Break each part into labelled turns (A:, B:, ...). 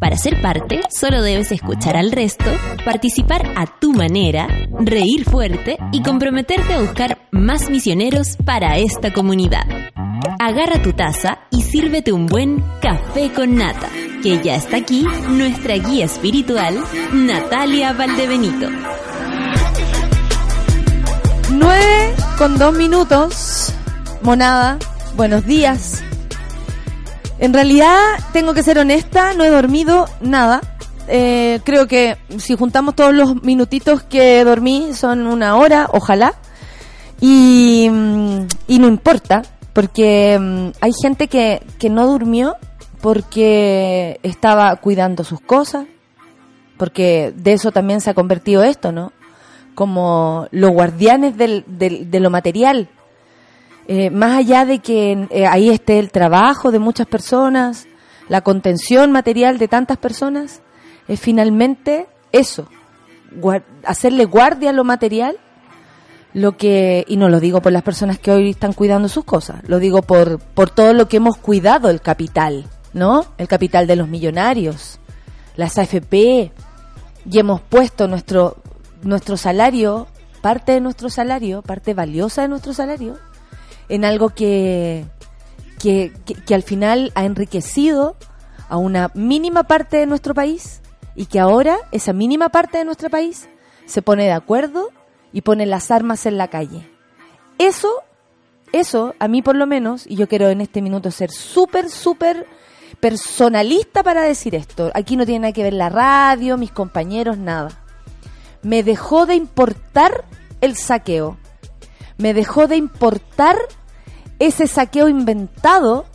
A: Para ser parte, solo debes escuchar al resto, participar a tu manera, reír fuerte y comprometerte a buscar más misioneros para esta comunidad. Agarra tu taza y sírvete un buen café con nata, que ya está aquí nuestra guía espiritual, Natalia Valdebenito.
B: 9 con 2 minutos. Monada, buenos días. En realidad, tengo que ser honesta, no he dormido nada. Eh, creo que si juntamos todos los minutitos que dormí son una hora, ojalá. Y, mm, no importa, porque mm, hay gente que, que no durmió porque estaba cuidando sus cosas, porque de eso también se ha convertido esto, ¿no? Como los guardianes del, del, de lo material, eh, más allá de que eh, ahí esté el trabajo de muchas personas, la contención material de tantas personas, es finalmente eso, hacerle guardia a lo material, lo que, y no lo digo por las personas que hoy están cuidando sus cosas, lo digo por, por todo lo que hemos cuidado el capital, ¿no? El capital de los millonarios, las AFP, y hemos puesto nuestro, nuestro salario, parte de nuestro salario, parte valiosa de nuestro salario, en algo que, que, que, al final ha enriquecido a una mínima parte de nuestro país y que ahora esa mínima parte de nuestro país se pone de acuerdo y pone las armas en la calle. Eso, eso, a mí por lo menos, y yo quiero en este minuto ser súper, súper personalista para decir esto. Aquí no tiene nada que ver la radio, mis compañeros, nada. Me dejó de importar el saqueo. Me dejó de importar ese saqueo inventado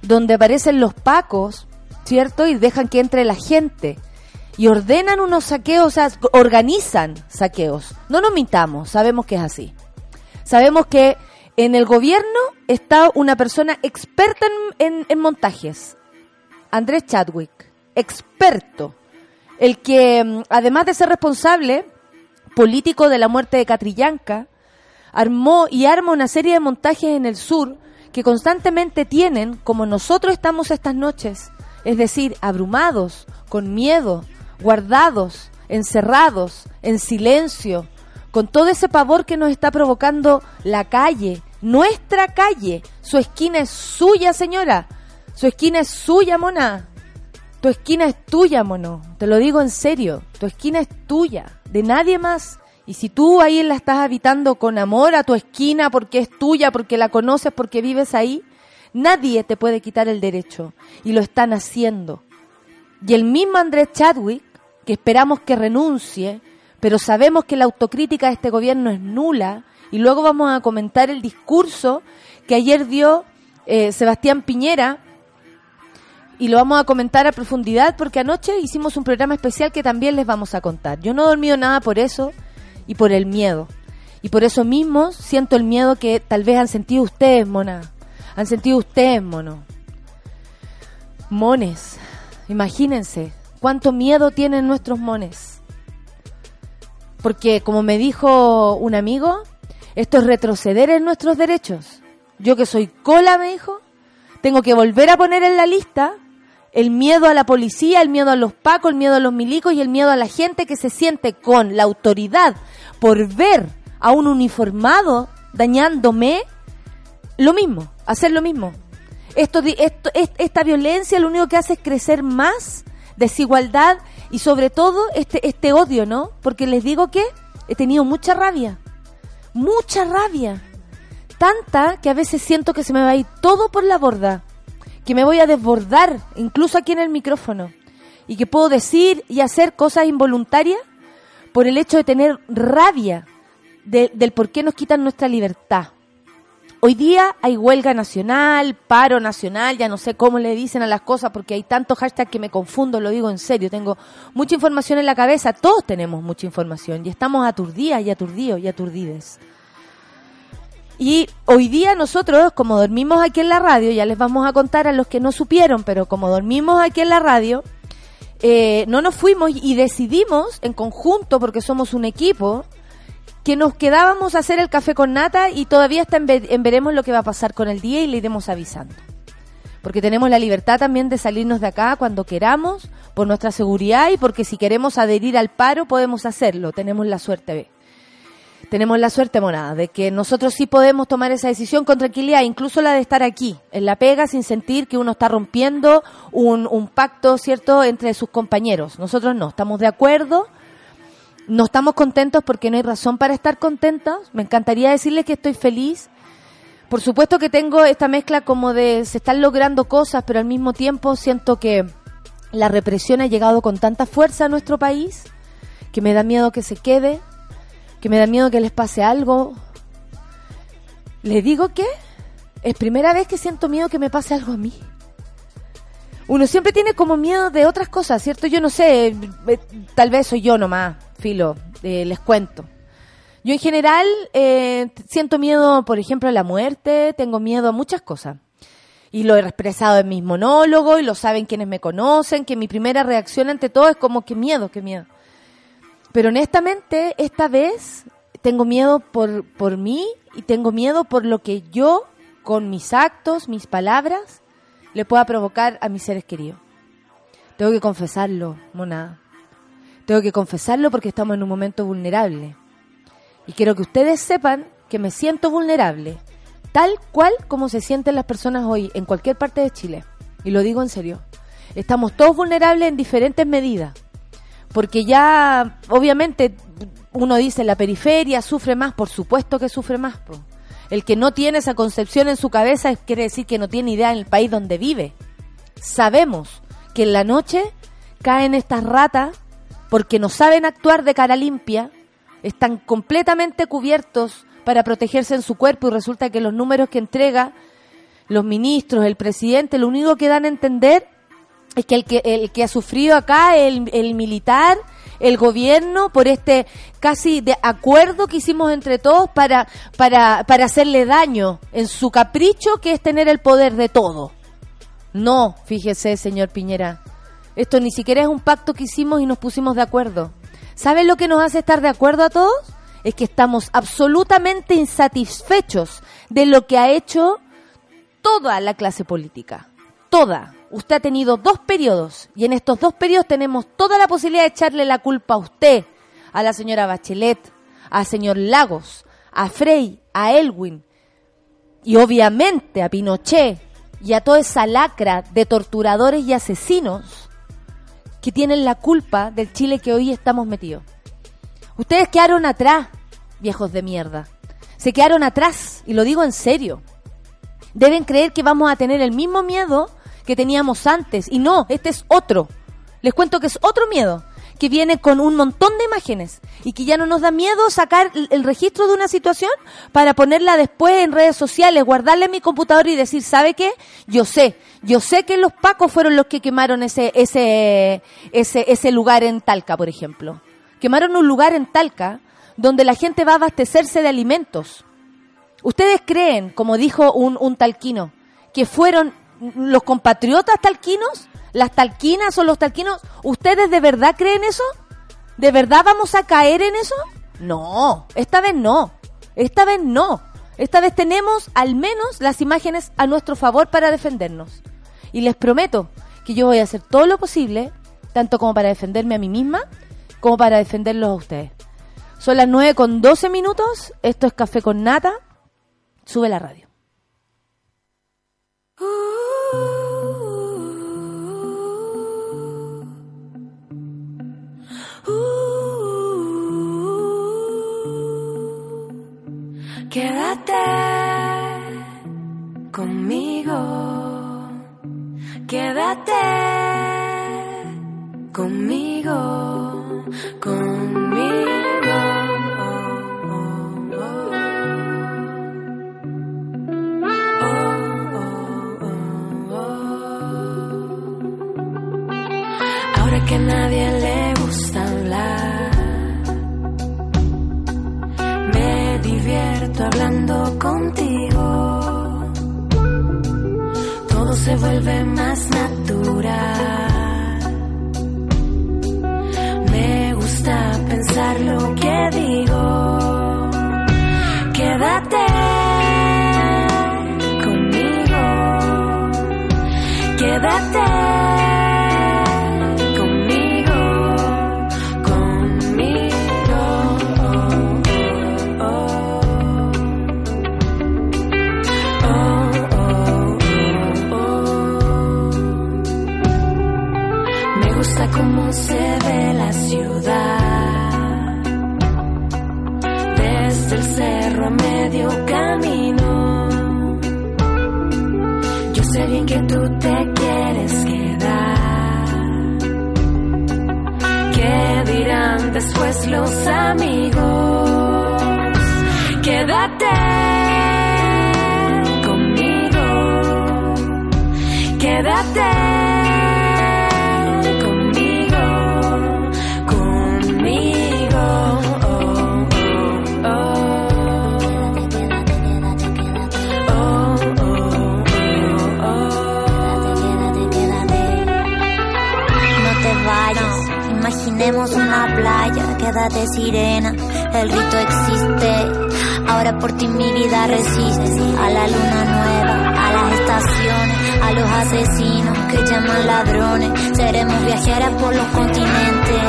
B: donde aparecen los pacos, ¿cierto? Y dejan que entre la gente. Y ordenan unos saqueos, o sea, organizan saqueos. No nos mintamos, sabemos que es así. Sabemos que en el gobierno está una persona experta en, en, en montajes. Andrés Chadwick, experto. El que, además de ser responsable político de la muerte de Catrillanca, armó y arma una serie de montajes en el sur que constantemente tienen, como nosotros estamos estas noches, es decir, abrumados, con miedo, guardados, encerrados, en silencio, con todo ese pavor que nos está provocando la calle, nuestra calle. Su esquina es suya, señora. Su esquina es suya, mona. Tu esquina es tuya, mono. Te lo digo en serio. Tu esquina es tuya, de nadie más. Y si tú ahí la estás habitando con amor a tu esquina porque es tuya, porque la conoces, porque vives ahí, nadie te puede quitar el derecho. Y lo están haciendo. Y el mismo Andrés Chadwick, que esperamos que renuncie, pero sabemos que la autocrítica de este gobierno es nula, y luego vamos a comentar el discurso que ayer dio eh, Sebastián Piñera, y lo vamos a comentar a profundidad porque anoche hicimos un programa especial que también les vamos a contar. Yo no he dormido nada por eso, y por el miedo. Y por eso mismo siento el miedo que tal vez han sentido ustedes, mona. Han sentido ustedes, mono. Mones. Imagínense cuánto miedo tienen nuestros mones. Porque como me dijo un amigo, esto es retroceder en nuestros derechos. Yo que soy cola, me dijo, tengo que volver a poner en la lista el miedo a la policía, el miedo a los pacos, el miedo a los milicos y el miedo a la gente que se siente con la autoridad por ver a un uniformado dañándome, lo mismo, hacer lo mismo. Esto, esto, esta violencia lo único que hace es crecer más desigualdad y sobre todo este, este odio, ¿no? Porque les digo que he tenido mucha rabia, mucha rabia, tanta que a veces siento que se me va a ir todo por la borda que me voy a desbordar, incluso aquí en el micrófono, y que puedo decir y hacer cosas involuntarias por el hecho de tener rabia de, del por qué nos quitan nuestra libertad. hoy día hay huelga nacional, paro nacional, ya no sé cómo le dicen a las cosas porque hay tantos hashtags que me confundo, lo digo en serio, tengo mucha información en la cabeza, todos tenemos mucha información y estamos aturdidas y aturdidos y aturdides. Y hoy día nosotros, como dormimos aquí en la radio, ya les vamos a contar a los que no supieron, pero como dormimos aquí en la radio, eh, no nos fuimos y decidimos en conjunto, porque somos un equipo, que nos quedábamos a hacer el café con nata y todavía está en, veremos lo que va a pasar con el día y le iremos avisando. Porque tenemos la libertad también de salirnos de acá cuando queramos, por nuestra seguridad y porque si queremos adherir al paro podemos hacerlo, tenemos la suerte tenemos la suerte, monada, de que nosotros sí podemos tomar esa decisión con tranquilidad, incluso la de estar aquí, en la pega, sin sentir que uno está rompiendo un, pacto, ¿cierto?, entre sus compañeros. Nosotros no, estamos de acuerdo, no estamos contentos porque no hay razón para estar contentos. Me encantaría decirles que estoy feliz. Por supuesto que tengo esta mezcla como de se están logrando cosas, pero al mismo tiempo siento que la represión ha llegado con tanta fuerza a nuestro país que me da miedo que se quede, que me da miedo que les pase algo. Le digo que es primera vez que siento miedo que me pase algo a mí. Uno siempre tiene como miedo de otras cosas, ¿cierto? Yo no sé, eh, tal vez soy yo nomás, filo, eh, les cuento. Yo en general eh, siento miedo, por ejemplo, a la muerte, tengo miedo a muchas cosas. Y lo he expresado en mis monólogos y lo saben quienes me conocen, que mi primera reacción ante todo es como que miedo, que miedo. Pero honestamente, esta vez tengo miedo por, por mí y tengo miedo por lo que yo, con mis actos, mis palabras, le pueda provocar a mis seres queridos. Tengo que confesarlo, mona. Tengo que confesarlo porque estamos en un momento vulnerable. Y quiero que ustedes sepan que me siento vulnerable, tal cual como se sienten las personas hoy en cualquier parte de Chile. Y lo digo en serio. Estamos todos vulnerables en diferentes medidas porque ya obviamente uno dice la periferia sufre más, por supuesto que sufre más. El que no tiene esa concepción en su cabeza quiere decir que no tiene idea en el país donde vive. Sabemos que en la noche caen estas ratas porque no saben actuar de cara limpia, están completamente cubiertos para protegerse en su cuerpo y resulta que los números que entrega los ministros, el presidente, lo único que dan a entender es que el que, el que ha sufrido acá, el, el militar, el gobierno, por este casi de acuerdo que hicimos entre todos para, para, para hacerle daño en su capricho que es tener el poder de todo. No, fíjese, señor Piñera. Esto ni siquiera es un pacto que hicimos y nos pusimos de acuerdo. ¿Saben lo que nos hace estar de acuerdo a todos? Es que estamos absolutamente insatisfechos de lo que ha hecho toda la clase política. Toda usted ha tenido dos periodos y en estos dos periodos tenemos toda la posibilidad de echarle la culpa a usted, a la señora Bachelet, al señor Lagos, a Frey, a Elwin y obviamente a Pinochet y a toda esa lacra de torturadores y asesinos que tienen la culpa del Chile que hoy estamos metidos. Ustedes quedaron atrás, viejos de mierda. Se quedaron atrás, y lo digo en serio. Deben creer que vamos a tener el mismo miedo que teníamos antes. Y no, este es otro. Les cuento que es otro miedo, que viene con un montón de imágenes y que ya no nos da miedo sacar el registro de una situación para ponerla después en redes sociales, guardarla en mi computador y decir, ¿sabe qué? Yo sé, yo sé que los pacos fueron los que quemaron ese, ese, ese, ese lugar en Talca, por ejemplo. Quemaron un lugar en Talca donde la gente va a abastecerse de alimentos. ¿Ustedes creen, como dijo un, un talquino, que fueron los compatriotas talquinos, las talquinas o los talquinos, ¿ustedes de verdad creen eso? ¿De verdad vamos a caer en eso? No, esta vez no. Esta vez no. Esta vez tenemos al menos las imágenes a nuestro favor para defendernos. Y les prometo que yo voy a hacer todo lo posible, tanto como para defenderme a mí misma, como para defenderlos a ustedes. Son las 9 con 12 minutos. Esto es Café con Nata. Sube la radio.
C: Quédate conmigo. Quédate conmigo. Conmigo. Ahora que nadie le divierto hablando contigo. Todo se vuelve más natural. Me gusta pensar lo que digo. Después los amigos? Quédate conmigo. Quédate
D: imaginemos una playa, quédate sirena, el rito existe. Ahora por ti mi vida resiste a la luna nueva, a las estaciones, a los asesinos que llaman ladrones. Seremos viajeras por los continentes,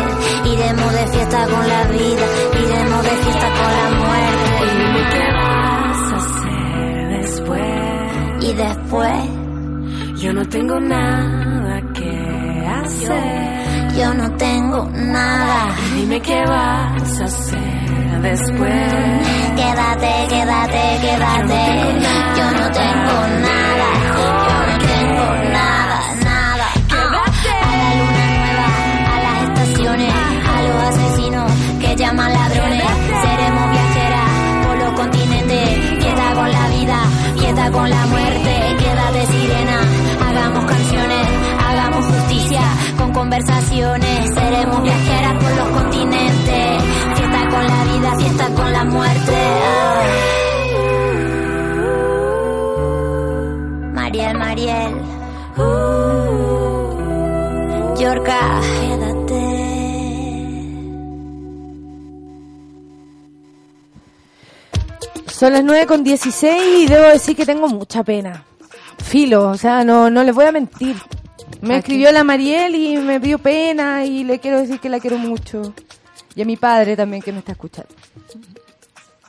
D: iremos de fiesta con la vida, iremos de fiesta con la muerte.
C: Dime qué vas a hacer después.
D: Y después
C: Yo no tengo nada que hacer.
D: Yo no tengo nada.
C: Dime qué vas a hacer después.
D: Quédate, quédate, quédate. Yo no tengo nada. Yo no tengo nada, nada. A la luna nueva, a las estaciones, a los asesinos que llaman ladrones.
B: Son las 9 con 16 y debo decir que tengo mucha pena. Filo, o sea, no, no les voy a mentir. Me
E: ¿A
B: escribió la Mariel y me dio pena y le quiero decir que la quiero mucho. Y a mi padre también que me está escuchando.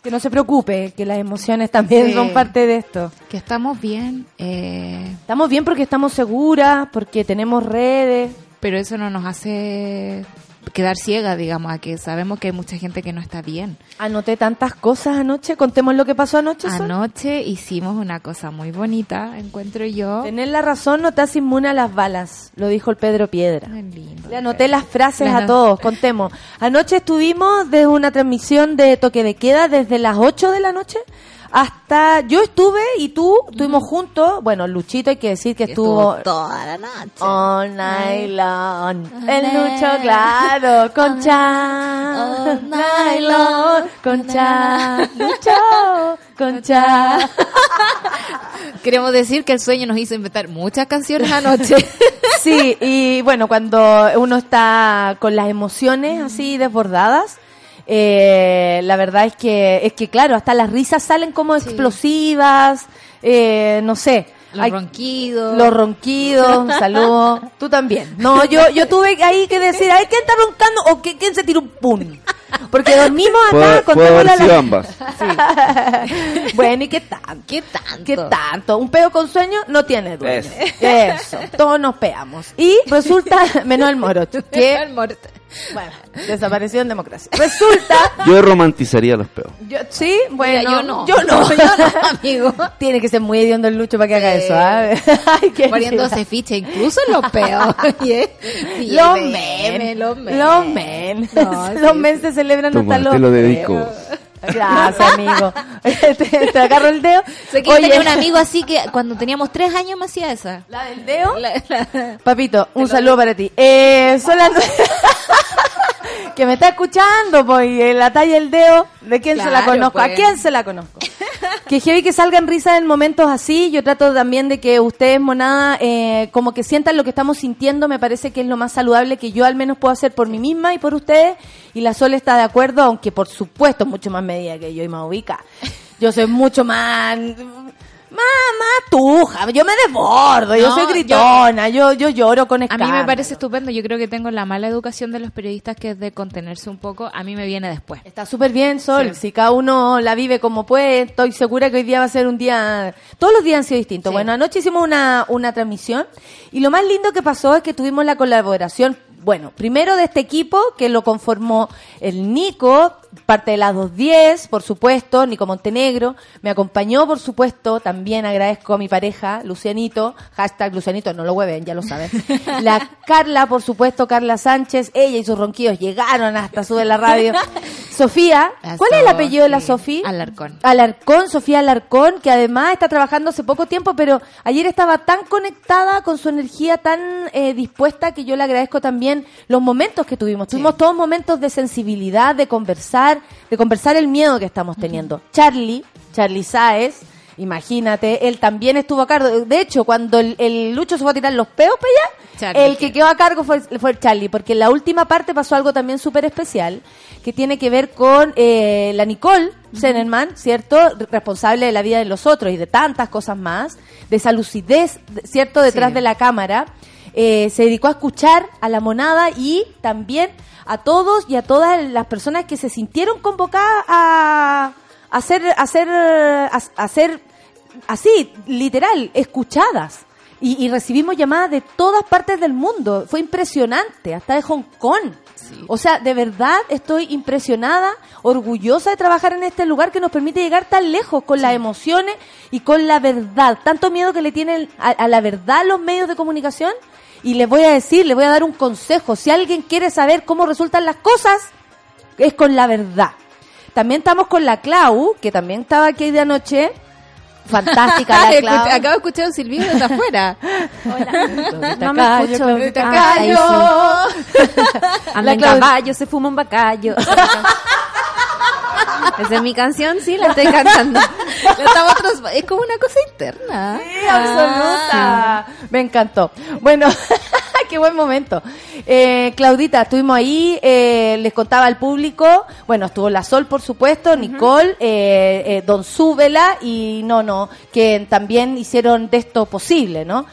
B: Que no se preocupe, que las emociones también
E: Sí.
B: son parte de esto.
E: Que estamos bien, eh,
B: Estamos bien porque estamos seguras, porque tenemos redes.
E: pero eso no nos hace quedar ciega, digamos, a que sabemos que hay mucha gente que no está bien.
B: Anoté tantas cosas anoche, contemos lo que pasó anoche. Sol.
E: Anoche hicimos una cosa muy bonita, encuentro yo.
B: Tener la razón no te hace inmune a las balas, lo dijo el Pedro Piedra.
E: Lindo.
B: Le anoté las frases
E: Le
B: a todos, contemos. Anoche estuvimos desde una transmisión de toque de queda desde las 8 de la noche hasta yo estuve y tú estuvimos juntos. Bueno, Luchito hay que decir que estuvo,
E: toda la noche.
B: all night long. El Lucho, claro, concha. All night long, concha. Lucho, concha.
E: Queremos decir que el sueño nos hizo inventar muchas canciones anoche.
B: Sí, y bueno, cuando uno está con las emociones así desbordadas, eh, la verdad es que, es que claro, hasta las risas salen como explosivas, eh, no sé.
E: Los
B: Hay-
E: ronquidos.
B: Los ronquidos, saludos. Tú también. No, yo, yo tuve ahí que decir, ay, ¿quién está roncando o qué- quién se tiró un pum? Porque dormimos acá,
F: Puede, puede
B: contémosle
F: haber
B: a
F: sido
B: la-
F: ambas.
B: bueno, ¿y qué tanto?
E: ¿Qué tanto?
B: ¿Qué tanto? Un peo con sueño no tiene dueño. Eso. Todos nos peamos. Y resulta, menos el morocho, que,
E: El.
B: Bueno, desapareció en democracia. Resulta,
F: Yo romantizaría los peos.
B: yo, sí, bueno,
E: Mira, yo no.
B: Yo no.
E: Yo no, amigo.
B: Tiene que ser muy hediondo el lucho para que haga eso, ¿ah? Ay, qué
E: Poniéndose ficha, incluso en los peos. Oye, sí,
B: Los men,
E: los men.
B: los men,
E: No,
B: los
E: sí,
B: men se celebran
F: Toma,
B: hasta los
F: te lo dedico.
B: feos. Gracias, amigo. te, te agarro el dedo.
E: Sé que yo tenía un amigo así que cuando teníamos tres años me hacía esa.
B: ¿La del dedo?
E: La- la-
B: Papito, un saludo para ti. Eh, son las- que me está escuchando, pues, y la talla del dedo, ¿de quién se la
E: Claro,
B: conozco? ¿A
E: pues.
B: quién se la conozco? que heavy que salgan risas en momentos así. Yo trato también de que ustedes, monada, eh, como que sientan lo que estamos sintiendo. Me parece que es lo más saludable que yo al menos puedo hacer por mí misma y por ustedes. Y la Sol está de acuerdo, aunque por supuesto mucho más medida que yo y más ubica. Yo soy mucho más... Más tuja, yo me desbordo, yo soy gritona, yo, yo lloro con
E: A mí me
B: escándalo.
E: parece estupendo. Yo creo que tengo la mala educación de los periodistas que es de contenerse un poco. A mí me viene después.
B: Está súper bien, Sol.
E: Sí.
B: Si cada uno la vive como puede, estoy segura que hoy día va a ser un día... Todos los días han sido distintos.
E: Sí.
B: Bueno, anoche hicimos una, una transmisión y lo más lindo que pasó es que tuvimos la colaboración, bueno, primero de este equipo que lo conformó el Nico, parte de las 210, por supuesto, Nico Montenegro. Me acompañó, por supuesto, también agradezco a mi pareja, Lucianito, hashtag Lucianito, no lo hueven, ya lo saben. La Carla, por supuesto, Carla Sánchez, ella y sus ronquidos llegaron hasta sube la radio. Sofía, ¿cuál es el apellido de la. Sofía?
E: Alarcón.
B: Alarcón, Sofía Alarcón, que además está trabajando hace poco tiempo, pero ayer estaba tan conectada con su energía, tan eh, dispuesta, que yo le agradezco también los momentos que tuvimos. Tuvimos todos momentos de sensibilidad, de conversar, de conversar el miedo que estamos teniendo. Charlie, Charlie Sáez, imagínate, él también estuvo a cargo. De hecho, cuando el, el Lucho se fue a tirar los peos para allá,
E: Charlie,
B: el que quedó a cargo fue, fue el Charlie, porque en la última parte pasó algo también súper especial, que tiene que ver con eh, la Nicole Zenerman, ¿cierto? Responsable de la vida de los otros y de tantas cosas más, de esa lucidez, ¿cierto? Detrás
E: Sí.
B: de la cámara. Eh, se dedicó a escuchar a la monada y también a todos y a todas las personas que se sintieron convocadas a a hacer, a hacer, hacer así, literal, escuchadas. Y, y recibimos llamadas de todas partes del mundo. Fue impresionante, hasta de Hong Kong. O sea, de verdad estoy impresionada, orgullosa de trabajar en este lugar que nos permite llegar tan lejos con las emociones y con la verdad. Tanto miedo que le tienen a, a la verdad los medios de comunicación. Y les voy a decir, les voy a dar un consejo. Si alguien quiere saber cómo resultan las cosas, es con la verdad. También estamos con la Clau, que también estaba aquí de anoche. Fantástica la Clau.
E: Escuché- Acabo de escuchar un silbido desde afuera.
B: Claudita
G: No me escucho. Anda
B: La Claudia-
G: caballo, se fuma un bacayo. Esa es mi canción, sí, la estoy cantando.
E: La estamos trans- es como una cosa interna.
B: Sí, absoluta. Me encantó. Bueno, qué buen momento. Eh, Claudita, estuvimos ahí, eh, les contaba al público, bueno, estuvo la Sol, por supuesto, Nicole, eh, eh, Don Súbela y no, no, que también hicieron de esto posible, ¿no?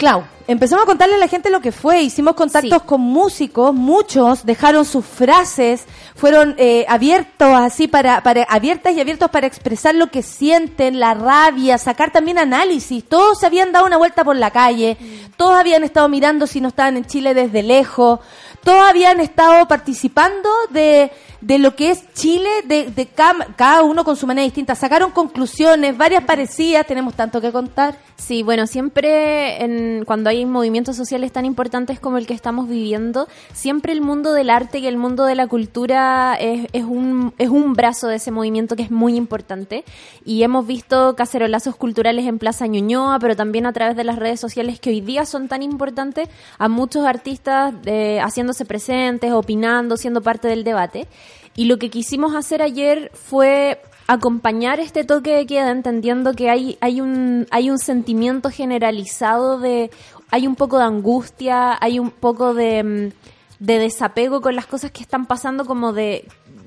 B: Clau, empezamos a contarle a la gente lo que fue. Hicimos contactos
G: Sí.
B: con músicos, muchos dejaron sus frases, fueron eh, abiertos así para, para abiertas y abiertos para expresar lo que sienten, la rabia, sacar también análisis. Todos se habían dado una vuelta por la calle, todos habían estado mirando si no estaban en Chile desde lejos, todos habían estado participando de, de lo que es Chile, de, de cada uno con su manera distinta. Sacaron conclusiones, varias parecidas, tenemos tanto que contar.
G: Sí, bueno, siempre en, cuando hay movimientos sociales tan importantes como el que estamos viviendo, siempre el mundo del arte y el mundo de la cultura es, es, un, es un brazo de ese movimiento que es muy importante. Y hemos visto cacerolazos culturales en Plaza Ñuñoa, pero también a través de las redes sociales que hoy día son tan importantes a muchos artistas eh, haciéndose presentes, opinando, siendo parte del debate. Y lo que quisimos hacer ayer fue acompañar este toque de queda entendiendo que hay, hay un, hay un sentimiento generalizado de, hay un poco de angustia, hay un poco de, mm, de desapego con las cosas que están pasando, como de,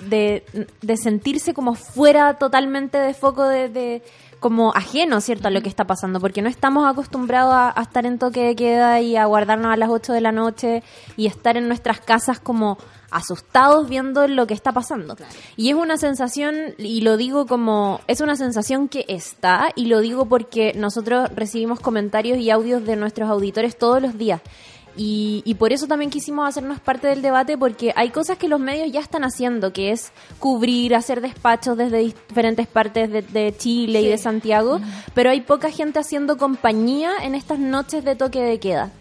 G: de, de sentirse como fuera totalmente de foco de, de- como ajeno, ¿cierto?, a lo que está pasando, porque no estamos acostumbrados a, a estar en toque de queda y a guardarnos a las 8 de la noche y estar en nuestras casas como asustados viendo lo que está pasando. Y es una sensación, y lo digo como, es una sensación que está, y lo digo porque nosotros recibimos comentarios y audios de nuestros auditores todos los días. Y, y por eso también quisimos hacernos parte del debate porque hay cosas que los medios ya están haciendo, que es cubrir, hacer despachos desde diferentes partes de, de Chile y de Santiago, pero hay poca gente haciendo compañía en estas noches de toque de queda.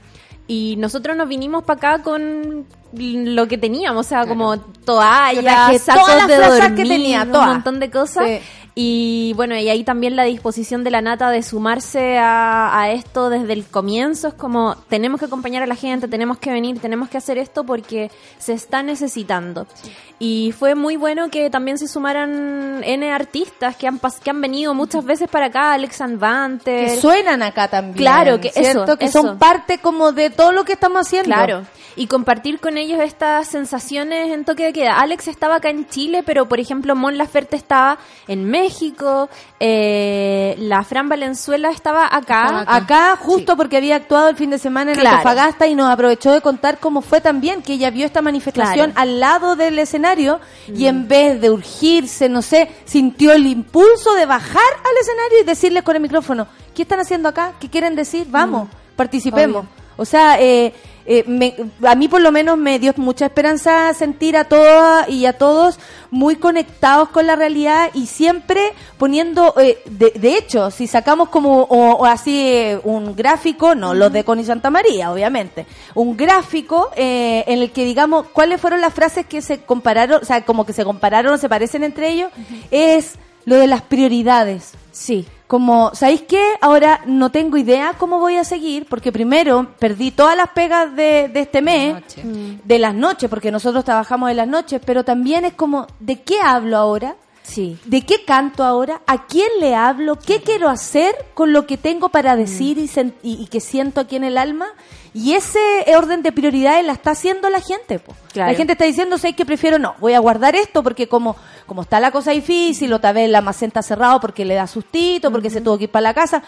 G: Y nosotros nos vinimos para acá con lo que teníamos, o sea, como toallas, sacos
B: todas las
G: de
B: frazas que
G: dormir,
B: tenía,
G: un montón de cosas.
B: Sí.
G: Y bueno, y ahí también la disposición de la nata de sumarse a, a esto desde el comienzo. Es como, tenemos que acompañar a la gente, tenemos que venir, tenemos que hacer esto porque se está necesitando. Y fue muy bueno que también se sumaran N artistas que han, que han venido muchas veces para acá, Alex Anvanter.
B: que suenan acá también.
G: Claro, que
B: ¿cierto?
G: eso,
B: que
G: eso.
B: son parte como de todo lo que estamos haciendo.
G: Claro. Y compartir con ellos estas sensaciones en toque de queda. Alex estaba acá en Chile, pero por ejemplo Mon Laferte estaba en México, eh, la Fran Valenzuela estaba acá.
E: Estaba acá.
B: Acá, justo porque había actuado el fin de semana en
G: Claro.
B: Antofagasta y nos aprovechó de contar cómo fue también, que ella vio esta manifestación
G: Claro.
B: al lado del escenario y en vez de urgirse, no sé, sintió el impulso de bajar al escenario y decirles con el micrófono, ¿qué están haciendo acá? ¿Qué quieren decir? Vamos, participemos. O sea, eh, eh, me- a mí por lo menos me dio mucha esperanza sentir a todas y a todos muy conectados con la realidad y siempre poniendo, eh, de, de hecho, si sacamos como o, o así eh, un gráfico, no los de Connie Santa María, obviamente, un gráfico eh, en el que digamos cuáles fueron las frases que se compararon, o sea, como que se compararon o se parecen entre ellos, es lo de las prioridades.
G: Sí.
B: Como, ¿sabéis qué? Ahora no tengo idea cómo voy a seguir, porque primero perdí todas las pegas de, de este mes,
E: noche.
B: de las noches, porque nosotros trabajamos en las noches, pero también es como, ¿de qué hablo ahora?
G: Sí.
B: ¿De qué canto ahora? ¿A quién le hablo? ¿Qué quiero hacer con lo que tengo para decir y, y- y que siento aquí en el alma? Y ese orden de prioridades la está haciendo la gente. po.
G: Claro.
B: La gente está diciendo, sé que prefiero no, voy a guardar esto porque como, como está la cosa difícil, otra vez la macenta cerrado porque le da sustito, porque se tuvo que ir para la casa.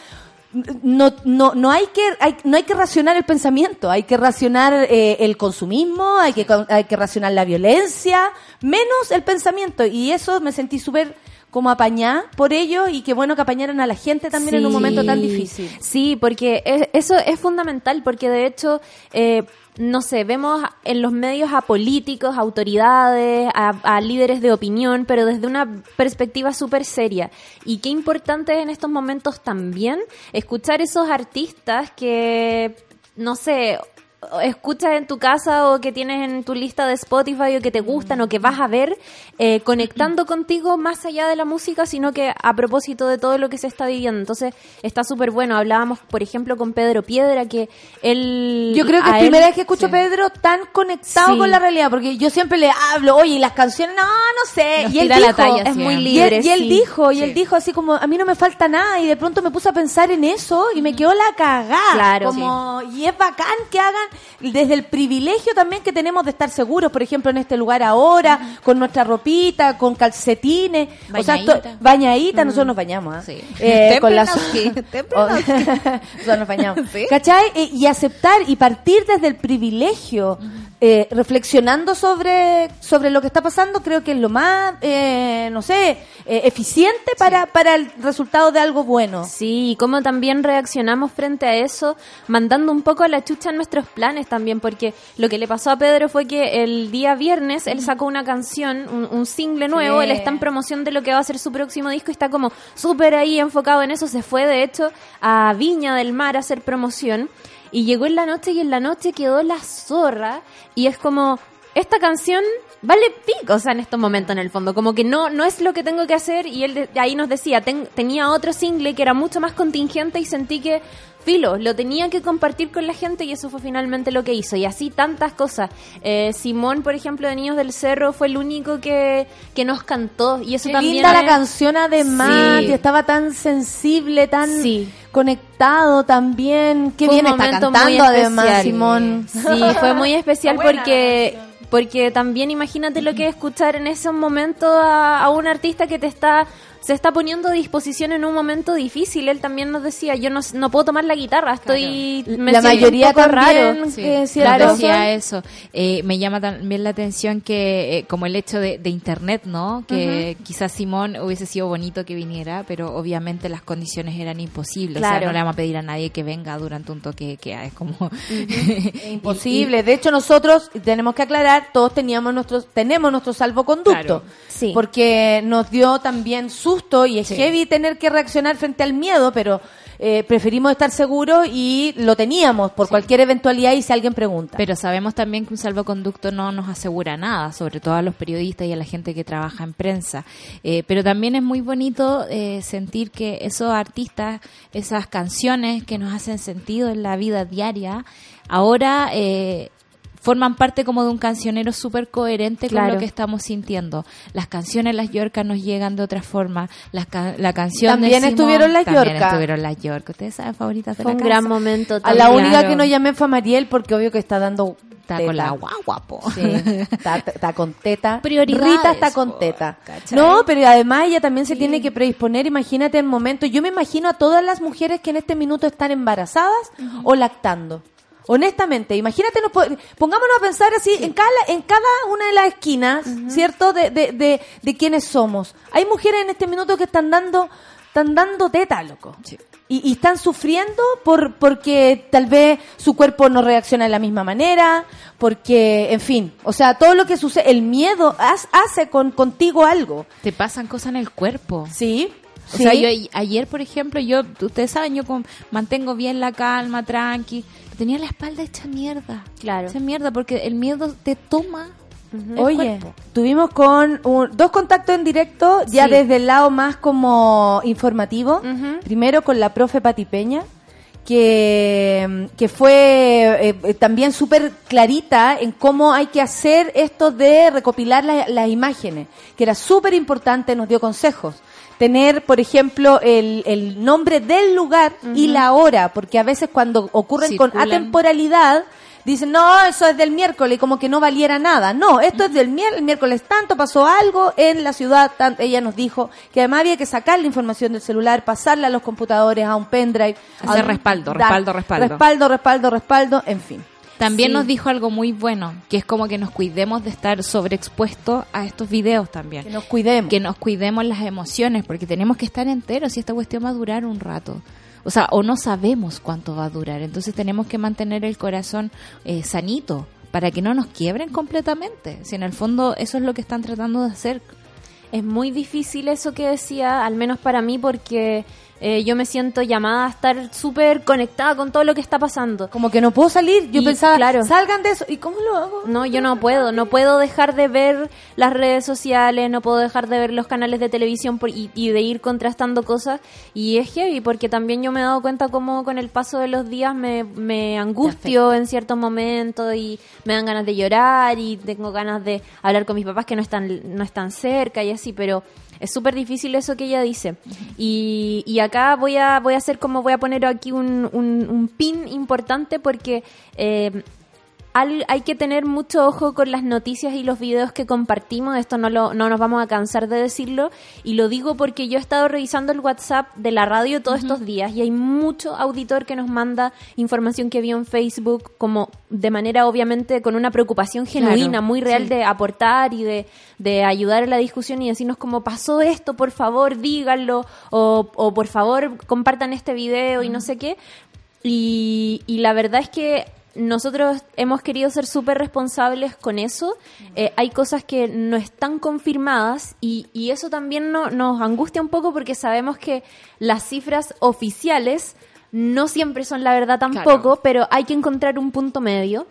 B: No, no, no hay que, hay, no hay que racionar el pensamiento, hay que racionar eh, el consumismo, hay que, hay que racionar la violencia, menos el pensamiento. Y eso me sentí súper como apañada por ello y qué bueno que apañaran a la gente también en un momento tan difícil.
G: Sí, porque es- eso es fundamental, porque de hecho, eh, no sé, vemos en los medios a políticos, a autoridades, a, a líderes de opinión, pero desde una perspectiva súper seria. Y qué importante es en estos momentos también escuchar esos artistas que, no sé, escuchas en tu casa o que tienes en tu lista de Spotify o que te gustan o que vas a ver, eh, conectando contigo más allá de la música, sino que a propósito de todo lo que se está viviendo. Entonces está súper bueno. Hablábamos, por ejemplo, con Pedro Piedra, que él...
B: Yo creo que es primera
G: él-
B: vez que escucho a. Pedro tan conectado
G: Sí.
B: con la realidad, porque yo siempre le hablo, oye, y las canciones, no, no sé.
E: Nos
B: y él dijo,
E: la talla
G: es muy
E: siempre.
B: y él,
G: libre.
B: y él dijo, y él dijo así como, a mí no me falta nada, y de pronto me puse a pensar en eso y me quedó la cagada.
G: Claro,
B: como, y es bacán que hagan desde el privilegio también que tenemos de estar seguros, por ejemplo, en este lugar ahora, con nuestra ropita, con calcetines, o sea,
E: Bañadita.
B: nosotros nos bañamos, ¿ah?
E: Sí.
B: Eh, con las
E: Tempranowski,
B: Oh, nosotros nos bañamos.
E: Sí.
B: ¿Cachai? Eh, Y aceptar y partir desde el privilegio, eh, reflexionando sobre, sobre lo que está pasando, creo que es lo más, eh, no sé, eh, eficiente para, para el resultado de algo bueno.
G: Sí, y cómo también reaccionamos frente a eso, mandando un poco a la chucha en nuestros planes también, porque lo que le pasó a Pedro fue que el día viernes él sacó una canción, un, un single nuevo,
B: Sí.
G: él está en promoción de lo que va a ser su próximo disco y está como súper ahí enfocado en eso, se fue de hecho a Viña del Mar a hacer promoción y llegó en la noche y en la noche quedó la zorra y es como, esta canción vale pico, en estos momentos en el fondo, como que no no es lo que tengo que hacer y él de- ahí nos decía, ten- tenía otro single que era mucho más contingente y sentí que filo, lo tenía que compartir con la gente y eso fue finalmente lo que hizo y así tantas cosas. Eh, Simón, por ejemplo, de Niños del Cerro fue el único que, que nos cantó y eso
B: Qué
G: también
B: linda la canción además,
G: Sí.
B: estaba tan sensible, tan
G: Sí.
B: conectado también. Qué
G: Fue
B: bien está cantando además. Simón.
G: Sí, fue muy especial porque porque también imagínate lo que es escuchar en ese momento a, a un artista que te está se está poniendo a disposición en un momento difícil. Él también nos decía, yo no, no puedo tomar la guitarra, estoy me
B: La mayoría
G: un poco
B: también,
G: raro.
E: Sí,
B: que
E: claro, decía eso. Eh, me llama también la atención que, eh, como el hecho de, de Internet, ¿no? Que quizás Simón hubiese sido bonito que viniera, pero obviamente las condiciones eran imposibles. O
G: Claro.
E: sea, no le vamos a pedir a nadie que venga durante un toque queda. Es como...
B: Imposible. De hecho, nosotros tenemos que aclarar, todos teníamos nuestros, tenemos nuestro salvoconducto.
E: Claro.
G: Sí.
B: Porque nos dio también susto y es
E: Sí.
B: heavy tener que reaccionar frente al miedo, pero eh, preferimos estar seguros y lo teníamos por cualquier eventualidad y si alguien pregunta.
E: Pero sabemos también que un salvoconducto no nos asegura nada, sobre todo a los periodistas y a la gente que trabaja en prensa. Eh, pero también es muy bonito eh, sentir que esos artistas, esas canciones que nos hacen sentido en la vida diaria, ahora eh, forman parte como de un cancionero súper coherente con lo que estamos sintiendo. Las canciones Las Yorcas nos llegan de otra forma. Las ca- la canción de
B: También
E: Simón-
B: estuvieron Las
E: también
B: Yorcas.
E: estuvieron Las Yorcas. Ustedes saben favoritas de
G: Fue
E: la
G: un
E: casa.
G: gran momento.
B: a la
G: también.
B: única
E: claro.
B: que no llamé fue a Mariel porque obvio que está dando
E: Está
B: teta.
E: con la guagua, po.
B: Sí, está, está con teta.
E: Prioridades,
B: Rita está con
E: po,
B: teta.
E: ¿cachai?
B: No, pero además ella también se tiene que predisponer. Imagínate el momento. Yo me imagino a todas las mujeres que en este minuto están embarazadas o lactando. Honestamente, imagínate, nos po- pongámonos a pensar así en cada en cada una de las esquinas, ¿cierto? De, de, de, de quiénes somos. Hay mujeres en este minuto que están dando están dando teta, loco.
E: Sí.
B: Y, y están sufriendo por porque tal vez su cuerpo no reacciona de la misma manera, porque, en fin, o sea, todo lo que sucede, el miedo hace con contigo algo.
E: Te pasan cosas en el cuerpo.
B: Sí.
E: O
B: sí.
E: sea, yo ayer, por ejemplo, yo, ustedes saben, yo con- mantengo bien la calma, tranqui. Tenía la espalda hecha mierda.
G: Claro.
E: Hecha mierda porque el miedo te toma. el
B: Oye,
E: cuerpo.
B: tuvimos con un- dos contactos en directo, ya
G: Sí.
B: desde el lado más como informativo. Primero con la profe Pati Peña, que, que fue eh, eh, también súper clarita en cómo hay que hacer esto de recopilar la- las imágenes, que era súper importante, nos dio consejos. Tener, por ejemplo, el, el nombre del lugar y la hora, porque a veces cuando ocurren con atemporalidad, dicen, no, eso es del miércoles, como que no valiera nada. No, esto es del miércoles, el miércoles tanto, pasó algo en la ciudad, ella nos dijo que además había que sacar la información del celular, pasarla a los computadores, a un pendrive.
E: Hacer respaldo, respaldo, respaldo.
B: Respaldo, respaldo, respaldo, en fin.
E: También
B: Sí.
E: nos dijo algo muy bueno, que es como que nos cuidemos de estar sobreexpuestos a estos videos también.
B: Que nos cuidemos.
E: que nos cuidemos las emociones, porque tenemos que estar enteros y esta cuestión va a durar un rato. O sea, o no sabemos cuánto va a durar. Entonces tenemos que mantener el corazón eh, sanito para que no nos quiebren completamente. Si en el fondo eso es lo que están tratando de hacer.
G: Es muy difícil eso que decía, al menos para mí, porque eh, yo me siento llamada a estar súper conectada con todo lo que está pasando.
B: Como que no puedo salir. Yo
G: Y,
B: pensaba,
G: claro.
B: salgan de eso. ¿Y cómo lo hago?
G: No, yo no puedo, no puedo dejar de ver las redes sociales, no puedo dejar de ver los canales de televisión por- y, y de ir contrastando cosas. Y es heavy, porque también yo me he dado cuenta cómo con el paso de los días me, me angustio en ciertos momentos y me dan ganas de llorar y tengo ganas de hablar con mis papás que no están, no están cerca y así, pero es súper difícil eso que ella dice. Y, y acá voy a, voy a hacer como voy a poner aquí un, un, un pin importante porque... eh, al- hay que tener mucho ojo con las noticias y los videos que compartimos. Esto no, lo, no nos vamos a cansar de decirlo. Y lo digo porque yo he estado revisando el WhatsApp de la radio todos estos días y hay mucho auditor que nos manda información que vio en Facebook, como de manera obviamente con una preocupación genuina,
E: Claro,
G: muy real
E: sí.
G: de aportar y de, de ayudar en la discusión y decirnos como pasó esto, por favor díganlo o, o por favor compartan este video y no sé qué. Y, y la verdad es que nosotros hemos querido ser súper responsables con eso. Eh, hay cosas que no están confirmadas y, y eso también no- nos angustia un poco porque sabemos que las cifras oficiales no siempre son la verdad tampoco,
E: Claro.
G: pero hay que encontrar un punto medio.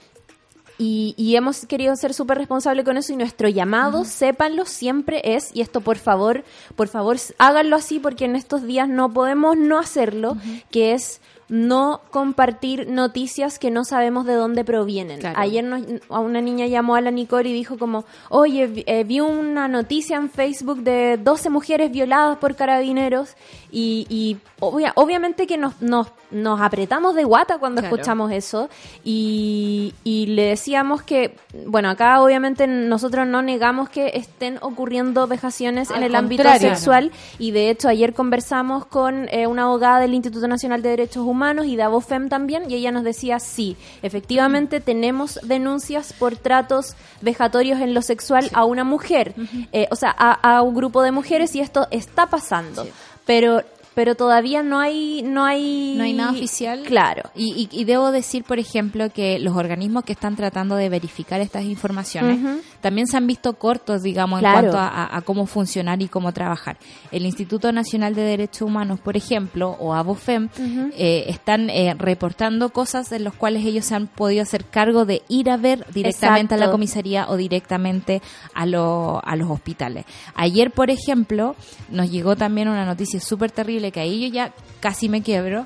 G: Y, y hemos querido ser súper responsables con eso y nuestro llamado, sépanlo, siempre es, y esto por favor, por favor, háganlo así porque en estos días no podemos no hacerlo, que es no compartir noticias que no sabemos de dónde provienen.
E: Claro.
G: Ayer nos- a una niña llamó a la Nicole y dijo como, oye, vi, eh, vi una noticia en Facebook de 12 mujeres violadas por carabineros y, y obvia- obviamente que nos, nos, nos apretamos de guata cuando
E: Claro.
G: escuchamos eso y, y le decíamos que, bueno, acá obviamente nosotros no negamos que estén ocurriendo vejaciones en el ámbito sexual y de hecho ayer conversamos con eh, una abogada del Instituto Nacional de Derechos Humanos y de Abofem también y ella nos decía sí, efectivamente tenemos denuncias por tratos vejatorios en lo sexual a una mujer, eh, o sea, a, a un grupo de mujeres y esto está pasando, pero pero todavía no hay no hay
E: No hay nada oficial.
G: claro.
E: Y, y- y debo decir, por ejemplo, que los organismos que están tratando de verificar estas informaciones. También se han visto cortos, digamos,
G: Claro.
E: en cuanto a, a- cómo funcionar y cómo trabajar. El Instituto Nacional de Derechos Humanos, por ejemplo, o ABOFEM, eh, están eh, reportando cosas de las cuales ellos se han podido hacer cargo de ir a ver directamente a la comisaría o directamente a, lo- a los hospitales. Ayer, por ejemplo, nos llegó también una noticia súper terrible que ahí yo ya casi me quiebro,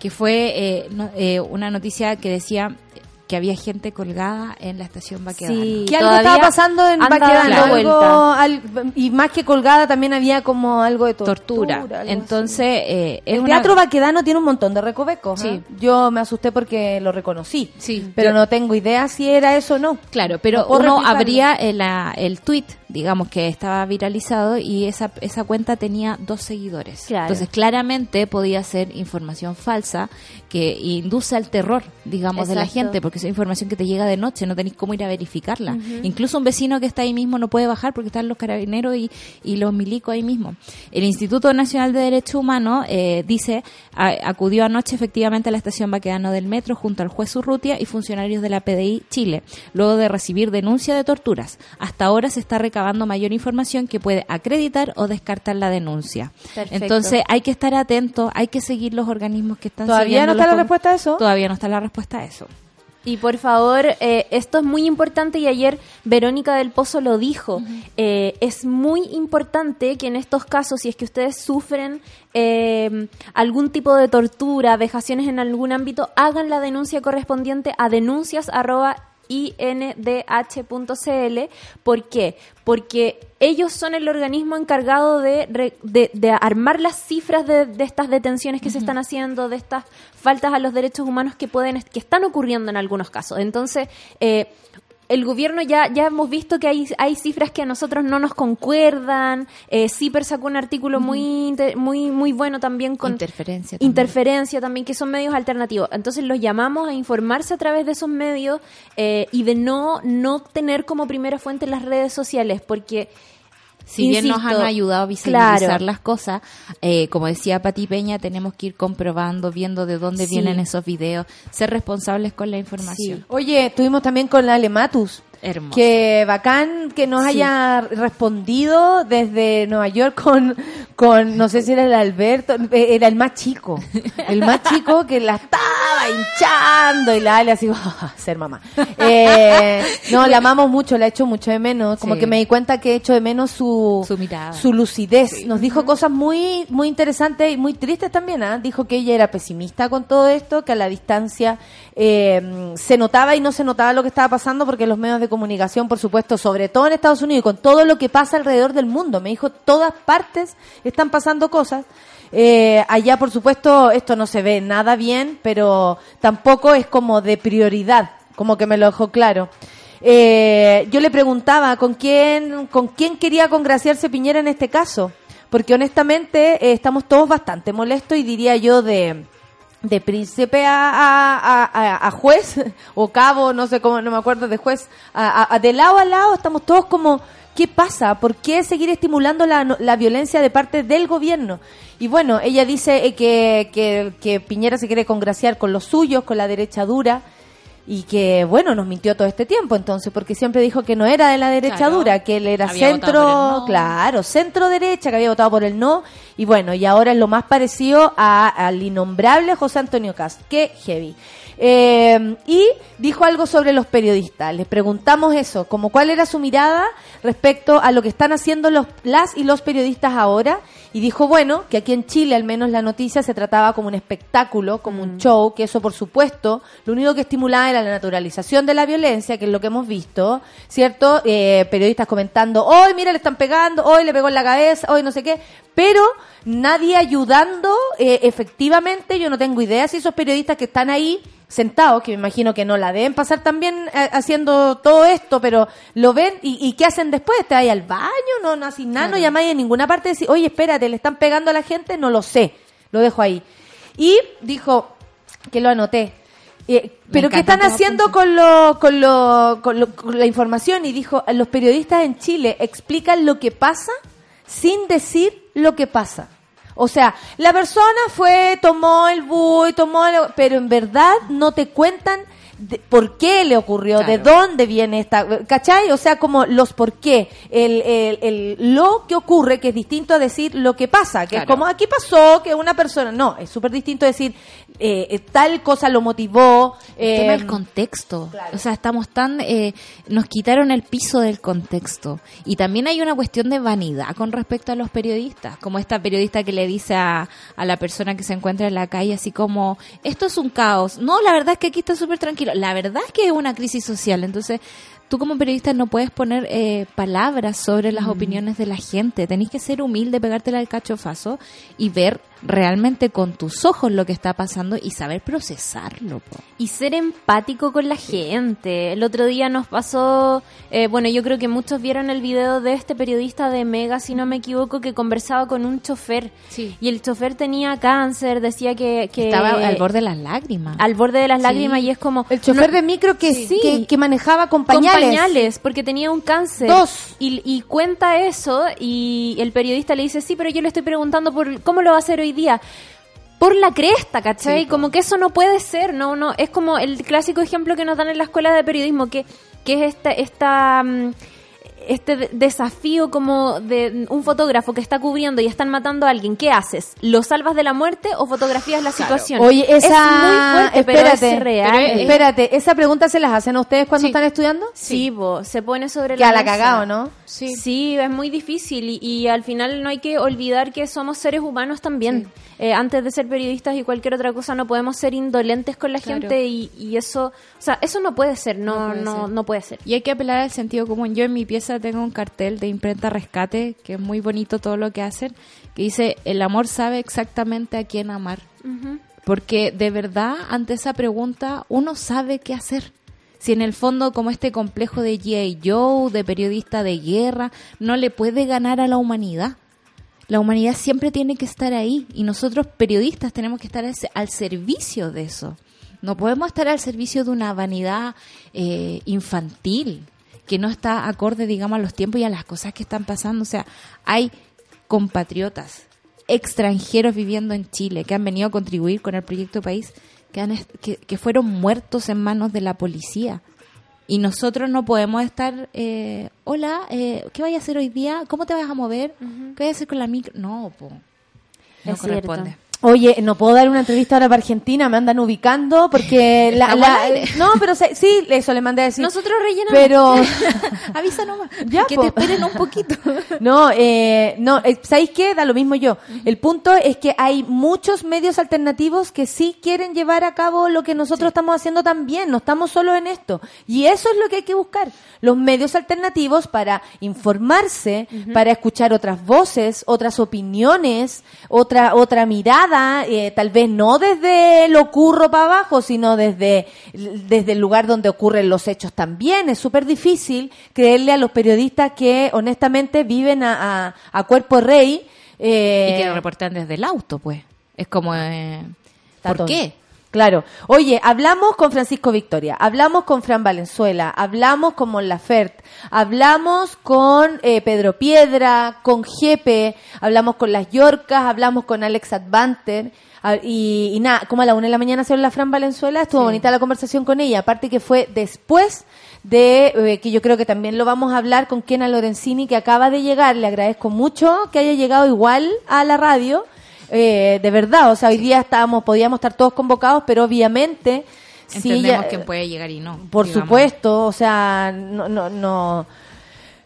E: que fue eh, no- eh, una noticia que decía que había gente colgada en la estación Baquedano.
G: Sí.
B: Que algo estaba pasando en Baquedano, algo, al- y más que colgada también había como algo de tortura.
E: tortura.
B: algo
E: Entonces, eh,
B: El
E: una-
B: teatro Baquedano tiene un montón de recovecos.
E: Sí.
B: ¿eh? Yo me asusté porque lo reconocí.
E: Sí,
B: Pero
E: yo-
B: no tengo idea si era eso o no.
E: Claro, pero
B: No
E: uno abría el, la- el tweet, digamos que estaba viralizado y esa, esa cuenta tenía dos seguidores.
G: Claro.
E: Entonces, claramente podía ser información falsa que induce al terror, digamos, de la gente, porque es información que te llega de noche, no tenéis cómo ir a verificarla. Incluso un vecino que está ahí mismo no puede bajar porque están los carabineros y, y los milicos ahí mismo. El Instituto Nacional de Derechos Humanos eh, dice, a- acudió anoche efectivamente a la estación Baquedano del metro junto al juez Urrutia y funcionarios de la PDI Chile, luego de recibir denuncia de torturas. Hasta ahora se está recabando mayor información que puede acreditar o descartar la denuncia.
G: Perfecto.
E: Entonces hay que estar atentos, hay que seguir los organismos que están
B: ¿Todavía no está la respuesta a eso?
E: Todavía no está la respuesta a eso.
G: Y por favor, eh, esto es muy importante y ayer Verónica del Pozo lo dijo. Eh, es muy importante que en estos casos, si es que ustedes sufren eh, algún tipo de tortura, vejaciones en algún ámbito, hagan la denuncia correspondiente a denuncias arroba indh.cl. ¿Por qué? Porque ellos son el organismo encargado de, re- de, de armar las cifras de, de estas detenciones que se están haciendo, de estas faltas a los derechos humanos que pueden que están ocurriendo en algunos casos. Entonces, eh, el gobierno ya, ya hemos visto que hay, hay cifras que a nosotros no nos concuerdan. Eh, CIPER sacó un artículo muy, muy, muy bueno también con
E: Interferencia también.
G: interferencia también, que son medios alternativos. Entonces los llamamos a informarse a través de esos medios eh, y de no, no tener como primera fuente las redes sociales, porque
E: Si bien nos han ayudado a visibilizar
G: claro.
E: las cosas, eh, como decía Pati Peña, tenemos que ir comprobando, viendo de dónde
G: Sí.
E: vienen esos videos, ser responsables con la información.
B: Oye, estuvimos también con la Alematus.
E: Hermoso.
B: Que bacán que nos
G: Sí.
B: haya respondido desde Nueva York con, con, no sé si era el Alberto, era el más chico. El más chico que la estaba hinchando y la Ale así, "Ah, ser mamá. Eh, no, la amamos mucho, la echo mucho de menos. Como
E: Sí.
B: que me di cuenta que echo de menos su,
E: Su mirada.
B: su lucidez. Nos dijo cosas muy, muy interesantes y muy tristes también. ¿ah? Dijo que ella era pesimista con todo esto, que a la distancia eh, se notaba y no se notaba lo que estaba pasando porque los medios de comunicación, por supuesto, sobre todo en Estados Unidos y con todo lo que pasa alrededor del mundo, me dijo, todas partes están pasando cosas. Eh, allá, por supuesto, esto no se ve nada bien, pero tampoco es como de prioridad, como que me lo dejó claro. Eh, yo le preguntaba con quién, con quién quería congraciarse Piñera en este caso, porque honestamente eh, estamos todos bastante molestos y diría yo de, de príncipe a, a, a- juez o cabo, no sé cómo, no me acuerdo de juez, a, de lado a lado estamos todos como, ¿qué pasa? ¿Por qué seguir estimulando la, la violencia de parte del gobierno? Y bueno, ella dice eh, que, que, que Piñera se quiere congraciar con los suyos, con la derecha dura. Y que, bueno, nos mintió todo este tiempo, entonces, porque siempre dijo que no era de la derecha
E: Claro.
B: dura, que él era centro,
E: no.
B: claro, centro derecha, que había votado por el no, y bueno, y ahora es lo más parecido a- al innombrable José Antonio Cast, que heavy. Eh, y dijo algo sobre los periodistas. Les preguntamos eso, como cuál era su mirada respecto a lo que están haciendo los, las y los periodistas ahora. Y dijo, bueno, que aquí en Chile al menos la noticia se trataba como un espectáculo, como un show, que eso por supuesto, lo único que estimulaba era la naturalización de la violencia, que es lo que hemos visto, ¿cierto? Eh, periodistas comentando, hoy mira le están pegando, hoy le pegó en la cabeza, hoy no sé qué, pero nadie ayudando eh, efectivamente, yo no tengo idea si esos periodistas que están ahí sentados, que me imagino que no la deben pasar también eh, haciendo todo esto, pero lo ven y, y ¿qué hacen después? ¿Te vas al baño? No, no haces nada, no llamáis en ninguna parte, decir, oye, espérate, le están pegando a la gente, no lo sé, lo dejo ahí. Y dijo, que lo anoté, eh, pero ¿qué están haciendo con, lo, con, lo, con, lo- con la información? Y dijo, los periodistas en Chile explican lo que pasa sin decir lo que pasa. O sea, la persona fue, tomó el bus, tomó el- pero en verdad no te cuentan de- por qué le ocurrió, de dónde viene esta, ¿cachai? O sea, como los por qué, el, el, el- lo que ocurre, que es distinto a decir lo que pasa, que es como aquí pasó que una persona, no, es súper distinto decir eh, eh, tal cosa lo motivó.
E: El tema
B: eh,
E: del contexto. O sea, estamos tan... eh, nos quitaron el piso del contexto. Y también hay una cuestión de vanidad con respecto a los periodistas. Como esta periodista que le dice a, a la persona que se encuentra en la calle así como, esto es un caos. No, la verdad es que aquí está súper tranquilo. La verdad es que es una crisis social. Entonces... Tú como periodista no puedes poner eh, palabras sobre las opiniones de la gente. Tenés que ser humilde, pegártela al cachofazo y ver realmente con tus ojos lo que está pasando y saber procesarlo. po.
G: y ser empático con la gente. El otro día nos pasó, eh, bueno, yo creo que muchos vieron el video de este periodista de Mega, si no me equivoco, que conversaba con un chofer.
E: Sí.
G: Y el chofer tenía cáncer, decía que... que
E: Estaba al borde de las lágrimas.
G: al borde de las
E: Sí.
G: lágrimas y es como...
B: el chofer
G: no-
B: de micro que,
G: Sí.
B: que, que manejaba con
G: con
B: pañales.
G: pañales, porque tenía un cáncer.
B: Dos.
G: Y, y cuenta eso y el periodista le dice, sí, pero yo le estoy preguntando por cómo lo va a hacer hoy día. Por la cresta, ¿cachai? como que eso no puede ser, no, no, es como el clásico ejemplo que nos dan en la escuela de periodismo, que, que es esta, esta, mm, este de- desafío como de un fotógrafo que está cubriendo y están matando a alguien, ¿qué haces? ¿Lo salvas de la muerte o fotografías la situación?
B: Oye, esa...
G: es muy fuerte, pero es real.
B: pero, espérate, ¿esa pregunta se las hacen a ustedes cuando
E: Sí.
B: están estudiando?
G: Sí, bo, se pone sobre
B: Que
G: la
B: a la cagao, ¿no?
G: Sí. es muy difícil y, y al final no hay que olvidar que somos seres humanos también. Eh, antes de ser periodistas y cualquier otra cosa no podemos ser indolentes con la
E: Claro.
G: gente y, y eso, o sea, eso no puede ser, no,
E: No puede
G: no,
E: ser.
G: no puede ser.
E: Y hay que apelar al sentido común. Yo en mi pieza tengo un cartel de imprenta rescate, que es muy bonito todo lo que hacen, que dice, el amor sabe exactamente a quién amar. Porque de verdad, ante esa pregunta, uno sabe qué hacer. Si en el fondo, como este complejo de G.I. Joe, de periodista de guerra, no le puede ganar a la humanidad. La humanidad siempre tiene que estar ahí y nosotros periodistas tenemos que estar al, al servicio de eso. No podemos estar al servicio de una vanidad eh, infantil que no está acorde, digamos, a los tiempos y a las cosas que están pasando. O sea, hay compatriotas extranjeros viviendo en Chile que han venido a contribuir con el proyecto país que, han, que, que fueron muertos en manos de la policía. Y nosotros no podemos estar, eh, hola, eh, ¿qué vaya a hacer hoy día? ¿Cómo te vas a mover? ¿Qué vaya a hacer con la micro? No, po. No
G: Es
E: corresponde.
G: cierto.
B: Oye, no puedo dar una entrevista ahora para Argentina, me andan ubicando porque la, no, pero se- sí, eso le mandé a decir.
G: Nosotros rellenamos.
B: pero
E: Avisa nomás.
B: Ya,
E: que
B: po.
E: te esperen un poquito.
B: no, eh, no, eh, ¿sabéis qué? Da lo mismo yo. El punto es que hay muchos medios alternativos que sí quieren llevar a cabo lo que nosotros estamos haciendo también, no estamos solo en esto. Y eso es lo que hay que buscar, los medios alternativos para informarse, para escuchar otras voces, otras opiniones, otra otra mirada, eh, tal vez no desde lo curro para abajo, sino desde, desde el lugar donde ocurren los hechos también. Es súper difícil creerle a los periodistas que honestamente viven a, a, a cuerpo rey. eh,
E: y que lo reportan desde el auto, pues. Es como, eh, ¿por
B: Tatón.
E: qué?
B: Claro. Oye, hablamos con Francisco Victoria, hablamos con Fran Valenzuela, hablamos con Mon Laferte, hablamos con eh, Pedro Piedra, con Jepe, hablamos con las Yorcas, hablamos con Alex Advanter. Y, y nada, como a la una de la mañana se la Fran Valenzuela, estuvo bonita la conversación con ella, aparte que fue después de, eh, que yo creo que también lo vamos a hablar con Kena Lorenzini, que acaba de llegar, le agradezco mucho que haya llegado igual a la radio, eh, de verdad, o sea, hoy día estábamos, podíamos estar todos convocados, pero obviamente sí,
E: Entendemos
B: ya-
E: quién puede llegar y no.
B: por
E: digamos.
B: supuesto, o sea, no, no, no,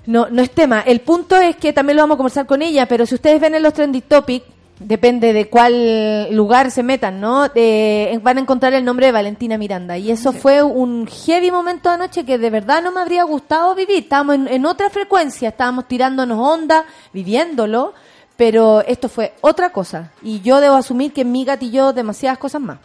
B: no, no es tema. El punto es que también lo vamos a conversar con ella, pero si ustedes ven en los trending topics, depende de cuál lugar se metan, ¿no? Eh, van a encontrar el nombre de Valentina Miranda. Y eso fue un heavy momento anoche que de verdad no me habría gustado vivir. Estábamos en, en otra frecuencia, estábamos tirándonos onda, viviéndolo, pero esto fue otra cosa. Y yo debo asumir que en mi gatilló demasiadas cosas más.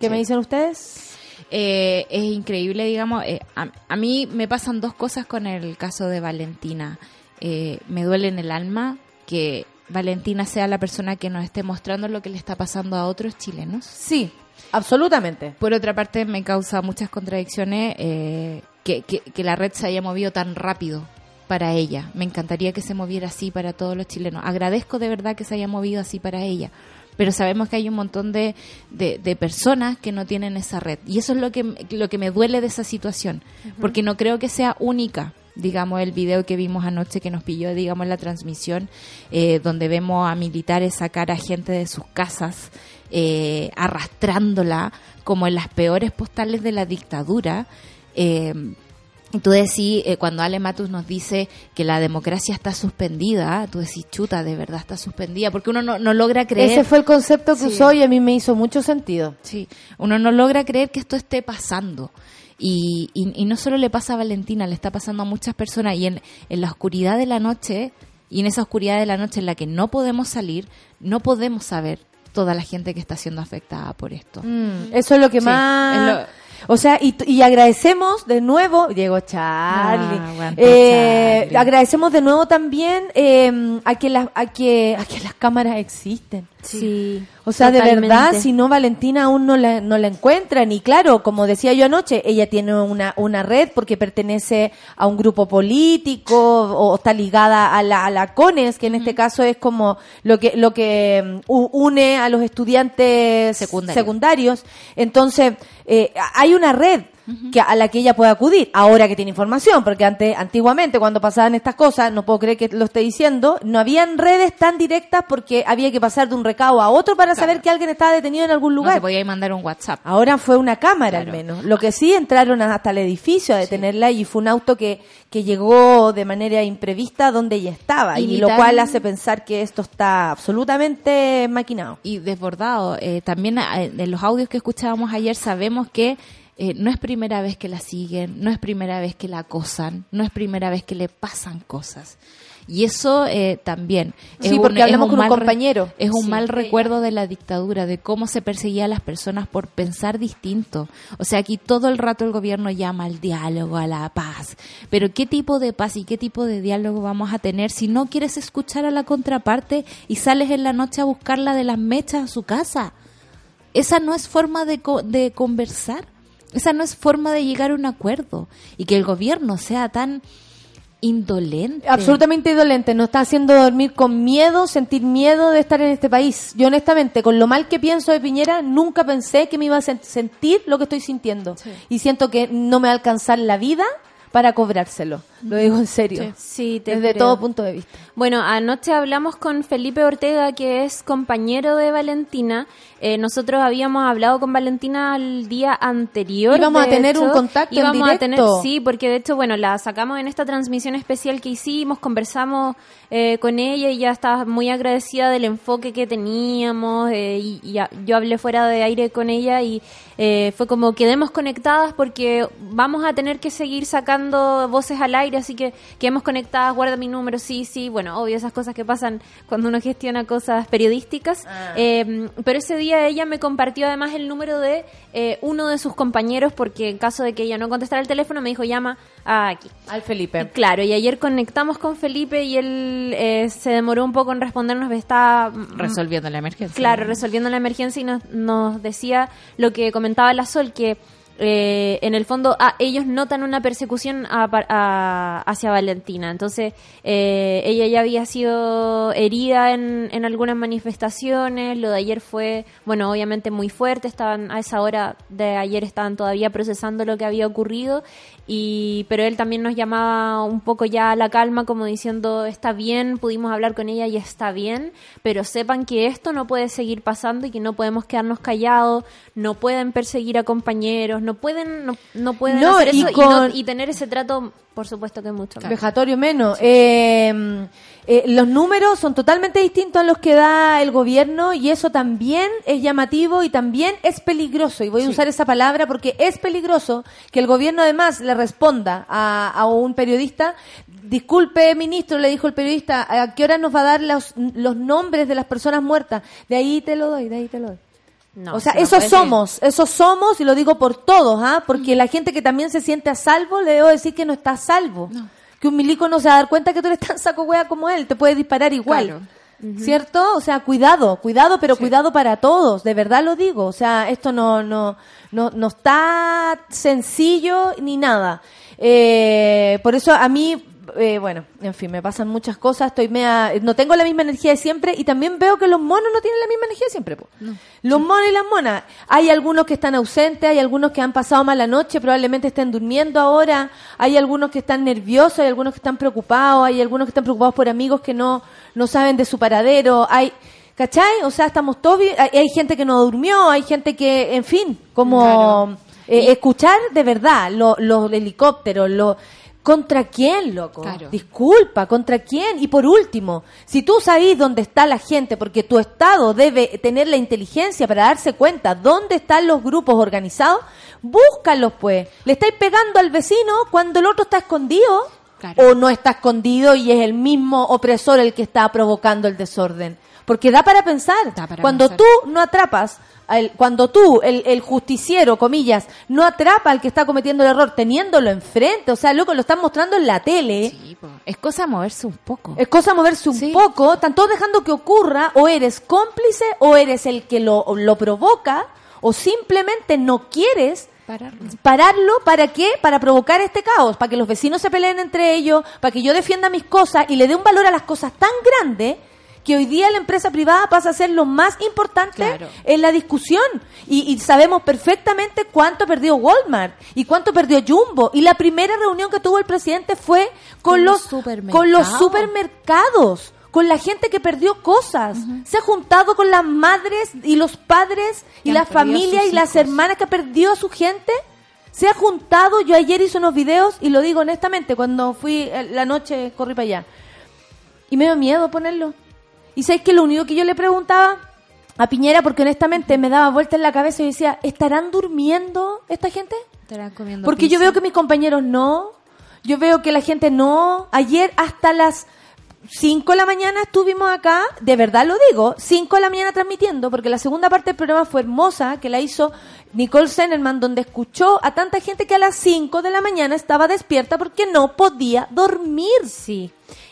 B: ¿Qué me dicen ustedes?
E: Eh, es increíble, digamos. eh, a, a mí me pasan dos cosas con el caso de Valentina. Eh, me duele en el alma que Valentina sea la persona que nos esté mostrando lo que le está pasando a otros chilenos.
B: Sí, absolutamente.
E: Por otra parte, me causa muchas contradicciones eh, que, que- que la red se haya movido tan rápido para ella. Me encantaría que se moviera así para todos los chilenos. Agradezco de verdad que se haya movido así para ella. pero sabemos que hay un montón de, de, de personas que no tienen esa red. Y eso es lo que, lo que me duele de esa situación, porque no creo que sea única digamos, el video que vimos anoche que nos pilló, digamos, la transmisión, eh, donde vemos a militares sacar a gente de sus casas, eh, arrastrándola como en las peores postales de la dictadura. Eh, Tú decís, eh, cuando Ale Matus nos dice que la democracia está suspendida, tú decís, chuta, de verdad está suspendida, porque uno no, no logra creer.
B: Ese fue el concepto que
E: Sí.
B: usó y a mí me hizo mucho sentido.
E: Sí, uno no logra creer que esto esté pasando. Y, y, y no solo le pasa a Valentina, le está pasando a muchas personas. Y en, en la oscuridad de la noche, y en esa oscuridad de la noche en la que no podemos salir, no podemos saber toda la gente que está siendo afectada por esto.
B: Mm, eso es lo que
E: Sí,
B: más...
E: es lo-
B: O sea, y, y agradecemos de nuevo, Diego Charlie,
E: Ah, aguanta,
B: eh,
E: Charlie.
B: agradecemos de nuevo también eh, a, que las a, que, a que las cámaras existen.
G: Sí.
B: O sea, de verdad, si no, Valentina aún no la, no la encuentran. Y claro, como decía yo anoche, ella tiene una, una red porque pertenece a un grupo político o, está ligada a la, a la CONES, que en este caso es como lo que, lo que mm, une a los estudiantes
E: secundarios.
B: Entonces, eh, hay una red que a la que ella puede acudir, ahora que tiene información, porque antes, antiguamente cuando pasaban estas cosas, no puedo creer que lo esté diciendo, no habían redes tan directas porque había que pasar de un recado a otro para saber que alguien estaba detenido en algún
E: No
B: lugar.
E: se podía mandar un WhatsApp.
B: Ahora fue una cámara
E: Claro.
B: al menos. Lo que sí entraron hasta el edificio a detenerla y fue un auto que, que llegó de manera imprevista donde ella estaba.
E: Y
B: lo cual hace pensar que esto está absolutamente maquinado.
E: y desbordado. Eh, también eh, en los audios que escuchábamos ayer sabemos que eh, no es primera vez que la siguen, no es primera vez que la acosan, no es primera vez que le pasan cosas. Y eso eh, también
B: Sí, porque hablamos con un
E: mal re-
B: compañero.
E: Es un
B: Sí.
E: mal recuerdo de la dictadura, de cómo se perseguía a las personas por pensar distinto. O sea, aquí todo el rato el gobierno llama al diálogo, a la paz. Pero ¿qué tipo de paz y qué tipo de diálogo vamos a tener si no quieres escuchar a la contraparte y sales en la noche a buscarla de las mechas a su casa? Esa no es forma de, co- de conversar. Esa no es forma de llegar a un acuerdo. Y que el gobierno sea tan indolente.
B: Absolutamente indolente, nos está haciendo dormir con miedo, sentir miedo de estar en este país. Yo honestamente, con lo mal que pienso de Piñera, nunca pensé que me iba a sen- sentir lo que estoy sintiendo. Y siento que no me va a alcanzar la vida para cobrárselo. Lo digo en serio.
G: Sí, te
B: Desde
G: creo.
B: todo punto de vista.
G: Bueno, anoche hablamos con Felipe Ortega, que es compañero de Valentina. Eh, nosotros habíamos hablado con Valentina el día anterior.
B: Íbamos a tener
G: hecho.
B: un contacto en
G: Íbamos a tener,
B: directo.
G: sí, porque de hecho, bueno, la sacamos en esta transmisión especial que hicimos, conversamos eh, con ella y ya estaba muy agradecida del enfoque que teníamos eh, y, y a- yo hablé fuera de aire con ella y eh, fue como quedemos conectadas porque vamos a tener que seguir sacando voces al aire, así que quedemos conectadas, guarda mi número, sí, sí, bueno, obvio esas cosas que pasan cuando uno gestiona cosas periodísticas, Eh, pero ese día ella me compartió además el número de eh, uno de sus compañeros porque en caso de que ella no contestara el teléfono me dijo llama a aquí.
B: Al
G: Y
B: Felipe.
G: Claro, y ayer conectamos con Felipe y él eh, se demoró un poco en respondernos, está mm,
E: resolviendo la emergencia.
G: Claro, resolviendo la emergencia y nos, nos decía lo que comentaba la Sol, que eh, en el fondo ah, ellos notan una persecución a- a- hacia Valentina. Entonces, eh, ella ya había sido herida en, en algunas manifestaciones, lo de ayer fue, bueno, obviamente muy fuerte, estaban a esa hora de ayer estaban todavía procesando lo que había ocurrido, y pero él también nos llamaba un poco ya a la calma, como diciendo, está bien, pudimos hablar con ella y está bien, pero sepan que esto no puede seguir pasando y que no podemos quedarnos callados, no pueden perseguir a compañeros, no pueden, no, no pueden
B: No,
G: hacer
B: y
G: eso y,
B: con-
G: no- y tener ese trato, por supuesto que es mucho. más.
B: Vejatorio menos. Eh, eh, los números son totalmente distintos a los que da el gobierno y eso también es llamativo y también es peligroso. Y voy a usar esa palabra porque es peligroso que el gobierno además le responda a, a un periodista. Disculpe, ministro, le dijo el periodista, ¿a qué hora nos va a dar los, los nombres de las personas muertas? De ahí te lo doy, de ahí te lo doy.
G: No,
B: o sea,
G: no
B: esos
G: puede ser.
B: somos, esos somos, y lo digo por todos, ¿ah? Porque la gente que también se siente a salvo, le debo decir que no está a salvo. Que un milico no se va a dar cuenta que tú eres tan saco hueá como él, te puede disparar igual.
E: Claro.
B: ¿Cierto? O sea, cuidado, cuidado, pero cuidado para todos, de verdad lo digo. O sea, esto no, no, no, no está sencillo ni nada. Eh, por eso a mí, eh, bueno, en fin, me pasan muchas cosas, estoy mea, no tengo la misma energía de siempre y también veo que los monos no tienen la misma energía de siempre. po. Los monos y las monas, hay algunos que están ausentes, hay algunos que han pasado mala noche, probablemente estén durmiendo ahora, hay algunos que están nerviosos, hay algunos que están preocupados, hay algunos que están preocupados por amigos que no, no saben de su paradero, hay... ¿Cachai? O sea, estamos todos... Hay, hay gente que no durmió, hay gente que, en fin, como... eh, escuchar de verdad lo- los helicópteros, lo, ¿contra quién, loco?
E: Claro.
B: Disculpa, ¿contra quién? Y por último, si tú sabís dónde está la gente, porque tu Estado debe tener la inteligencia para darse cuenta dónde están los grupos organizados, búscalos pues. Le estáis pegando al vecino cuando el otro está escondido
E: Claro.
B: o no está escondido y es el mismo opresor el que está provocando el desorden. Porque da para pensar.
E: Da para
B: cuando
E: pensar.
B: tú no atrapas, al- cuando tú, el, el justiciero, comillas, no atrapa al que está cometiendo el error teniéndolo enfrente, o sea, loco, lo están mostrando en la tele.
E: Sí, es cosa moverse un poco.
B: Es cosa moverse un
E: Sí.
B: poco, están todos dejando que ocurra, o eres cómplice, o eres el que lo, lo provoca, o simplemente no quieres
E: Pararlo.
B: pararlo para qué? Para provocar este caos, para que los vecinos se peleen entre ellos, para que yo defienda mis cosas y le dé un valor a las cosas tan grande que hoy día la empresa privada pasa a ser lo más importante
E: Claro.
B: en la discusión. Y, y sabemos perfectamente cuánto perdió Walmart y cuánto perdió Jumbo. Y la primera reunión que tuvo el presidente fue con,
E: Con los
B: los, con los
E: supermercados.
B: con la gente que perdió cosas. Se ha juntado con las madres y los padres y la familia y las hermanas que perdió a su gente. Se ha juntado, yo ayer hice unos videos y lo digo honestamente, cuando fui eh, la noche corrí para allá. Y me dio miedo ponerlo. Y sabes que lo único que yo le preguntaba a Piñera, porque honestamente me daba vuelta en la cabeza y decía, ¿estarán durmiendo esta gente?
E: Estarán comiendo
B: Porque yo veo que mis compañeros no, yo veo que la gente no. Ayer hasta las 5 de la mañana estuvimos acá, de verdad lo digo, 5 de la mañana transmitiendo, porque la segunda parte del programa fue hermosa, que la hizo Nicole Zenerman, donde escuchó a tanta gente que a las 5 de la mañana estaba despierta porque no podía dormir.
G: Sí.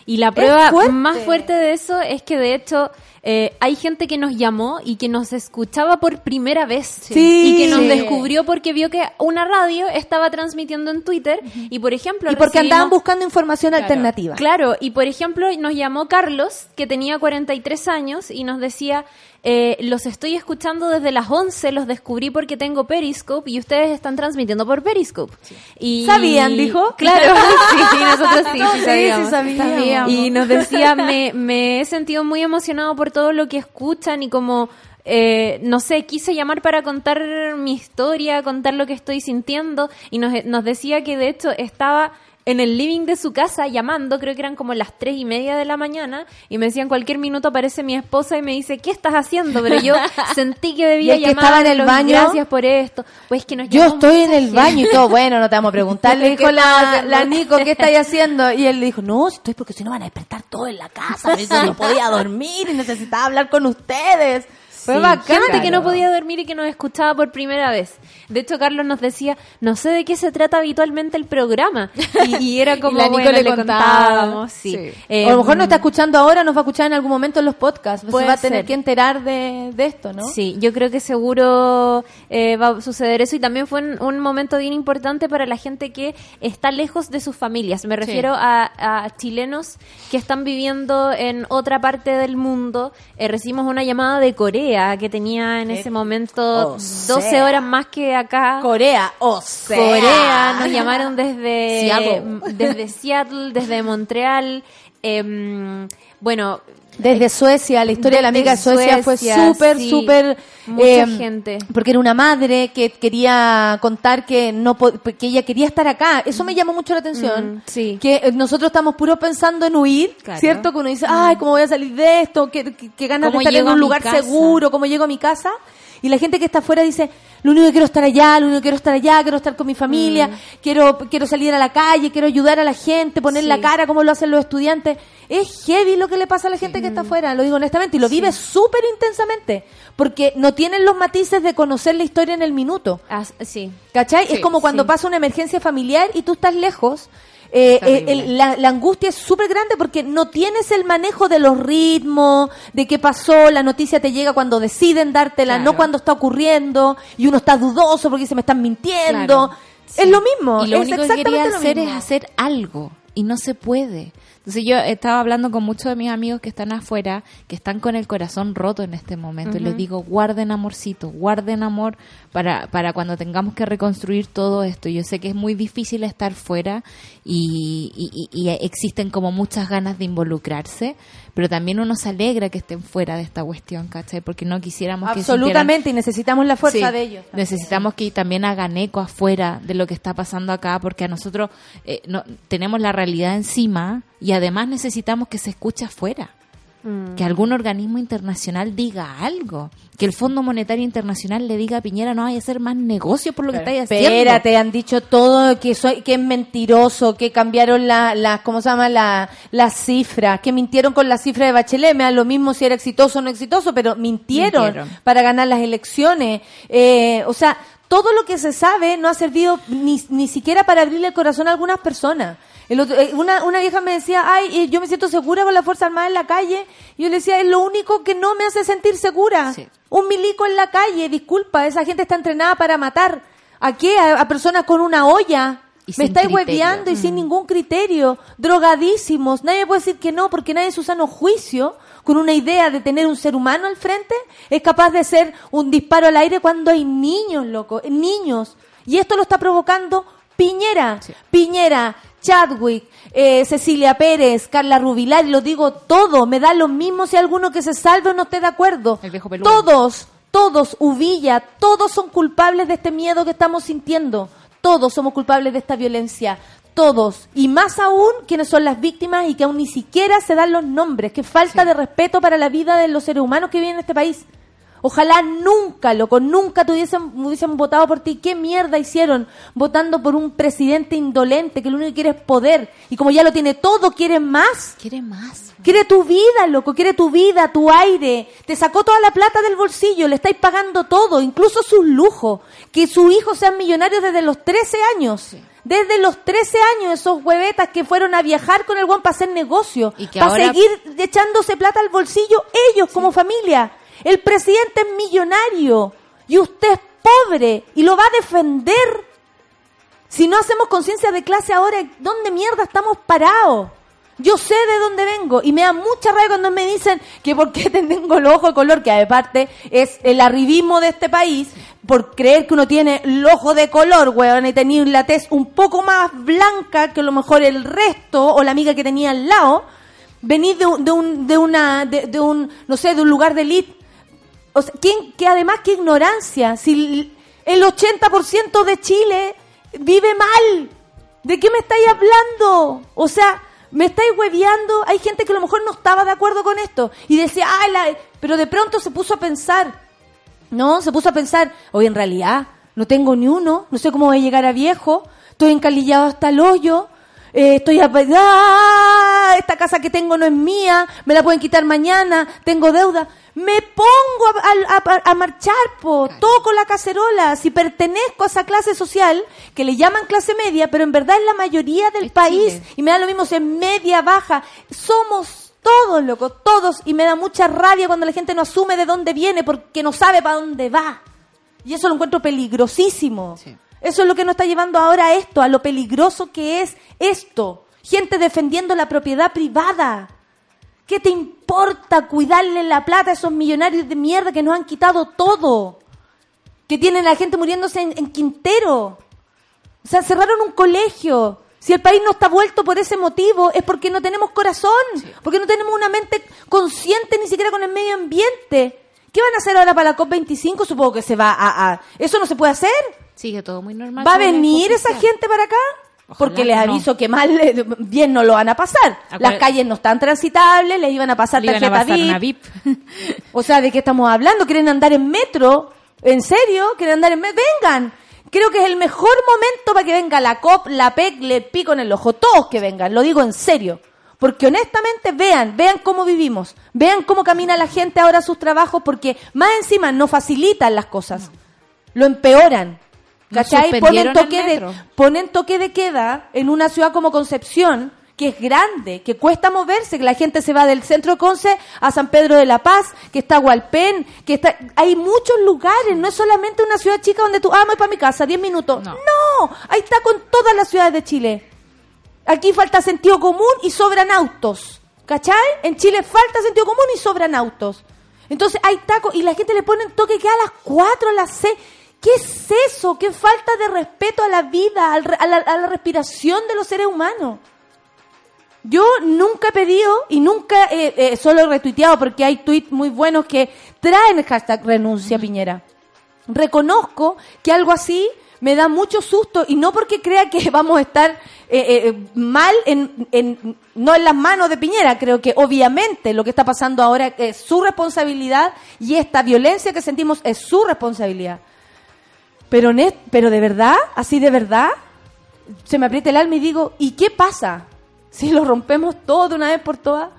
G: Y la prueba
B: fuerte.
G: más fuerte de eso es que de hecho eh, hay gente que nos llamó y que nos escuchaba por primera vez.
B: Sí.
G: Y que nos
B: Sí.
G: descubrió porque vio que una radio estaba transmitiendo en Twitter y por ejemplo...
B: Y porque
G: recibimos-
B: andaban buscando información alternativa.
G: Claro, y por ejemplo nos llamó Carlos, que tenía 43 años, y nos decía, eh, los estoy escuchando desde las 11, los descubrí porque tengo Periscope y ustedes están transmitiendo por Periscope. Y...
B: ¿Sabían, dijo?
G: Claro, sí, sí, nosotros sí, sí,
B: Sí,
G: sabíamos.
B: sí sabíamos.
G: Y nos decía, me, me he sentido muy emocionado por todo lo que escuchan y como, eh, no sé, quise llamar para contar mi historia, contar lo que estoy sintiendo y nos, nos decía que de hecho estaba en el living de su casa llamando, creo que eran como las tres y media de la mañana y me decían cualquier minuto aparece mi esposa y me dice, ¿qué estás haciendo? Pero yo sentí que debía
B: Y el que estaba en el baño,
G: gracias por esto. Pues que nos
B: Yo estoy en el baño y todo. Bueno, no te vamos a preguntar. Le
G: ¿Qué
B: dijo la, Nico, ¿qué estáis haciendo? Y él le dijo, no, si estoy porque si no van a despertar todo en la casa. No podía dormir y necesitaba hablar con ustedes. Fue
G: Sí,
B: bacán.
G: Gente que no podía dormir y que nos escuchaba por primera vez. De hecho, Carlos nos decía, no sé de qué se trata habitualmente el programa. Y, y era como,
E: la Nico
G: bueno,
E: le
G: le
E: contaba.
G: contábamos. Sí.
E: Sí.
G: Eh,
B: o a lo mejor no está escuchando ahora, nos va a escuchar en algún momento en los podcasts. Se
G: Puede
B: va a tener
G: ser.
B: que enterar de, de esto, ¿no?
G: Sí, yo creo que seguro eh, va a suceder eso y también fue un, un momento bien importante para la gente que está lejos de sus familias. Me refiero a, a chilenos que están viviendo en otra parte del mundo. Eh, recibimos una llamada de Corea que tenía en ese momento
B: o
G: 12
B: sea.
G: horas más que acá.
B: Corea, o sea.
G: Corea, nos llamaron desde
B: Seattle.
G: desde Seattle, desde Montreal. em, bueno,
B: Desde Suecia, la historia de la amiga de Suecia fue súper,
G: sí.
B: súper...
G: Mucha
B: eh,
G: gente.
B: Porque era una madre que quería contar que no que ella quería estar acá. Eso me llamó mucho la atención.
G: Mm, sí.
B: Que eh, nosotros estamos puro pensando en huir,
E: Claro.
B: ¿cierto? Que uno dice, ay, ¿cómo voy a salir de esto? ¿Qué, qué, qué ganas de
E: ¿Cómo
B: estar en un lugar seguro? ¿Cómo llego a mi casa? Y la gente que está afuera dice, lo único que quiero es estar allá, lo único que quiero es estar allá, quiero estar con mi familia, quiero, quiero salir a la calle, quiero ayudar a la gente, poner
G: Sí.
B: la cara como lo hacen los estudiantes. Es heavy lo que le pasa a la gente que está afuera, lo digo honestamente, y lo vive súper intensamente, porque no tienen los matices de conocer la historia en el minuto.
G: ah, sí.
B: ¿Cachai? Es como cuando pasa una emergencia familiar y tú estás lejos. Eh, eh, el- la, la angustia es súper grande porque no tienes el manejo de los ritmos, de qué pasó, la noticia te llega cuando deciden dártela,
E: Claro.
B: no cuando está ocurriendo, y uno está dudoso porque se me están mintiendo.
E: Claro.
B: Es lo mismo,
E: Y lo
B: es
E: único que quería hacer es hacer algo. y no se puede. Entonces yo estaba hablando con muchos de mis amigos que están afuera, que están con el corazón roto en este momento, y les digo, guarden amorcito, guarden amor para, para cuando tengamos que reconstruir todo esto. Yo sé que es muy difícil estar fuera y, y- y- y existen como muchas ganas de involucrarse, pero también uno se alegra que estén fuera de esta cuestión, ¿cachai? Porque no quisiéramos que
B: Absolutamente, y necesitamos la fuerza
E: Sí,
B: de ellos.
E: Necesitamos que también hagan eco afuera de lo que está pasando acá, porque a nosotros eh, no, tenemos la realidad encima y además necesitamos que se escuche afuera.
B: Mm.
E: Que algún organismo internacional diga algo. Que el Fondo Monetario Internacional le diga a Piñera no hay a hacer más negocio por lo que estáis haciendo.
B: Espérate, han dicho todo que soy, que es mentiroso, que cambiaron la, la ¿cómo se llama? La, las cifras, que mintieron con la cifra de Bachelet, me da lo mismo si era exitoso o no exitoso, pero mintieron,
E: Mintieron.
B: para ganar las elecciones. Eh, o sea, todo lo que se sabe no ha servido ni, ni siquiera para abrirle el corazón a algunas personas. El otro- eh, una, una vieja me decía, ay, yo me siento segura con la Fuerza Armada en la calle. Y yo le decía, es lo único que no me hace sentir segura.
E: Sí.
B: Un milico en la calle, disculpa, esa gente está entrenada para matar. ¿A qué? A, a personas con una olla.
E: Y
B: me estáis hueveando y sin ningún criterio. Drogadísimos. Nadie puede decir que no, porque nadie en su sano juicio, con una idea de tener un ser humano al frente, es capaz de hacer un disparo al aire cuando hay niños, loco. Niños. Y esto lo está provocando Piñera. Piñera, Chadwick, eh, Cecilia Pérez, Carla Rubilar, y lo digo todo. Me da lo mismo si alguno que se salve o no esté de acuerdo.
E: El viejo peludo.
B: Todos, todos, Uvilla, todos son culpables de este miedo que estamos sintiendo. Todos somos culpables de esta violencia. Todos. Y más aún quienes son las víctimas y que aún ni siquiera se dan los nombres. Qué falta de respeto para la vida de los seres humanos que viven en este país. Ojalá nunca, loco, nunca tuviesen, hubiesen votado por ti. ¿Qué mierda hicieron votando por un presidente indolente que lo único que quiere es poder? Y como ya lo tiene todo, quiere más.
E: Quiere más.
B: Quiere tu vida, loco, quiere tu vida, tu aire. Te sacó toda la plata del bolsillo, le estáis pagando todo, incluso sus lujos. Que sus hijos sean millonarios desde los 13 años. Desde los 13 años, esos huevetas que fueron a viajar con el guan para hacer negocio.
E: Y que
B: para
E: ahora-
B: seguir echándose plata al bolsillo ellos como familia. El presidente es millonario y usted es pobre y lo va a defender. Si no hacemos conciencia de clase ahora, ¿dónde mierda estamos parados? Yo sé de dónde vengo y me da mucha rabia cuando me dicen que por qué tengo los ojos de color, que aparte es el arribismo de este país, por creer que uno tiene el ojo de color, weón, y tener la tez un poco más blanca que a lo mejor el resto o la amiga que tenía al lado, venís de, de, un, de una, de un, no sé, de un lugar de elite ¿quién, que además, qué ignorancia. Si el 80% de Chile vive mal, ¿de qué me estáis hablando? O sea, me estáis hueveando. Hay gente que a lo mejor no estaba de acuerdo con esto y decía, ay, la... pero de pronto se puso a pensar. No, se puso a pensar, hoy en realidad no tengo ni uno, no sé cómo voy a llegar a viejo, estoy encalillado hasta el hoyo, eh, estoy a... ¡Ah! Esta casa que tengo no es mía, me la pueden quitar mañana, tengo deuda. Me pongo a, a- a- a marchar, po, toco la cacerola, si pertenezco a esa clase social que le llaman clase media, pero en verdad es la mayoría del
E: Es
B: país
E: Chile.
B: y me da lo mismo si es media, baja, somos todos, loco, todos, y me da mucha rabia cuando la gente no asume de dónde viene porque no sabe para dónde va. Y eso lo encuentro peligrosísimo.
E: Sí.
B: Eso es lo que nos está llevando ahora a esto, a lo peligroso que es esto. Gente defendiendo la propiedad privada. ¿Qué te importa cuidarle la plata a esos millonarios de mierda que nos han quitado todo? Que tienen a la gente muriéndose en, en Quintero. O sea, cerraron un colegio. Si el país no está vuelto por ese motivo, es porque no tenemos corazón, porque no tenemos una mente consciente ni siquiera con el medio ambiente. ¿Qué van a hacer ahora para la COP25? Supongo que se va a... a- ¿Eso no se puede hacer?
E: Sigue todo muy normal.
B: ¿Va a venir esa gente para acá?
E: Ojalá
B: Porque les
E: que no.
B: aviso que mal, eh, bien no lo van a pasar. Las calles no están transitables, les iban a pasar
E: iban a
B: tarjeta
E: pasar
B: VIP.
E: una VIP.
B: O sea, ¿de qué estamos hablando? ¿Quieren andar en metro? ¿En serio? ¿Quieren andar en metro? ¡Vengan! Creo que es el mejor momento para que venga la COP, la PEC, le pico en el ojo. Todos que vengan, lo digo en serio. Porque honestamente vean, vean cómo vivimos, vean cómo camina la gente ahora a sus trabajos, porque más encima no facilitan las cosas, lo empeoran. ¿Cachai? Ponen toque, de, ponen toque de queda en una ciudad como Concepción, que es grande, que cuesta moverse, que la gente se va del centro de Conce a San Pedro de la Paz, que está Hualpén, que está... Hay muchos lugares, no es solamente una ciudad chica donde tú, ah, voy para mi casa, 10 minutos.
E: No.
B: no, ahí está con todas las ciudades de Chile. Aquí falta sentido común y sobran autos. ¿Cachai? En Chile falta sentido común y sobran autos. Entonces hay tacos y la gente le pone toque que a las 4, a las 6. ¿Qué es eso? ¿Qué falta de respeto a la vida, a la, a la respiración de los seres humanos? Yo nunca he pedido y nunca eh, solo he retuiteado porque hay tweets muy buenos que traen el hashtag renuncia Piñera. Reconozco que algo así me da mucho susto y no porque crea que vamos a estar eh, eh, mal en, en- no en las manos de Piñera, creo que obviamente lo que está pasando ahora es su responsabilidad y esta violencia que sentimos es su responsabilidad. Pero, pero de verdad, así de verdad, se me aprieta el alma y digo, ¿y qué pasa si lo rompemos todo de una vez por todas?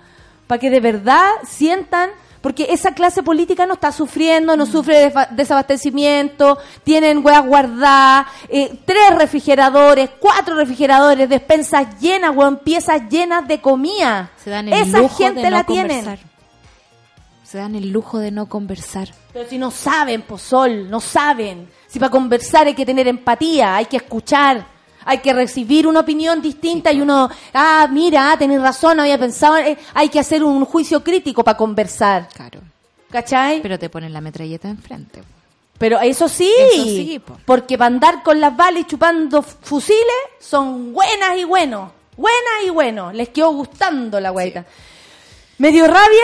B: Para que de verdad sientan, porque esa clase política no está sufriendo, no sufre desabastecimiento, tienen huevas guardadas, eh, tres refrigeradores, cuatro refrigeradores, despensas llenas, weón, piezas llenas de comida.
E: Se dan el
B: Esa
E: lujo
B: gente
E: de no
B: la
E: conversar. Se dan el lujo de no conversar.
B: Pero si no saben, Pozol, no saben. Si para conversar hay que tener empatía, hay que escuchar, hay que recibir una opinión distinta y uno, ah, mira, tenés razón, no había pensado, eh, hay que hacer un juicio crítico para conversar,
E: Claro.
B: ¿cachai? Pero,
E: Pero te ponen la metralleta enfrente.
B: eso sí,
E: Eso sí, po.
B: porque para andar con las balas y chupando fusiles son buenas y buenos, buenas y buenos, les quedó gustando la guaita. Me dio rabia,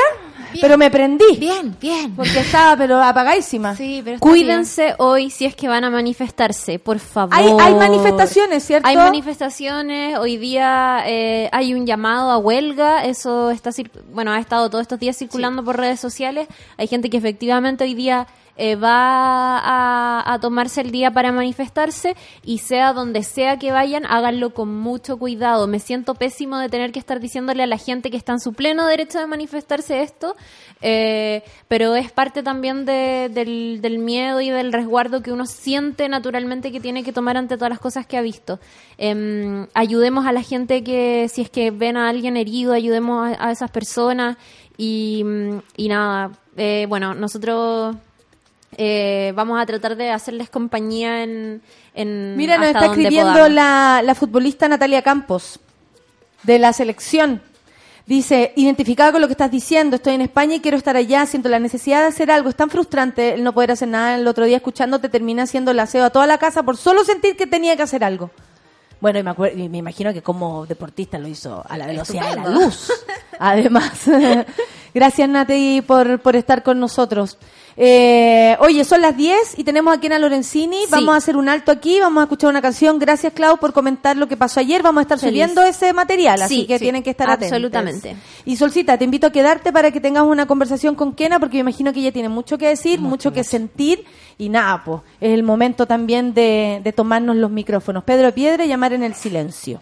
B: pero me prendí.
E: Bien, bien.
B: Porque estaba pero apagadísima.
E: Sí, pero
G: Cuídense hoy si es que van a manifestarse, por favor.
B: Hay, hay manifestaciones, ¿cierto?
G: Hay manifestaciones, hoy día eh, hay un llamado a huelga, eso está bueno, ha estado todos estos días circulando por redes sociales. Hay gente que efectivamente hoy día eh, va a, a tomarse el día para manifestarse y sea donde sea que vayan, háganlo con mucho cuidado. Me siento pésimo de tener que estar diciéndole a la gente que está en su pleno derecho de manifestarse esto, eh, pero es parte también de- del, del miedo y del resguardo que uno siente naturalmente que tiene que tomar ante todas las cosas que ha visto. Em, ayudemos a la gente que, si es que ven a alguien herido, ayudemos a, a esas personas y, mm, y nada, eh, bueno, nosotros eh, vamos a tratar de hacerles compañía en... en
B: Mira, nos está escribiendo la futbolista Natalia Campos, de la selección. Dice, identificada con lo que estás diciendo, estoy en España y quiero estar allá, siento la necesidad de hacer algo. Es tan frustrante el no poder hacer nada. El otro día escuchándote termina haciendo el aseo a toda la casa por solo sentir que tenía que hacer algo. Bueno, y me, acuer- y me imagino que como deportista lo hizo a la velocidad de la luz. Además. Gracias, Nati, por, por estar con nosotros. Eh, oye, son las 10 y tenemos aquí a Lorenzini.
G: Sí.
B: Vamos a hacer un alto aquí, vamos a escuchar una canción. Gracias, Clau, por comentar lo que pasó ayer. Vamos a estar
G: Feliz.
B: subiendo ese material, así
G: Sí,
B: que
G: sí,
B: tienen que estar atentos.
G: absolutamente.
B: Y Solcita, te invito a quedarte para que tengas una conversación con Kena, porque me imagino que ella tiene mucho que decir, mucho, que sentir. Y nada, pues, es el momento también de, de tomarnos los micrófonos. Pedro Piedra, llamar en el silencio.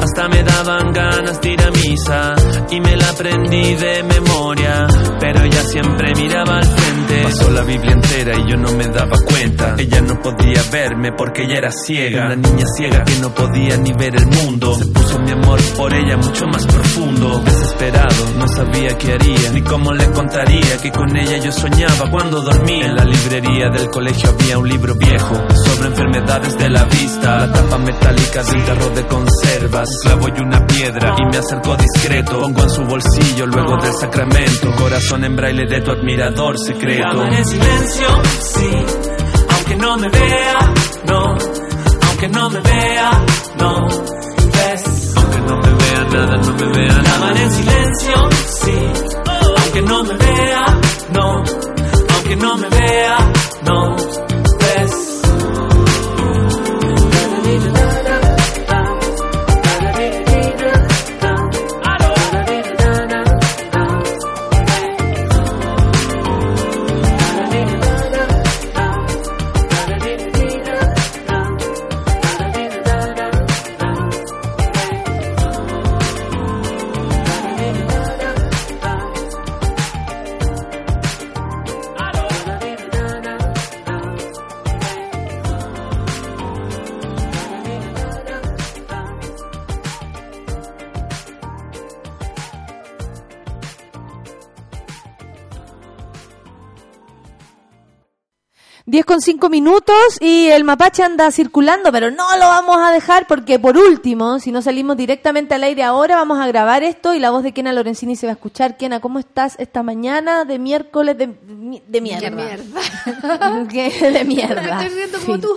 H: Hasta me daban ganas de ir a misa y me la aprendí de memoria. Pero ella siempre miraba al frente. Pasó la Biblia entera y yo no me daba cuenta. Ella no podía verme porque ella era ciega. Una niña ciega que no podía ni ver el mundo. Se puso mi amor por ella mucho más profundo. Desesperado, no sabía qué haría ni cómo le contaría que con ella yo soñaba cuando dormía. En la librería del colegio había un libro viejo sobre enfermedades de la vista. La tapa metálica de un tarro de conservas. Un clavo y una piedra y me acercó discreto. Pongo en su bolsillo luego del sacramento. Corazón en braille de tu admirador secreto.
I: Llaman en silencio, sí, aunque no me vea, no, aunque no me vea, no, ves.
H: Aunque no me vea nada, no me vea nada.
I: Llaman en silencio, sí, aunque no me vea, no, aunque no me vea, no,
B: 10 con 5 minutos y el mapache anda circulando, pero no lo vamos a dejar porque por último, si no salimos directamente al aire ahora, vamos a grabar esto y la voz de Kena Lorenzini se va a escuchar. Kena, ¿cómo estás esta mañana de miércoles de, de, mierda?
J: De mierda.
B: ¿Qué? De mierda.
J: Me estoy riendo como tú.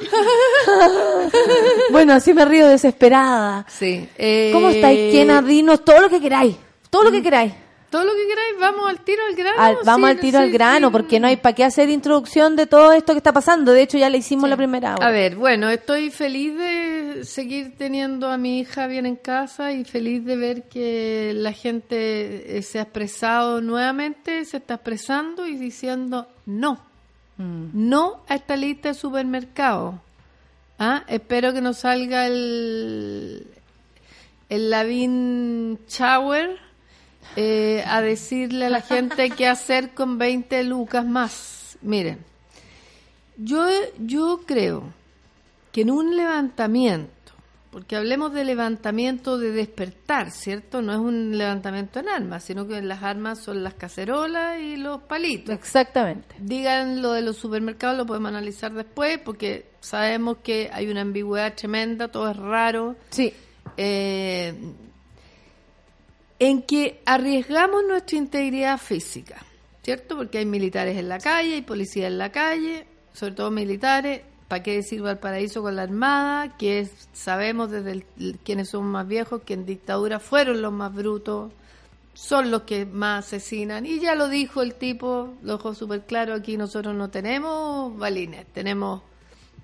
B: bueno, así me río desesperada.
J: Sí.
B: ¿Cómo estáis, eh, Kena? Dinos todo lo que queráis. Todo lo que mm. queráis.
J: Todo lo que queráis, vamos al tiro al grano.
B: Al- vamos
J: Sí,
B: al tiro al grano,
J: sí.
B: porque no hay para qué hacer introducción de todo esto que está pasando. De hecho, ya le hicimos la primera hora.
J: A ver, bueno, estoy feliz de seguir teniendo a mi hija bien en casa y feliz de ver que la gente eh, se ha expresado nuevamente, se está expresando y diciendo no. No a esta lista de supermercados. ¿Ah? Espero que no salga el, el Lavin Shower eh, a decirle a la gente qué hacer con 20 lucas más. Miren, yo, yo creo que en un levantamiento, porque hablemos de levantamiento de despertar, ¿cierto? No es un levantamiento en armas, sino que las armas son las cacerolas y los palitos.
B: Exactamente.
J: Digan lo de los supermercados, lo podemos analizar después, porque sabemos que hay una ambigüedad tremenda, todo es raro.
B: Sí.
J: Eh, en que arriesgamos nuestra integridad física, ¿cierto? Porque hay militares en la calle, hay policías en la calle, sobre todo militares. ¿Para qué decir Valparaíso con la Armada? Que es- sabemos desde quienes son más viejos que en dictadura fueron los más brutos, son los que más asesinan. Y ya lo dijo el tipo, lo dejó súper claro, aquí nosotros no tenemos balines, tenemos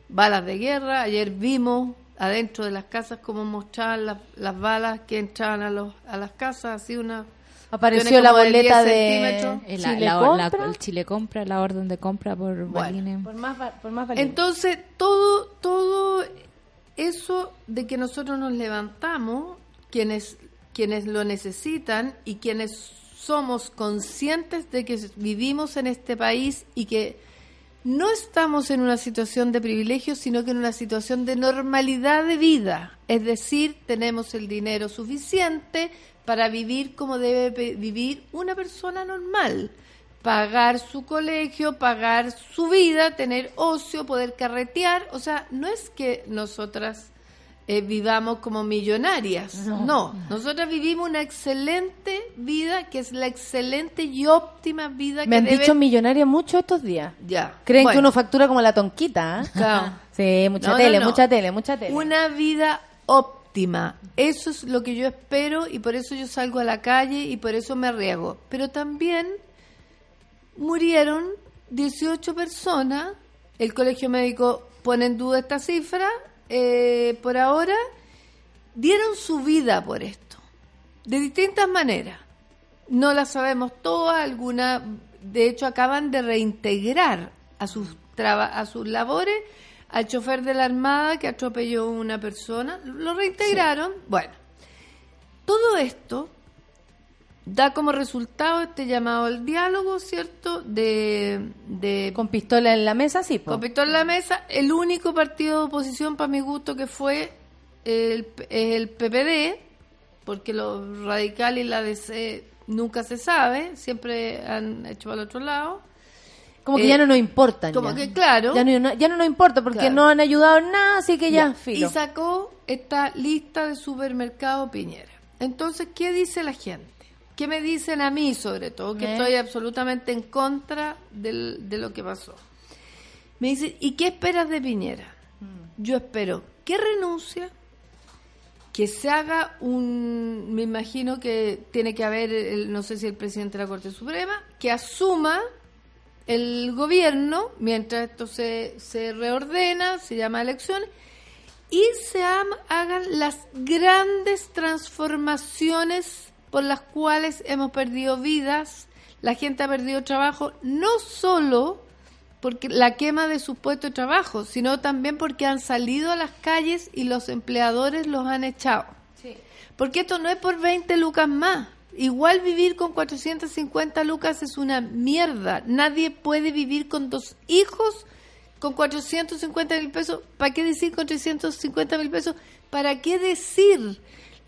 J: balas de guerra. Ayer vimos adentro de las casas cómo mostraban las, las balas que entraban a, los, a las casas, así una...
B: Apareció la
J: como
B: boleta
J: 10
B: de
E: la-
B: Chile
E: la- la-
B: compra.
E: el Chile compra, la orden de compra por balines.
B: Por más, por más valiente.
J: Entonces, todo, todo eso de que nosotros nos levantamos, quienes, quienes lo necesitan y quienes somos conscientes de que vivimos en este país y que no estamos en una situación de privilegio, sino que en una situación de normalidad de vida. Es decir, tenemos el dinero suficiente para vivir como debe vivir una persona normal. Pagar su colegio, pagar su vida, tener ocio, poder carretear. O sea, no es que nosotras eh, vivamos como millonarias. No, nosotras vivimos una excelente vida, que es la excelente y óptima vida
B: Me
J: que
B: han
J: debe-
B: dicho millonaria mucho estos días.
J: Ya.
B: Creen que uno factura como la tonquita, ¿ah?
J: Claro.
B: Sí, mucha
J: no,
B: tele,
J: no.
B: mucha tele, mucha tele.
J: Una vida óptima. Eso es lo que yo espero y por eso yo salgo a la calle y por eso me arriesgo. Pero también murieron 18 personas. El colegio médico pone en duda esta cifra. Eh, por ahora, dieron su vida por esto. De distintas maneras. No las sabemos todas, algunas, de hecho, acaban de reintegrar a sus, traba- a sus labores al chofer de la Armada que atropelló a una persona. Lo reintegraron. Bueno, todo esto da como resultado este llamado al diálogo, ¿cierto? De, de
B: Con pistola en la mesa, sí. po.
J: con pistola en la mesa, el único partido de oposición para mi gusto que fue el, el PPD, porque los radicales y la DC nunca se sabe, siempre han hecho para el otro lado.
B: Como que
J: Eh,
B: ya no nos importan.
J: Como
B: ya.
J: que claro.
B: Ya no, ya no nos importa porque
J: Claro.
B: no han ayudado en nada, así que ya,
J: Ya,
B: filo.
J: Y sacó esta lista de supermercado Piñera. Entonces, ¿qué dice la gente? ¿Qué me dicen a mí, sobre todo? Que
B: ¿Eh?
J: estoy absolutamente en contra del- de lo que pasó. Me dice, ¿y qué esperas de Piñera?
B: Mm.
J: Yo espero que renuncia, que se haga un, me imagino que tiene que haber, el- no sé si el presidente de la Corte Suprema, que asuma el gobierno mientras esto se, se reordena, se llama elección, y se hagan las grandes transformaciones por las cuales hemos perdido vidas, la gente ha perdido trabajo, no solo porque la quema de sus puestos de trabajo, sino también porque han salido a las calles y los empleadores los han echado. Porque esto no es por 20 lucas más. Igual vivir con 450 lucas es una mierda. Nadie puede vivir con dos hijos con 450 mil pesos. ¿Para qué decir con 350 mil pesos? ¿Para qué decir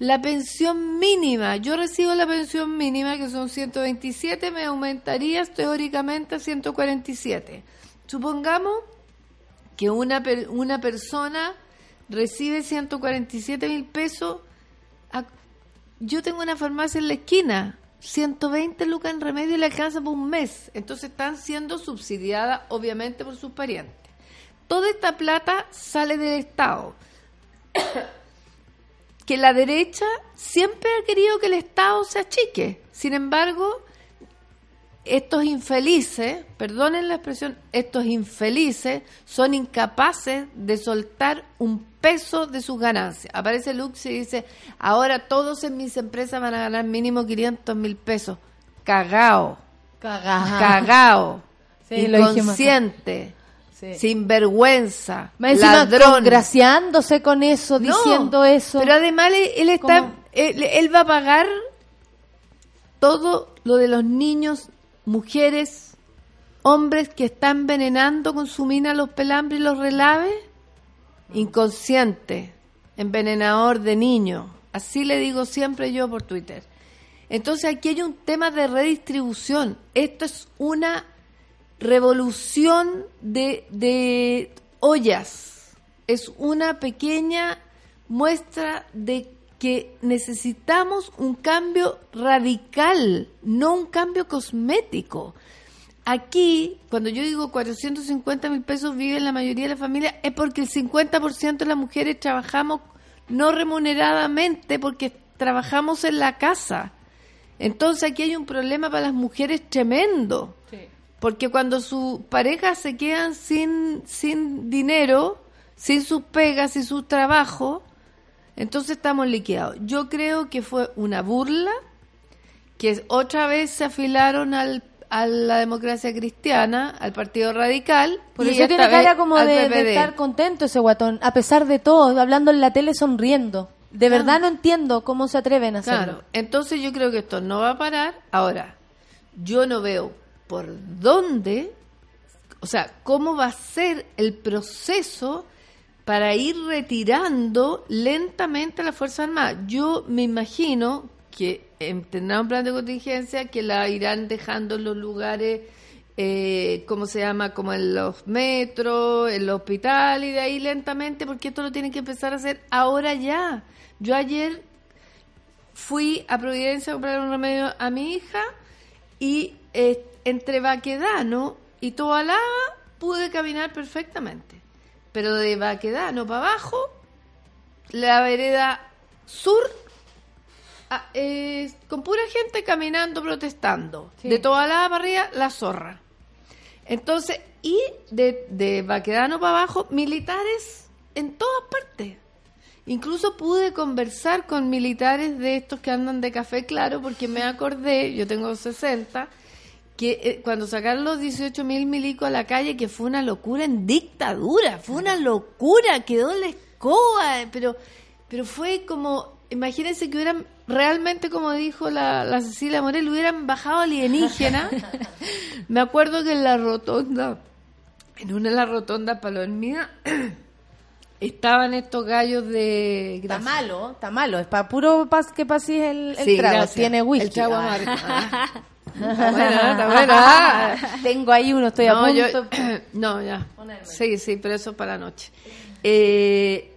J: la pensión mínima? Yo recibo la pensión mínima, que son 127, me aumentaría teóricamente a 147. Supongamos que una, una persona recibe 147 mil pesos. Yo tengo una farmacia en la esquina, 120 lucas en remedio y le alcanza por un mes. Entonces están siendo subsidiadas, obviamente, por sus parientes. Toda esta plata sale del Estado. Que la derecha siempre ha querido que el Estado se achique. Sin embargo, estos infelices, perdonen la expresión, estos infelices son incapaces de soltar un peso de sus ganancias. Aparece Lux y dice, ahora todos en mis empresas van a ganar mínimo 500 mil pesos. Cagao,
B: Cagá.
J: cagao,
B: Sí,
J: inconsciente,
B: Sí.
J: sinvergüenza,
B: encima
J: ladrón.
B: congraciándose con eso,
J: No,
B: diciendo eso.
J: Pero además él, él está, él, él va a pagar todo lo de los niños, mujeres, hombres que están envenenando con su mina los pelambres y los relaves. Inconsciente, envenenador de niños. Así le digo siempre yo por Twitter. Entonces aquí hay un tema de redistribución. Esto es una revolución de, de ollas. Es una pequeña muestra de que necesitamos un cambio radical, no un cambio cosmético. Aquí, cuando yo digo 450 mil pesos viven la mayoría de la familia, es porque el 50% de las mujeres trabajamos no remuneradamente porque trabajamos en la casa. Entonces aquí hay un problema para las mujeres tremendo. Porque cuando sus parejas se quedan sin, sin dinero, sin sus pegas y sus trabajos, entonces estamos liquidados. Yo creo que fue una burla, que otra vez se afilaron al, a la democracia cristiana, al Partido Radical.
B: Por
J: y
B: eso tiene cara como de, estar contento ese guatón, a pesar de todo, hablando en la tele sonriendo. De
J: Claro.
B: verdad no entiendo cómo se atreven a hacerlo.
J: Claro, entonces yo creo que esto no va a parar. Ahora, yo no veo por dónde, o sea, cómo va a ser el proceso para ir retirando lentamente a las Fuerzas Armadas. Yo me imagino que tendrán un plan de contingencia que la irán dejando en los lugares, eh, ¿cómo se llama? Como en los metros, en los hospitales, y de ahí lentamente, porque esto lo tienen que empezar a hacer ahora ya. Yo ayer fui a Providencia a comprar un remedio a mi hija y eh, entre Baquedano y Tobalaba pude caminar perfectamente. Pero de Baquedano para abajo, la vereda sur, ah, eh, con pura gente caminando, protestando.
B: Sí.
J: De Tobalaba para arriba, la zorra. Entonces, y de, de Baquedano para abajo, militares en todas partes. Incluso pude conversar con militares de estos que andan de café claro, porque me acordé, yo tengo 60, que eh, cuando sacaron los 18 mil milicos a la calle, que fue una locura en dictadura, fue una locura, quedó la escoba, eh, pero, pero fue como imagínense que hubieran realmente, como dijo la, la Cecilia Morel, hubieran bajado alienígena. Me acuerdo que en la rotonda, en una de las rotondas palomía, estaban estos gallos de
B: Está malo, está malo. Es para puro pas que pases el, el
J: Sí,
B: trago.
J: gracias.
B: Tiene whisky.
J: El trago
B: Ah.
J: Está buena, está buena.
B: Tengo ahí uno, estoy a
J: no,
B: punto.
J: yo- no, ya. Sí, sí, pero eso para la noche. Eh,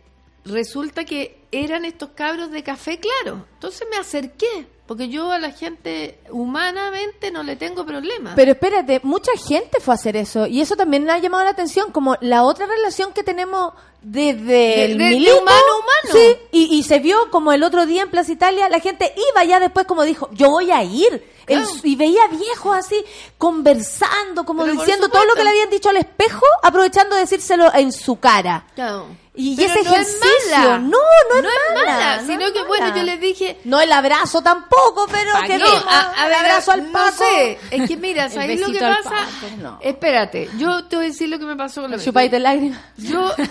J: resulta que eran estos cabros de café claro. Entonces me acerqué, porque yo a la gente humanamente no le tengo problema.
B: Pero espérate, mucha gente fue a hacer eso y eso también ha llamado la atención como la otra relación que tenemos desde
J: De-
B: el
J: de- humano humano.
B: Sí, y, y se vio como el otro día en Plaza Italia, la gente iba ya después como dijo, yo voy a ir. El- y veía viejos así conversando, como
J: Pero
B: diciendo todo lo que le habían dicho al espejo, aprovechando de decírselo en su cara.
J: Claro.
B: Y
J: Pero
B: ese
J: no es
B: ejercicio,
J: mala.
B: no, no es mala, no
J: sino
B: es
J: que bueno,
B: mala.
J: yo les dije,
B: No el abrazo tampoco, pero
E: ¿Pa'
B: que el abrazo al
J: sé, es que mira, ¿sabes lo que pasa?
E: Paco,
B: no.
J: Espérate, yo te voy a decir lo que me pasó con la
B: Chupadita lágrimas.
J: Yo, eh,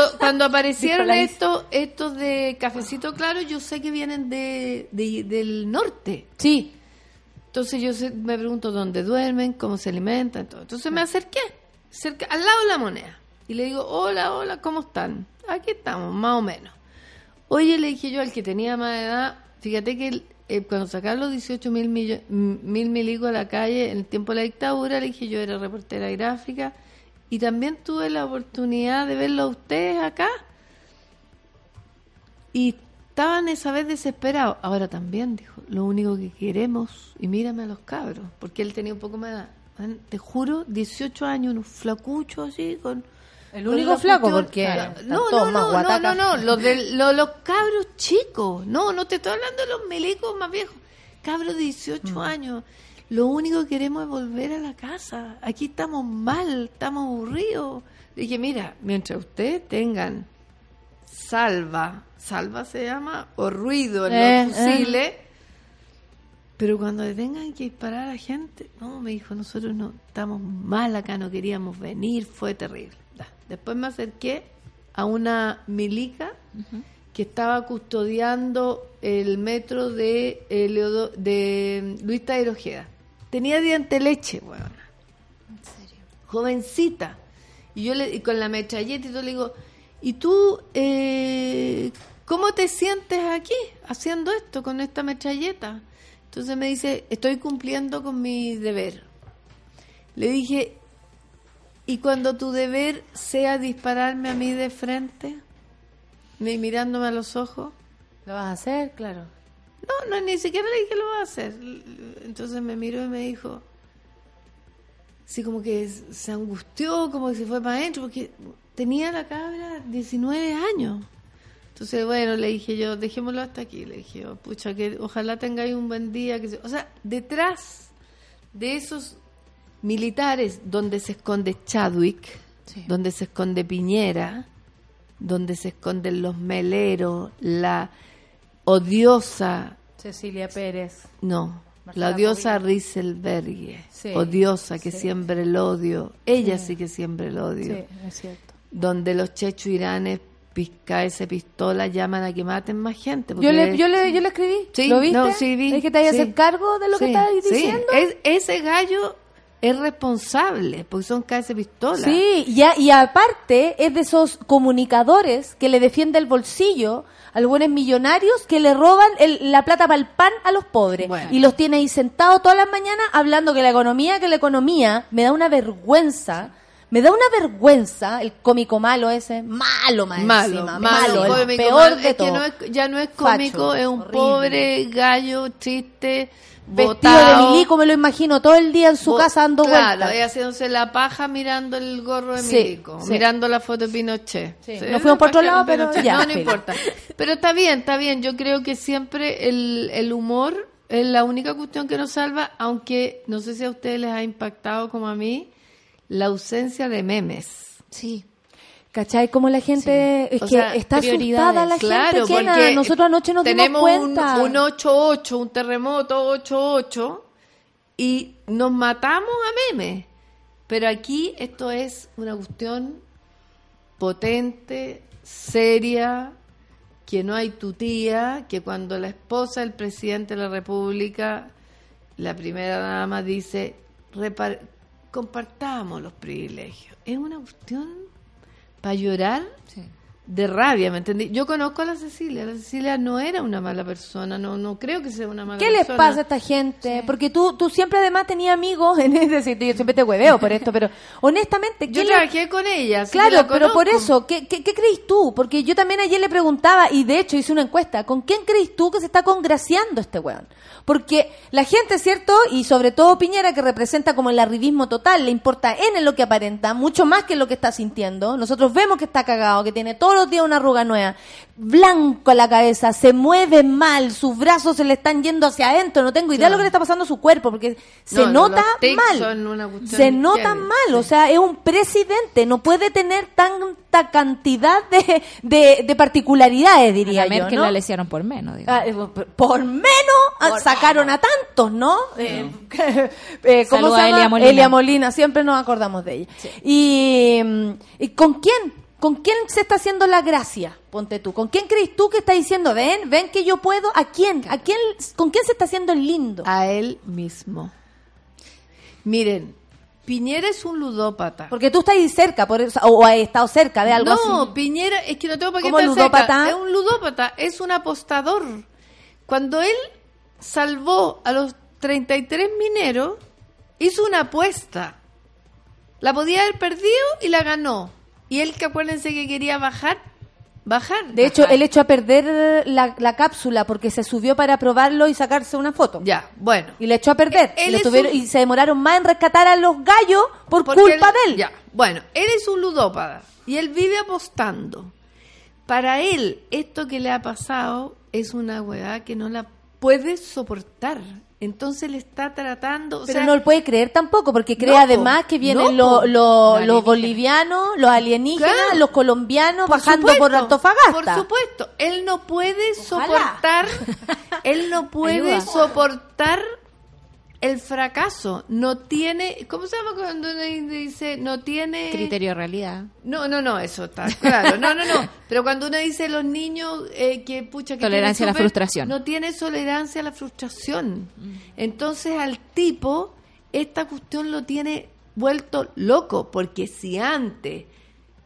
J: cuando, cuando aparecieron estos, estos de cafecito claro, yo sé que vienen de, de- del norte.
B: Sí.
J: Entonces yo sé- me pregunto dónde duermen, cómo se alimentan, todo. Entonces me acerqué, cerca, al lado de la moneda. Y le digo, hola, hola, ¿cómo están? Aquí estamos, más o menos. Oye, le dije yo al que tenía más edad, fíjate que el- eh, cuando sacaron los 18 mil, mil milicos a la calle en el tiempo de la dictadura, le dije yo era reportera gráfica y también tuve la oportunidad de verlo a ustedes acá. Y estaban esa vez desesperados. Ahora también, dijo, lo único que queremos, y mírame a los cabros, porque él tenía un poco más de edad. Te juro, 18 años, un flacucho así, con...
B: El único
J: la
B: flaco,
J: cuestión-
B: porque
J: Claro. No, no, no, no, no, no, los, de, lo- los cabros chicos. No, no te estoy hablando de los milicos más viejos. Cabros de 18
B: Mm.
J: años. Lo único que queremos es volver a la casa. Aquí estamos mal, estamos aburridos. Le dije, mira, mientras ustedes tengan salva, salva se llama, o ruido en
B: Eh,
J: los fusiles, pero cuando le tengan que disparar a la gente, no, me dijo, nosotros no estamos mal acá, no queríamos venir, fue terrible. Da. Después me acerqué a una milica que estaba custodiando el metro de, eh, Leodo- de Luis. Tenía diente leche, weón. Jovencita. Y yo le, y con la metralleta y todo le digo, ¿y tú eh, cómo te sientes aquí haciendo esto con esta metralleta? Entonces me dice, estoy cumpliendo con mi deber. Le dije, ¿y cuando tu deber sea dispararme a mí de frente? Mi- mirándome a los ojos.
B: ¿Lo vas a hacer? Claro.
J: No, no, ni siquiera le dije lo va a hacer. Entonces me miró y me dijo, sí, como que se angustió, como que se fue para adentro, porque tenía la cabra 19 años. Entonces, bueno, le dije yo, dejémoslo hasta aquí. Le dije yo, pucha, que ojalá tengáis un buen día. Que se-". O sea, detrás de esos militares donde se esconde Chadwick, donde se esconde Piñera, donde se esconden los meleros, la odiosa,
B: Cecilia Pérez.
J: no,
B: Marcela
J: la odiosa Rieselberghe,
B: Sí,
J: odiosa que
B: sí.
J: siembra el odio, ella sí, que siembra el odio,
B: Sí, es cierto.
J: donde los chechuiranes pisca ese pistola llaman a que maten más gente.
B: Yo le, yo, le, yo le escribí. ¿Lo viste?
J: no, sí, vi,
B: ¿Es que te vayas a hacer cargo de lo que estás diciendo?
J: Es- ese gallo es responsable porque son ese pistola.
B: Sí, y, a- y aparte es de esos comunicadores que le defiende el bolsillo a los buenos millonarios que le roban el- la plata para el pan a los pobres.
J: Bueno.
B: Y los tiene ahí sentados todas las mañanas hablando que la economía, que la economía, me da una vergüenza. Me da una vergüenza el cómico malo ese, malo más
J: malo,
B: encima,
J: malo,
B: el peor
J: malo.
B: de
J: Es que
B: todo.
J: no es- ya no es
B: Facho,
J: cómico, es un
B: horrible.
J: pobre gallo triste, botado,
B: de milico, me lo imagino todo el día en su casa dando
J: claro,
B: vueltas.
J: y haciéndose la paja mirando el gorro de
B: Sí,
J: milico,
B: sí.
J: mirando la foto de Pinochet.
B: Sí, nos fuimos por otro lado, pero ya,
J: No, no importa. Pero está bien, está bien. Yo creo que siempre el, el humor es la única cuestión que nos salva, aunque no sé si a ustedes les ha impactado como a mí la ausencia de memes.
E: Sí.
B: ¿Cachai? Como la gente es
J: O
B: que
J: sea,
B: está asustada la
J: Claro,
B: gente.
J: Porque
B: Nosotros anoche nos dimos
J: tenemos
B: cuenta.
J: Un, un 8-8, un terremoto 8-8, y nos matamos a memes. Pero aquí esto es una cuestión potente, seria, que no hay tutía, que cuando la esposa del presidente de la República, la primera dama, dice, "Repar- compartamos los privilegios. Es una cuestión para llorar de rabia, ¿me entendí? Yo conozco a la Cecilia, la Cecilia no era una mala persona, no no creo que sea una mala
B: ¿Qué
J: persona.
B: les pasa a esta gente? Porque tú, tú siempre además tenías amigos, en es decir, yo siempre te hueveo por esto, pero honestamente, ¿qué
J: Yo
B: le-
J: trabajé con ella, así que
B: Claro,
J: la
B: pero por eso, ¿qué, qué, qué crees tú? Porque yo también ayer le preguntaba, y de hecho hice una encuesta, ¿con quién crees tú que se está congraciando este weón? Porque la gente, ¿cierto? Y sobre todo Piñera, que representa como el arribismo total, le importa en lo que aparenta, mucho más que lo que está sintiendo. Nosotros vemos que está cagado, que tiene todos los días una arruga nueva, blanco a la cabeza, se mueve mal, sus brazos se le están yendo hacia adentro, no tengo idea de lo que le está pasando a su cuerpo, porque se
J: No, no,
B: nota mal. Se nota mal, o sea, es un presidente, no puede tener tanta cantidad de, de, de particularidades, diría
E: A
B: yo,
E: Merkel
B: ¿no?
E: la lesionaron por menos.
B: Ah, eh, por menos ah, sacaron a tantos, ¿no? Eh, eh, ¿Cómo
E: Saluda
B: se
E: a
B: llama?
E: Elia Molina.
B: Elia Molina, siempre nos acordamos de ella. Y, ¿y con quién? ¿Con quién se está haciendo la gracia? Ponte tú. ¿Con quién crees tú que está diciendo, ven, ven que yo puedo? ¿A quién? ¿A quién? ¿Con quién se está haciendo el lindo?
J: A él mismo. Miren, Piñera es un ludópata.
B: Porque tú estás ahí cerca, por eso, o has estado cerca de algo
J: no,
B: así.
J: Piñera, es que no tengo para qué
B: ¿Cómo
J: estar
B: ludópata?
J: cerca. Es un ludópata, es un apostador. Cuando él salvó a los 33 mineros, hizo una apuesta. La podía haber perdido y la ganó. Y él, que acuérdense que quería bajar, bajar.
B: De hecho,
J: bajar.
B: él echó a perder la, la cápsula porque se subió para probarlo y sacarse una foto.
J: Ya, bueno.
B: Y le echó a perder.
J: Él
B: Y le
J: es
B: tuvieron-
J: un-
B: Y se demoraron más en rescatar a los gallos por
J: Porque
B: culpa
J: él-
B: de él.
J: Ya, bueno, él es un ludópata y él vive apostando. Para él, esto que le ha pasado es una hueá que no la puede soportar. Entonces le está tratando. o
B: Pero
J: sea,
B: no lo puede creer tampoco, porque cree
J: No,
B: además que vienen
J: no,
B: los los- bolivianos, los alienígenas,
J: Claro.
B: los colombianos
J: por
B: bajando por
J: supuesto,
B: Antofagasta.
J: Por supuesto, él no puede
B: Ojalá.
J: soportar, él no puede
E: Ayuda.
J: soportar el fracaso. No tiene, ¿cómo se llama cuando uno dice no tiene
E: Criterio de realidad.
J: No, no, no, eso está claro. No, no, no. Pero cuando uno dice los niños eh, que pucha que
E: Tolerancia a la frustración.
J: No tiene tolerancia a la frustración. Entonces al tipo esta cuestión lo tiene vuelto loco porque si antes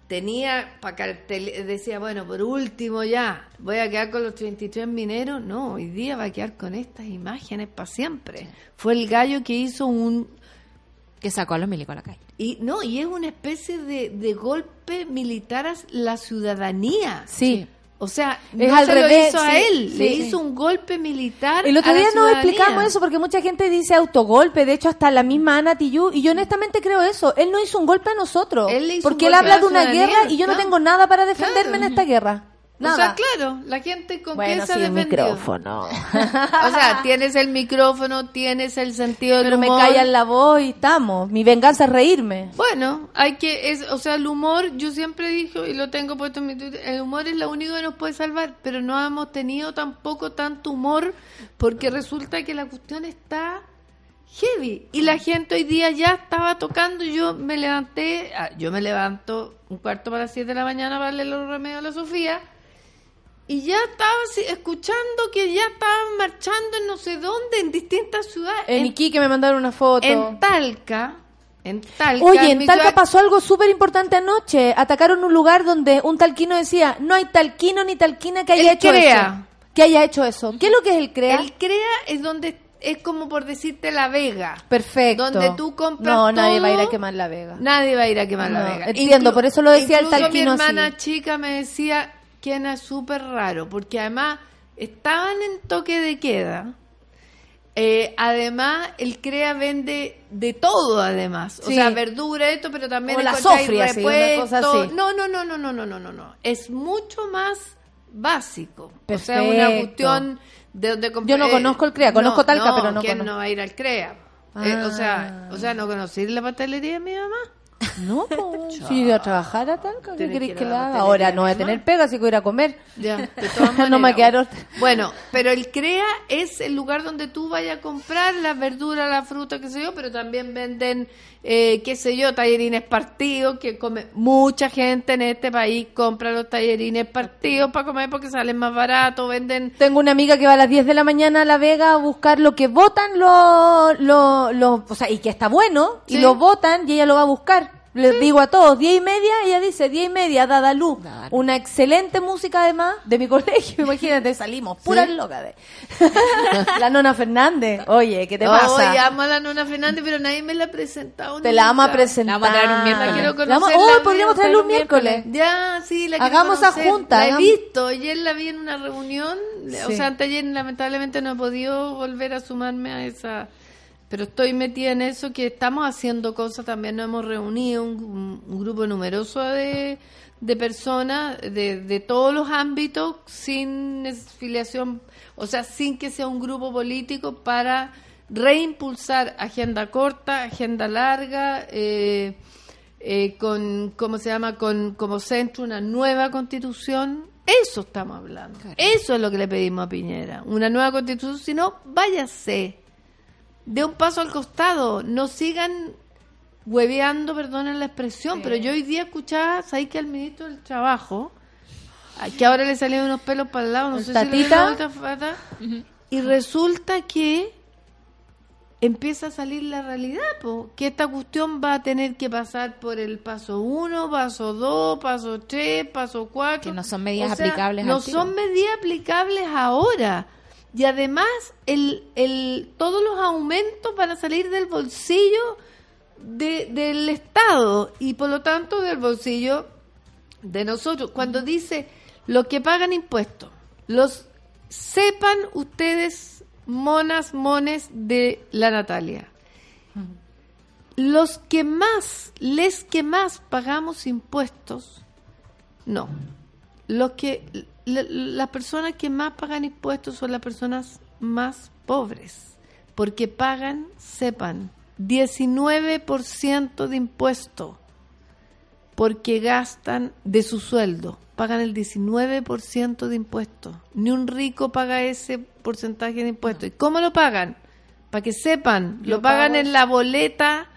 J: tenía para cartel decía, bueno, por último ya, voy a quedar con los 33 mineros, no, hoy día va a quedar con estas imágenes para siempre. Fue el gallo que hizo un
E: Que sacó a los milicos a la calle.
J: y no, y es una especie de, de golpe militar a la ciudadanía.
B: Sí.
J: O sea,
B: Es
J: no
B: al
J: se
B: revés,
J: lo hizo a él,
B: sí.
J: le hizo un golpe militar.
B: El otro día nos
J: ciudadanía.
B: explicamos eso porque mucha gente dice autogolpe, de hecho hasta la misma Ana Tijoux, y yo honestamente creo eso, él no hizo un golpe a nosotros,
J: Él le hizo
B: porque
J: un
B: él
J: golpe a
B: habla
J: la
B: de una guerra y yo no tengo nada para defenderme
J: Claro.
B: en esta guerra. Nada.
J: O sea, claro, la gente con
B: bueno,
J: qué se
B: sí, el micrófono.
J: O sea, tienes el micrófono, tienes el sentido del
B: Pero me callan la voz y estamos. Mi venganza es reírme.
J: Bueno, hay que, es, o sea, el humor, yo siempre dije, y lo tengo puesto en mi Twitter, el humor es lo único que nos puede salvar, pero no hemos tenido tampoco tanto humor, porque resulta que la cuestión está heavy, y la gente hoy día ya estaba tocando, yo me levanté, ah, yo me levanto un cuarto para las siete de la mañana para darle los remedios a la Sofía, y ya estaba escuchando que ya estaban marchando en no sé dónde, en distintas ciudades,
B: En
J: en,
B: Iquique me mandaron una foto.
J: en Talca, en Talca,
B: Oye, en Talca
J: ciudad-
B: pasó algo súper importante anoche. Atacaron un lugar donde un talquino decía, no hay talquino ni talquina que haya
J: El
B: hecho
J: CREA.
B: eso. Que haya hecho eso. ¿Qué es lo que es el CREA?
J: El CREA es donde es como por decirte La Vega.
B: Perfecto.
J: Donde tú compras
B: No, nadie va a ir a
J: todo.
B: quemar la vega.
J: Nadie va a ir a quemar La
B: No,
J: Vega.
B: entiendo, por eso lo decía el talquino
J: mi hermana
B: así.
J: chica me decía era súper raro, porque además estaban en toque de queda. Eh, además, el CREA vende de todo, además. O
B: Sí.
J: sea, verdura, esto, pero también
B: O la
J: encontráis
B: sofri, así, una cosa así.
J: No, no, no, no, no, no, no, no, no. Es mucho más básico. O sea, una
B: Perfecto.
J: cuestión de donde
B: Yo no
J: eh,
B: conozco el CREA, conozco Talca, pero no
J: ¿quién
B: conozco.
J: no va a ir al CREA? Eh, o sea,
B: Ah.
J: o sea, ¿no conocí la pastelería de mi mamá?
B: No, si iba a trabajar a tal, ¿qué queréis
J: que
B: la haga? Ahora no voy a tener pega, si que voy a ir a comer.
J: Ya, de todas
B: No me quedaron-
J: Bueno, pero el CREA es el lugar donde tú vayas a comprar las verduras, la fruta, qué sé yo, pero también venden, eh, qué sé yo, tallerines partidos, que come mucha gente en este país compra los tallerines partidos para comer porque salen más baratos, venden
B: Tengo una amiga que va a las 10 de la mañana a La Vega a buscar lo que votan los, los, los- o sea, y que está bueno, y lo votan y ella lo va a buscar. Les digo a todos, 10 y media, ella dice 10 y media, Dada Luz. Una excelente música además de mi colegio, imagínate, salimos puras locas de... la nona Fernández, oye, ¿qué te pasa?
J: Oye, amo a la Nona Fernández, pero nadie me la ha presentado
B: Te la vamos a
J: nunca.
B: presentar.
E: La vamos a traer un miércoles.
J: La quiero
B: La vamos-
J: conocer,
B: Oh, podríamos
J: veo,
B: traerlo un miércoles.
J: Ya, sí, la
B: Hagamos esa junta,
J: La he visto. Ayer la vi en una reunión. O
B: Sí.
J: sea, anteayer lamentablemente no he podido volver a sumarme a esa. Pero estoy metida en eso, que estamos haciendo cosas. También nos hemos reunido un, un grupo numeroso de, de personas de, de todos los ámbitos sin filiación, o sea, sin que sea un grupo político para reimpulsar agenda corta, agenda larga, eh, eh, con, ¿cómo se llama? Con como centro una nueva constitución. Eso estamos hablando. Eso es lo que le pedimos a Piñera. Una nueva constitución, si no, váyase. De un paso al costado. No sigan hueveando, perdonen la expresión, pero yo hoy día escuchaba, ¿sabes que al ministro del Trabajo, que ahora le salieron unos pelos para el lado, no
B: ¿El
J: sé si
B: tatita?
J: dieron vuelta, pata, y resulta que empieza a salir la realidad, po, que esta cuestión va a tener que pasar por el paso 1, paso 2, paso 3, paso 4.
E: Que no son medidas aplicables
J: No
E: al tiro.
J: son medidas aplicables ahora. Y además, el, el, todos los aumentos van a salir del bolsillo de- del Estado y por lo tanto del bolsillo de nosotros. Cuando dice los que pagan impuestos, los sepan ustedes, monas, mones de la Natalia. Los que más, les que más pagamos impuestos, no. Los que, la- las personas que más pagan impuestos son las personas más pobres, porque pagan, sepan, 19% de impuesto, porque gastan de su sueldo, pagan el 19% de impuestos. Ni un rico paga ese porcentaje de impuestos. ¿Y cómo lo pagan? Para que sepan, lo,
B: Lo
J: pagan
B: pago
J: en la boleta,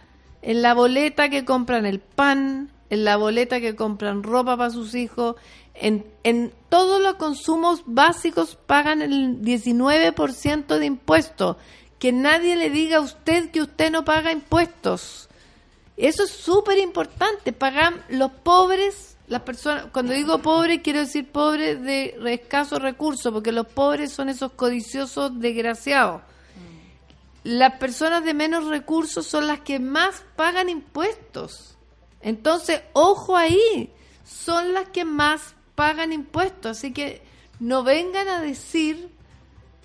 J: en la boleta que compran el pan, en la boleta que compran ropa para sus hijos, en, en todos los consumos básicos pagan el 19% de impuestos. Que nadie le diga a usted que usted no paga impuestos. Eso es súper importante. Pagan los pobres, las personas, cuando digo pobres quiero decir pobres de escasos recursos, porque los pobres son esos codiciosos desgraciados. Las personas de menos recursos son las que más pagan impuestos. Entonces, ojo ahí, son las que más pagan impuestos. Así que no vengan a decir,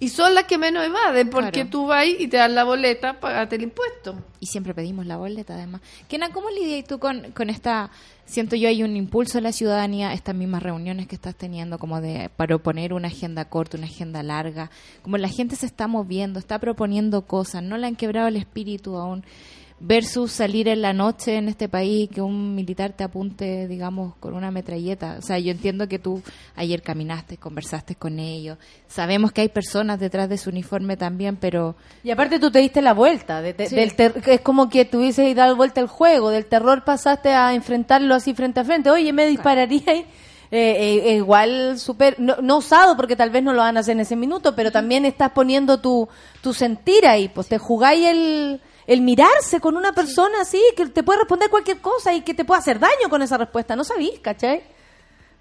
J: y son las que menos evaden, porque
E: Claro.
J: tú vas y te dan la boleta, pagate el impuesto.
E: Y siempre pedimos la boleta, además. Kena, ¿cómo lidias tú con, con esta... Siento yo hay un impulso de la ciudadanía, estas mismas reuniones que estás teniendo, como de proponer una agenda corta, una agenda larga. Como la gente se está moviendo, está proponiendo cosas, no le han quebrado el espíritu aún. Versus salir en la noche en este país y que un militar te apunte, digamos, con una metralleta. O sea, yo entiendo que tú ayer caminaste, conversaste con ellos. Sabemos que hay personas detrás de su uniforme también, pero
B: Y aparte tú te diste la vuelta, de- de-
E: Sí.
B: del ter- es como que tuvieses dado vuelta el juego, del terror pasaste a enfrentarlo así frente a frente. Oye, me dispararía ahí. Eh, eh, igual super no, no usado porque tal vez no lo van a hacer en ese minuto, pero también estás poniendo tu, tu sentir ahí, pues te jugáis el, el mirarse con una persona así que te puede responder cualquier cosa y que te puede hacer daño con esa respuesta, no sabís, ¿cachai?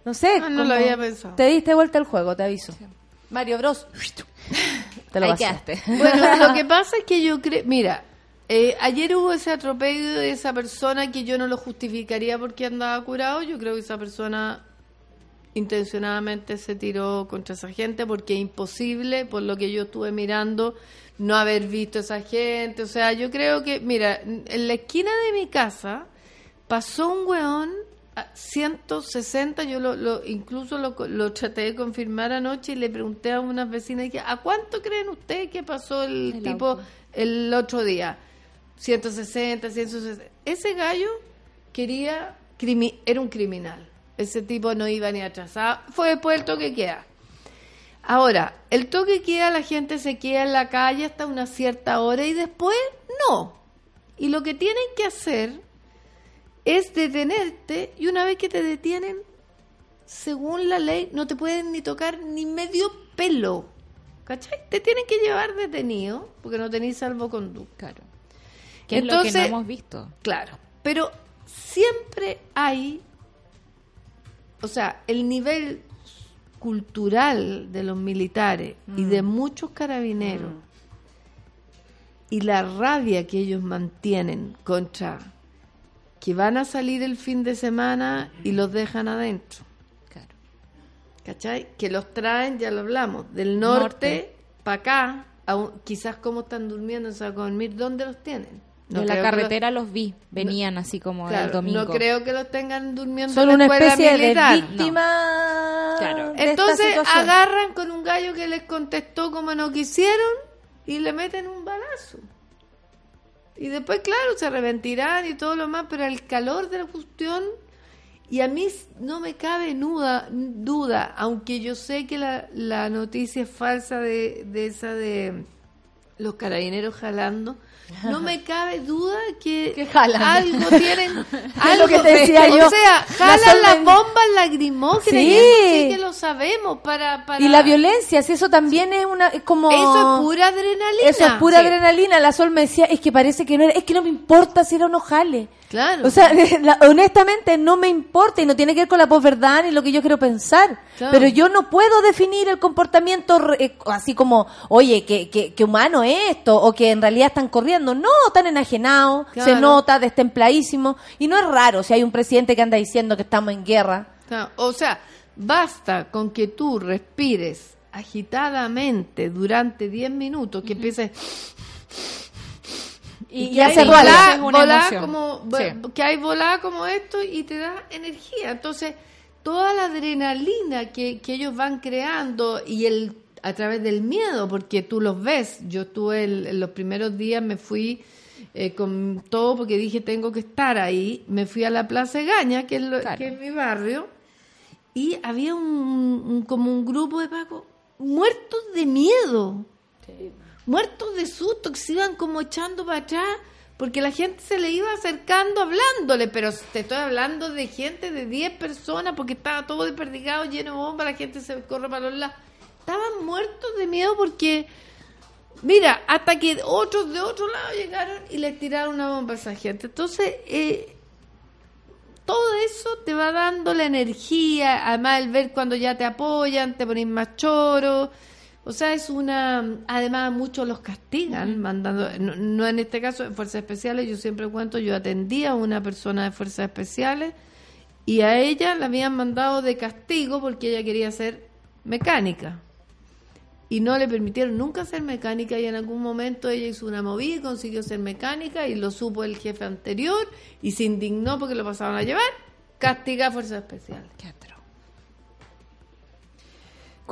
B: No sé.
J: Ah, no lo había pensado.
B: Te diste vuelta el juego, te aviso. Mario Bros. Te lo
E: quedaste.
J: Bueno, lo que pasa es que yo creo, mira, eh, ayer hubo ese atropello de esa persona que yo no lo justificaría porque andaba curado. Yo creo que esa persona intencionadamente se tiró contra esa gente porque es imposible, por lo que yo estuve mirando, no haber visto a esa gente. O sea, yo creo que, mira, en la esquina de mi casa pasó un weón a 160, yo lo, lo incluso lo, lo traté de confirmar anoche y le pregunté a unas vecinas, dije, ¿a cuánto creen ustedes que pasó el,
E: El
J: tipo
E: auto.
J: el otro día? 160, 160. Ese gallo quería, crimi- era un criminal. Ese tipo no iba ni atrasado. Fue después el toque queda. Ahora, el toque queda, la gente se queda en la calle hasta una cierta hora y después no. Y lo que tienen que hacer es detenerte y una vez que te detienen, según la ley, no te pueden ni tocar ni medio pelo. ¿Cachai? Te tienen que llevar detenido porque no tenéis salvoconducto.
E: Claro. Que es lo que no
J: Entonces-
E: hemos visto.
J: Claro, pero siempre hay, o sea, el nivel cultural de los militares y de muchos carabineros y la rabia que ellos mantienen contra que van a salir el fin de semana y los dejan adentro.
E: Claro.
J: ¿Cachai? Que los traen, ya lo hablamos, del norte,
E: Norte.
J: para acá, aún- quizás cómo están durmiendo, se van a dormir, ¿dónde los tienen?
E: En la
J: los-
E: carretera los vi, venían así como
J: Claro,
E: el domingo.
J: no creo que los tengan durmiendo
B: Son
J: en la
B: una
J: escuela
B: especie
J: militar.
B: de víctima.
E: Claro.
B: de esta
J: Entonces agarran con un gallo que les contestó como no quisieron y le meten un balazo. Y después, claro, se arrepentirán y todo lo más, pero el calor de la cuestión, y a mí no me cabe nuda- duda, aunque yo sé que la, la noticia es falsa de, de esa de los carabineros jalando, no me cabe duda que,
B: Que jalan.
J: algo tienen, algo
B: que te decía
J: o
B: yo.
J: sea,
B: La
J: jalan las
B: solven-
J: bombas lacrimógenas,
B: Sí.
J: sí que lo sabemos, para, para...
B: Y la violencia, si eso también es una es como
J: Eso es pura adrenalina.
B: Eso es pura
J: Sí.
B: adrenalina. La Sol me decía, es que parece que no era, es que no me importa si era un ojale.
J: Claro.
B: O sea, la- honestamente no me importa y no tiene que ver con la posverdad ni lo que yo quiero pensar.
J: Claro.
B: Pero yo no puedo definir el comportamiento eh, así como, oye, que, que, que humano es esto o que en realidad están corriendo. No, están enajenados,
J: Claro.
B: se nota, destempladísimo. Y no es raro si hay un presidente que anda diciendo que estamos en guerra.
J: Claro, O sea, basta con que tú respires agitadamente durante 10 minutos, que empieces
B: Y,
E: volá- es una
J: volá
E: emoción.
J: como
E: Sí.
J: que hay volá como esto y te da energía. Entonces, toda la adrenalina que, que ellos van creando y el a través del miedo, porque tú los ves. Yo estuve el- en los primeros días, me fui eh, con todo porque dije tengo que estar ahí. Me fui a la Plaza Gaña, que es, lo-
E: Claro.
J: que es mi barrio, y había un, un- como un grupo de pacos muertos de miedo muertos de susto, que se iban como echando para atrás, porque la gente se le iba acercando hablándole, pero te estoy hablando de gente de 10 personas, porque estaba todo desperdigado, lleno de bombas, la gente se corre para los lados. Estaban muertos de miedo porque, mira, hasta que otros de otro lado llegaron y les tiraron una bomba a esa gente. Entonces, eh, todo eso te va dando la energía, además el ver cuando ya te apoyan, te ponen más choro. O sea, es una... Además, muchos los castigan, mandando... No, no en este caso de Fuerzas Especiales, yo siempre cuento, yo atendía a una persona de Fuerzas Especiales y a ella la habían mandado de castigo porque ella quería ser mecánica. Y no le permitieron nunca ser mecánica y en algún momento ella hizo una movida y consiguió ser mecánica y lo supo el jefe anterior y se indignó porque lo pasaban a llevar. Castiga a Fuerzas Especiales.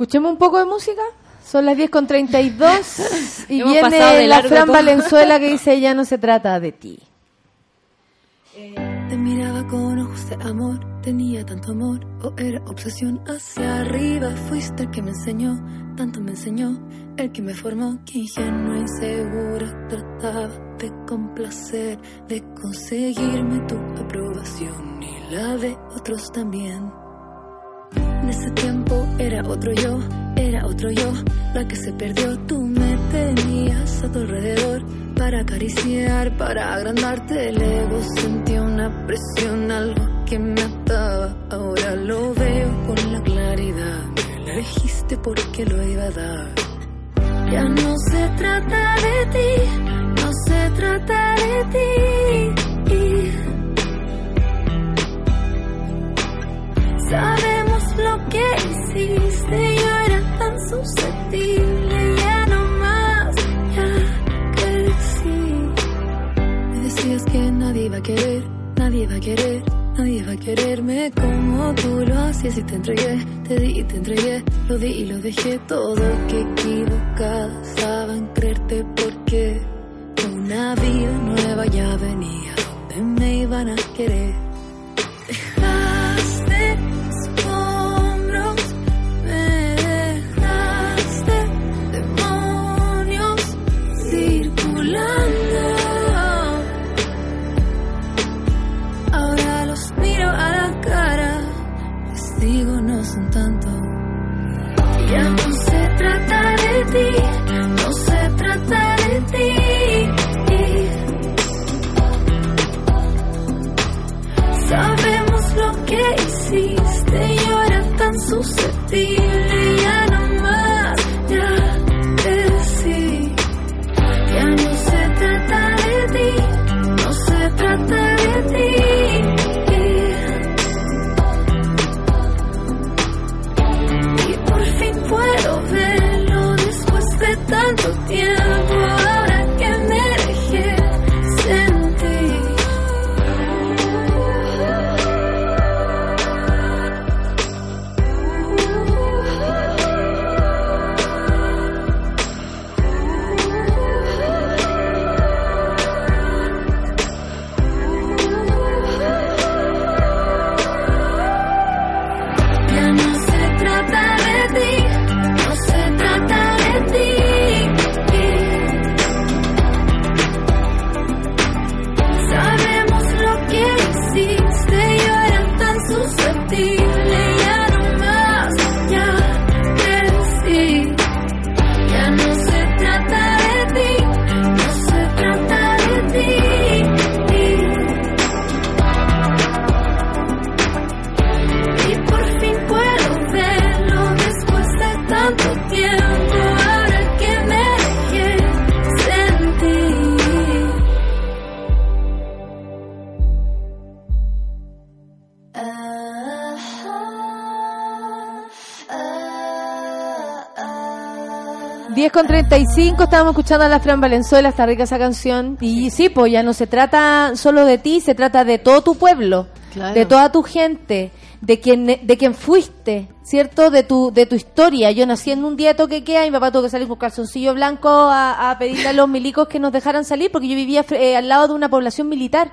B: Escuchemos un poco de música. Son las 10 con 32 y
E: Hemos
B: viene la Fran
E: todo.
B: Valenzuela que dice ya no se trata de ti.
C: Te miraba con ojos de amor, tenía tanto amor, o era obsesión hacia arriba. Fuiste el que me enseñó, tanto me enseñó, el que me formó, que ingenua y segura trataba de complacer, de conseguirme tu aprobación y la de otros también. En ese tiempo era otro yo, era otro yo, la que se perdió. Tú me tenías a tu alrededor para acariciar, para agrandarte el ego. Sentía una presión, algo que me ataba. Ahora lo veo con la claridad. Me elegiste porque lo iba a dar. Ya no se trata de ti, no se trata de ti. Sabemos lo que hiciste, era susceptible, ya no más, ya crecí. Me decías que nadie iba a querer, nadie iba a querer, nadie iba a quererme como tú lo hacías y te entregué, te di y te entregué, lo di y lo dejé todo, que equivocada estaba creerte porque una vida nueva ya venía donde me iban a querer. Ya no se trata de ti, no se trata de ti. Sabemos lo que hiciste y ahora tan
J: susceptible.
B: 10 con 35, estábamos escuchando a la Fran Valenzuela, está rica esa canción. Y sí, pues ya no se trata solo de ti, se trata de todo tu pueblo,
J: Claro.
B: de toda tu gente, de quien, de quien fuiste, ¿cierto? De tu, de tu historia. Yo nací en un día toque queda, mi papá tuvo que salir con calzoncillo blanco a, a pedirle a los milicos que nos dejaran salir porque yo vivía eh, al lado de una población militar.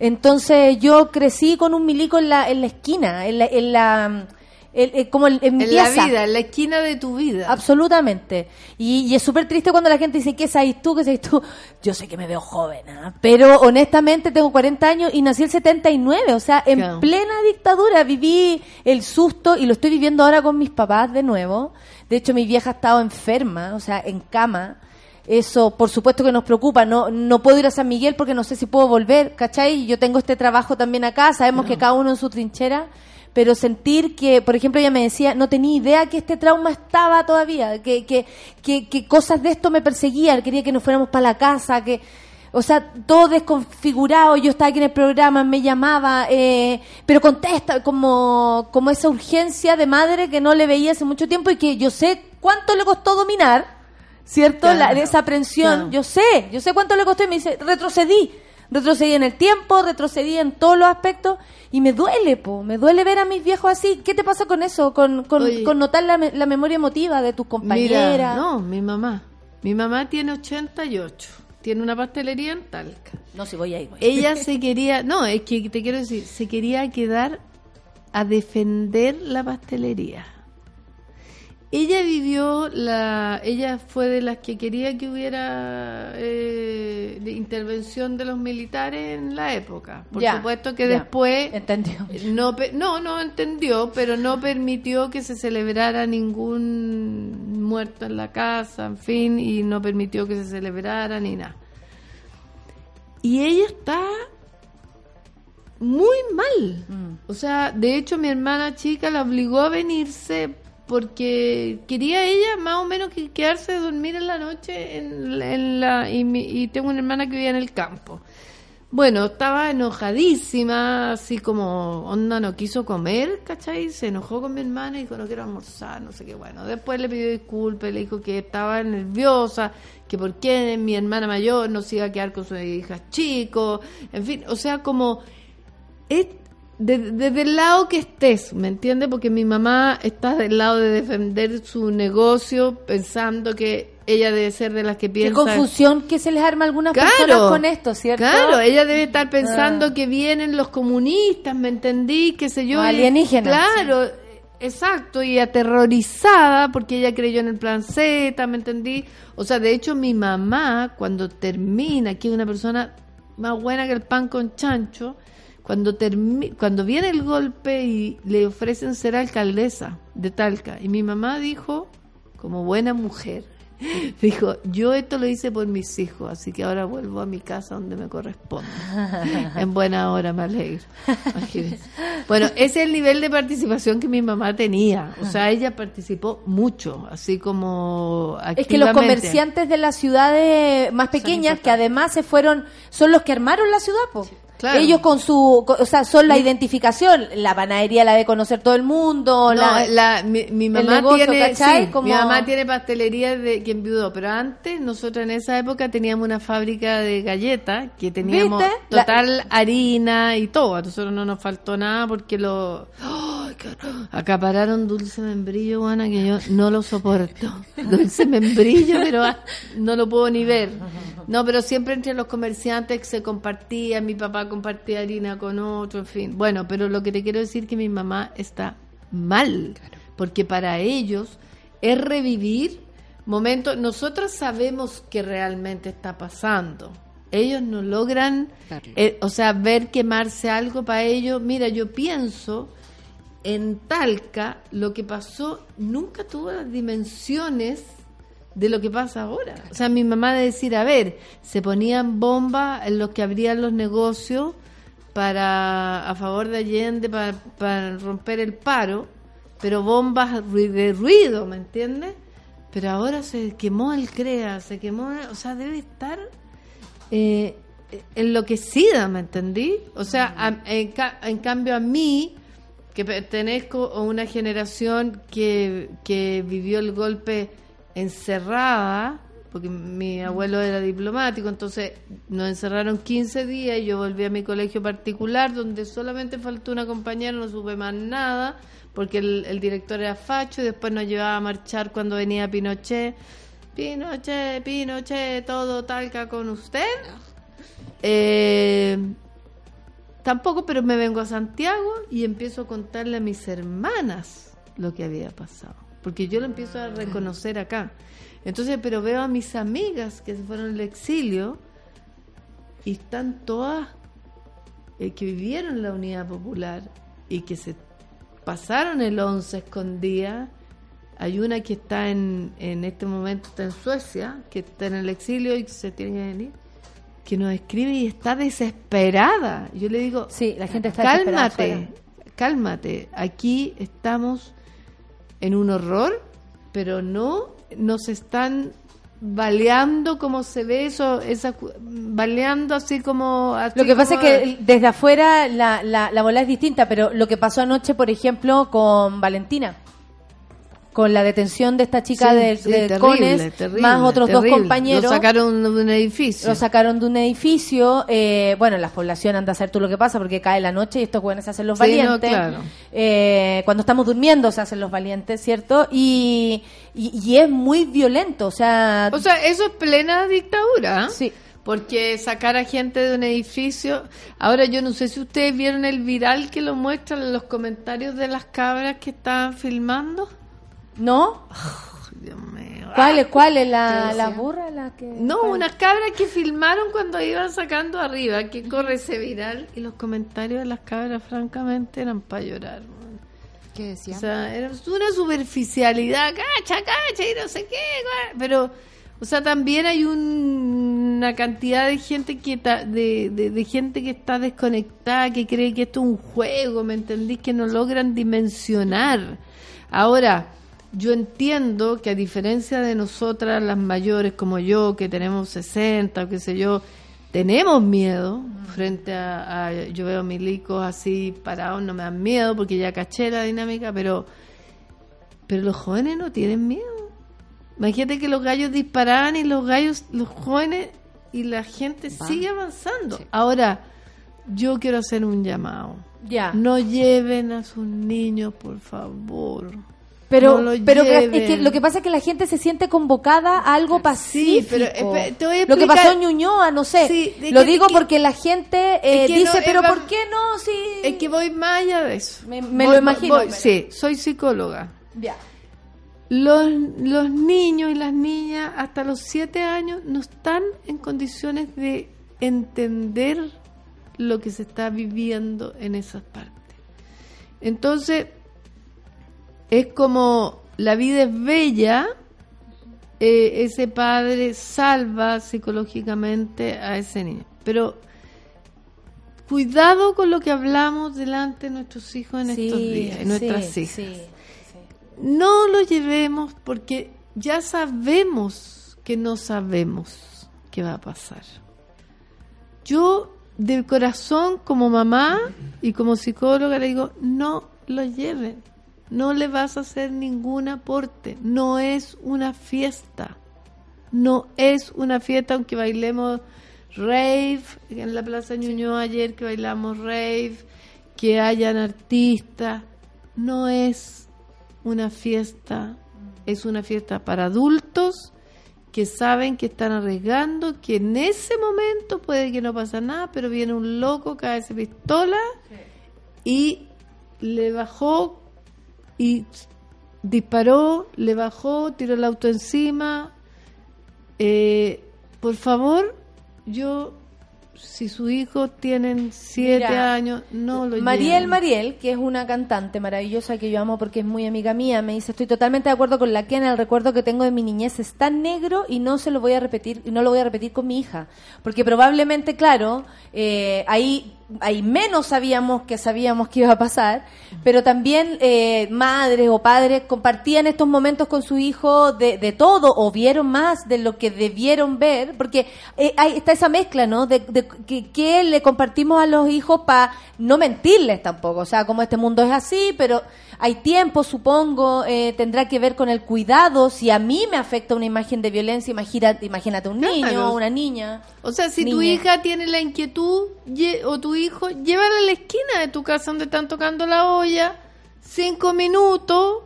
B: Entonces yo crecí con un milico en la, en la esquina, en la, en la el- eh, como en, en
J: la vida, en la esquina de tu vida.
B: Absolutamente. Y, y es súper triste cuando la gente dice, ¿qué sabes tú? ¿Qué sabes tú? Yo sé que me veo joven, ¿ah? pero honestamente tengo 40 años y nací el 79, o sea, en
J: Claro.
B: plena dictadura viví el susto y lo estoy viviendo ahora con mis papás de nuevo. De hecho, mi vieja ha estado enferma, o sea, en cama. Eso, por supuesto que nos preocupa. No, no puedo ir a San Miguel porque no sé si puedo volver, ¿cachai? Yo tengo este trabajo también acá, sabemos que cada uno en su trinchera, pero sentir que, por ejemplo, ella me decía, no tenía idea que este trauma estaba todavía, que, que, que, que cosas de esto me perseguían, quería que nos fuéramos para la casa, que, o sea, todo desconfigurado, yo estaba aquí en el programa, me llamaba, eh, pero contesta, como, como esa urgencia de madre que no le veía hace mucho tiempo y que yo sé cuánto le costó dominar, ¿cierto?
J: Claro.
B: La- esa aprensión,
J: Claro.
B: yo sé, yo sé cuánto le costó y me dice, retrocedí, retrocedí en el tiempo, retrocedí en todos los aspectos y me duele, po, me duele ver a mis viejos así. ¿Qué te pasa con eso? Con, con,
J: Oye.
B: con notar la, me- la memoria emotiva de tus compañeras.
J: Mira, no, mi mamá. Mi mamá tiene 88. Tiene una pastelería en Talca.
B: No, si voy ahí. voy.
J: Ella se quería, no, es que te quiero decir, se quería quedar a defender la pastelería. Ella vivió la, ella fue de las que quería que hubiera eh, de intervención de los militares en la época. Por
B: Ya,
J: supuesto que
B: ya.
J: después
B: Entendió.
J: no, no, no entendió, pero no permitió que se celebrara ningún muerto en la casa, en fin, y no permitió que se celebrara ni nada. Y ella está muy mal. O sea, de hecho mi hermana chica la obligó a venirse porque quería ella más o menos que quedarse a dormir en la noche en, en la y, mi- y tengo una hermana que vivía en el campo. Bueno, estaba enojadísima, así como onda no quiso comer, ¿cachai? Se enojó con mi hermana y dijo no quiero almorzar, no sé qué. Bueno, después le pidió disculpas, le dijo que estaba nerviosa, que por qué mi hermana mayor no se iba a quedar con sus hijas chicos, en fin, o sea, como es de- desde el lado que estés, ¿me entiendes? Porque mi mamá está del lado de defender su negocio pensando que ella debe ser de las que
B: Qué
J: piensa
B: confusión que se les arma a algunas
J: Claro.
B: personas con esto, ¿cierto?
J: Claro, ella debe estar pensando
B: Ah.
J: que vienen los comunistas, ¿me entendí? Qué sé yo.
B: O alienígenas.
J: Claro, exacto, y aterrorizada porque ella creyó en el plan Z, ¿me entendí? O sea, de hecho mi mamá cuando termina, que es una persona más buena que el pan con chancho, cuando cuando viene el golpe y le ofrecen ser alcaldesa de Talca, y mi mamá dijo como buena mujer, dijo, yo esto lo hice por mis hijos, así que ahora vuelvo a mi casa donde me corresponde. En buena hora, me alegro. Imagínense. Bueno, ese es el nivel de participación que mi mamá tenía. O sea, ella participó mucho, así como
B: Es que los comerciantes de las ciudades más pequeñas, que además se fueron, son los que armaron la ciudad, po.
J: Claro.
B: Ellos con su, co- o sea, son la identificación. La panadería la de conocer todo el mundo.
J: No,
B: la,
J: la- mi, mi mamá
B: negocio,
J: tiene,
B: Como-
J: mi mamá tiene pastelería de que enviudó, pero antes nosotros en esa época teníamos una fábrica de galletas que teníamos
B: ¿Viste? La-
J: total harina y todo. A nosotros no nos faltó nada porque lo ¡Ay, qué horror! Acapararon dulce membrillo, Juana, que yo no lo soporto. Dulce membrillo, pero ah, no lo puedo ni ver. No, pero siempre entre los comerciantes se compartía, mi papá compartía harina con otro, en fin. Bueno, pero lo que te quiero decir es que mi mamá está mal, porque para ellos es revivir momentos. Nosotros sabemos que realmente está pasando. Ellos no logran, eh, o sea, ver quemarse algo para ellos. Mira, yo pienso en Talca, lo que pasó nunca tuvo las dimensiones de lo que pasa ahora. O sea, mi mamá de decir, a ver, se ponían bombas en los que abrían los negocios para a favor de Allende para, romper el paro, pero bombas de ruido, ¿me entiendes? Pero ahora se quemó el CREA, se quemó, o sea, debe estar eh, enloquecida, ¿me entendí? O sea, en cambio a mí, que pertenezco a una generación que, que vivió el golpe encerrada, porque mi abuelo era diplomático, entonces nos encerraron 15 días y yo volví a mi colegio particular, donde solamente faltó una compañera, no supe más nada, porque el, el director era facho y después nos llevaba a marchar cuando venía Pinochet. Pinochet, Pinochet, todo talca con usted. Eh, tampoco, pero me vengo a Santiago y empiezo a contarle a mis hermanas lo que había pasado. Porque yo lo empiezo a reconocer acá. Entonces, pero veo a mis amigas que se fueron al exilio y están todas eh, que vivieron la unidad popular y que se pasaron el 11 escondida. Hay una que está en, en este momento, está en Suecia, que está en el exilio y se tiene que venir, que nos escribe y está desesperada. Yo le digo,
B: Sí, la gente está desesperada
J: cálmate, cálmate. Aquí estamos en un horror, pero no nos están baleando como se ve eso, esa, baleando así como... así
B: Lo que pasa es que desde afuera la, la, la bola es distinta, pero lo que pasó anoche, por ejemplo, con Valentina, con la detención de esta chica
J: Sí,
B: de,
J: sí,
B: de
J: terrible,
B: Cones,
J: terrible,
B: más otros dos compañeros.
J: Lo sacaron de un edificio.
B: Lo sacaron de un edificio. eh, bueno, la población anda a hacer tú lo que pasa porque cae la noche y estos jóvenes se hacen los
J: Sí, no,
B: valientes.
J: claro.
B: Eh, cuando estamos durmiendo se hacen los valientes, ¿cierto? Y, y, y es muy violento, o sea...
J: O sea, eso es plena dictadura. ¿eh?
B: Sí.
J: Porque sacar a gente de un edificio. Ahora, yo no sé si ustedes vieron el viral que lo muestran en los comentarios de las cabras que estaban filmando.
B: ¿No?
J: Dios mío.
B: ¿Cuál es, cuál es la, la burra? La que,
J: No,
B: cuál?
J: unas cabras que filmaron cuando iban sacando arriba, que corre ese viral. Y los comentarios de las cabras, francamente, eran para llorar.
E: ¿Qué
J: O
E: decían?
J: sea, era una superficialidad, cacha, cacha, y no sé qué, pero, o sea, también hay un- una cantidad de gente que ta- de, de, de gente que está desconectada, que cree que esto es un juego, ¿me entendís? Que no logran dimensionar. Ahora, yo entiendo que a diferencia de nosotras, las mayores como yo, que tenemos 60 o qué sé yo, tenemos miedo frente a, a- yo veo milicos así parados, no me dan miedo porque ya caché la dinámica, pero pero los jóvenes no tienen miedo. Imagínate que los gallos disparaban y los gallos, los jóvenes y la gente sigue avanzando. Ahora, yo quiero hacer un llamado.
B: Ya.
J: No lleven a sus niños, por favor.
B: Pero,
J: No
B: pero es que lo que pasa es que la gente se siente convocada a algo pacífico.
J: pero, espe- te voy a
B: lo que pasó en Ñuñoa, no sé.
J: Sí,
B: lo
J: que-
B: digo
J: que-
B: porque la gente eh,
J: que
B: dice,
J: no,
B: pero
J: va-
B: ¿por qué no? Sí.
J: Es que voy más allá de eso.
B: Me- me
J: Voy-
B: lo imagino,
J: voy- sí, soy psicóloga.
B: Ya.
J: Los, los niños y las niñas hasta los siete años no están en condiciones de entender lo que se está viviendo en esas partes. Entonces, es como la vida es bella, eh, ese padre salva psicológicamente a ese niño. Pero cuidado con lo que hablamos delante de nuestros hijos en estos días, en nuestras
B: sí,
J: hijas.
B: sí.
J: No lo llevemos porque ya sabemos que no sabemos qué va a pasar. Yo de corazón como mamá y como psicóloga le digo, no lo lleven, no le vas a hacer ningún aporte, no es una fiesta, no es una fiesta aunque bailemos rave en la Plaza Ñuñoa ayer que bailamos rave, que hayan artistas, no es una fiesta, es una fiesta para adultos que saben que están arriesgando, que en ese momento puede que no pasa nada, pero viene un loco, cae esa pistola y le bajó y disparó, le bajó, tiró el auto encima. Eh, por favor, yo, si su hijo tienen siete
B: Mira,
J: años, no lo
B: Mariel
J: lleven.
B: Mariel, que es una cantante maravillosa que yo amo porque es muy amiga mía, me dice, estoy totalmente de acuerdo con la Ken, el recuerdo que tengo de mi niñez es tan negro y no se lo voy a repetir, y no lo voy a repetir con mi hija. Porque probablemente, claro, eh, ahí, ahí menos sabíamos que sabíamos que iba a pasar, pero también eh, madres o padres compartían estos momentos con su hijo de, de todo o vieron más de lo que debieron ver, porque eh, hay, está esa mezcla, ¿no? De, de que, que le compartimos a los hijos para no mentirles tampoco, o sea, como este mundo es así, pero hay tiempo, supongo, eh, tendrá que ver con el cuidado, si a mí me afecta una imagen de violencia, imagínate, imagínate un niño
J: Claro.
B: o una niña.
J: O sea, si tu hija tiene la inquietud o tu hijo, llévala a la esquina de tu casa donde están tocando la olla, cinco minutos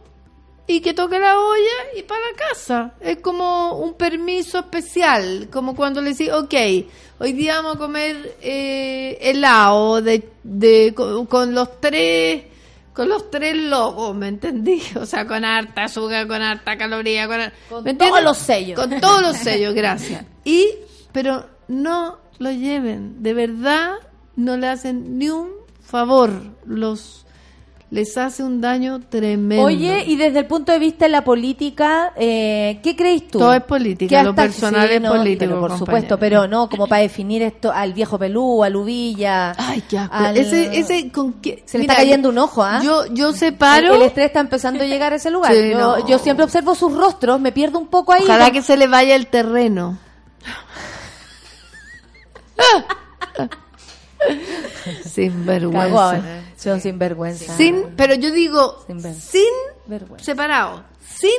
J: y que toque la olla y para casa. Es como un permiso especial, como cuando le decís, ok, hoy día vamos a comer eh, helado de, de, con, con los tres con los tres logos, ¿me entendí? O sea, con harta azúcar, con harta caloría, con,
B: Con
J: ¿me
B: todos los sellos.
J: Con todos los sellos, gracias. Y, pero no lo lleven, de verdad no le hacen ni un favor, los les hace un daño tremendo.
B: Oye, y desde el punto de vista de la política, eh, ¿qué crees tú?
J: Todo es política,
B: Que
J: lo personal es
B: no,
J: político,
B: pero por
J: compañero.
B: supuesto, pero no, como para definir esto al viejo Pelú, a Lubilla.
J: Ay, qué asco.
B: al-
J: Ese, ese, con qué-
B: Se le
J: Mira,
B: está cayendo un ojo, ¿ah?
J: Yo, yo separo.
B: El, el estrés está empezando a llegar a ese lugar.
J: Sí,
B: yo,
J: no.
B: yo siempre observo sus rostros, me pierdo un poco ahí.
J: Ojalá
B: con-
J: que se le vaya el terreno. Sin
B: Cagó,
J: vergüenza.
B: eh. Son sinvergüenza.
J: Sin, pero yo digo,
B: Sin ver-
J: sin
B: vergüenza.
J: separado, sin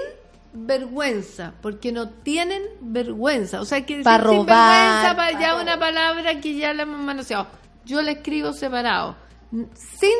J: vergüenza, porque no tienen vergüenza. O sea, que
B: Pa'
J: decir sin
B: robar,
J: vergüenza para ya una palabra que ya la hemos manoseado. Yo la escribo separado, sin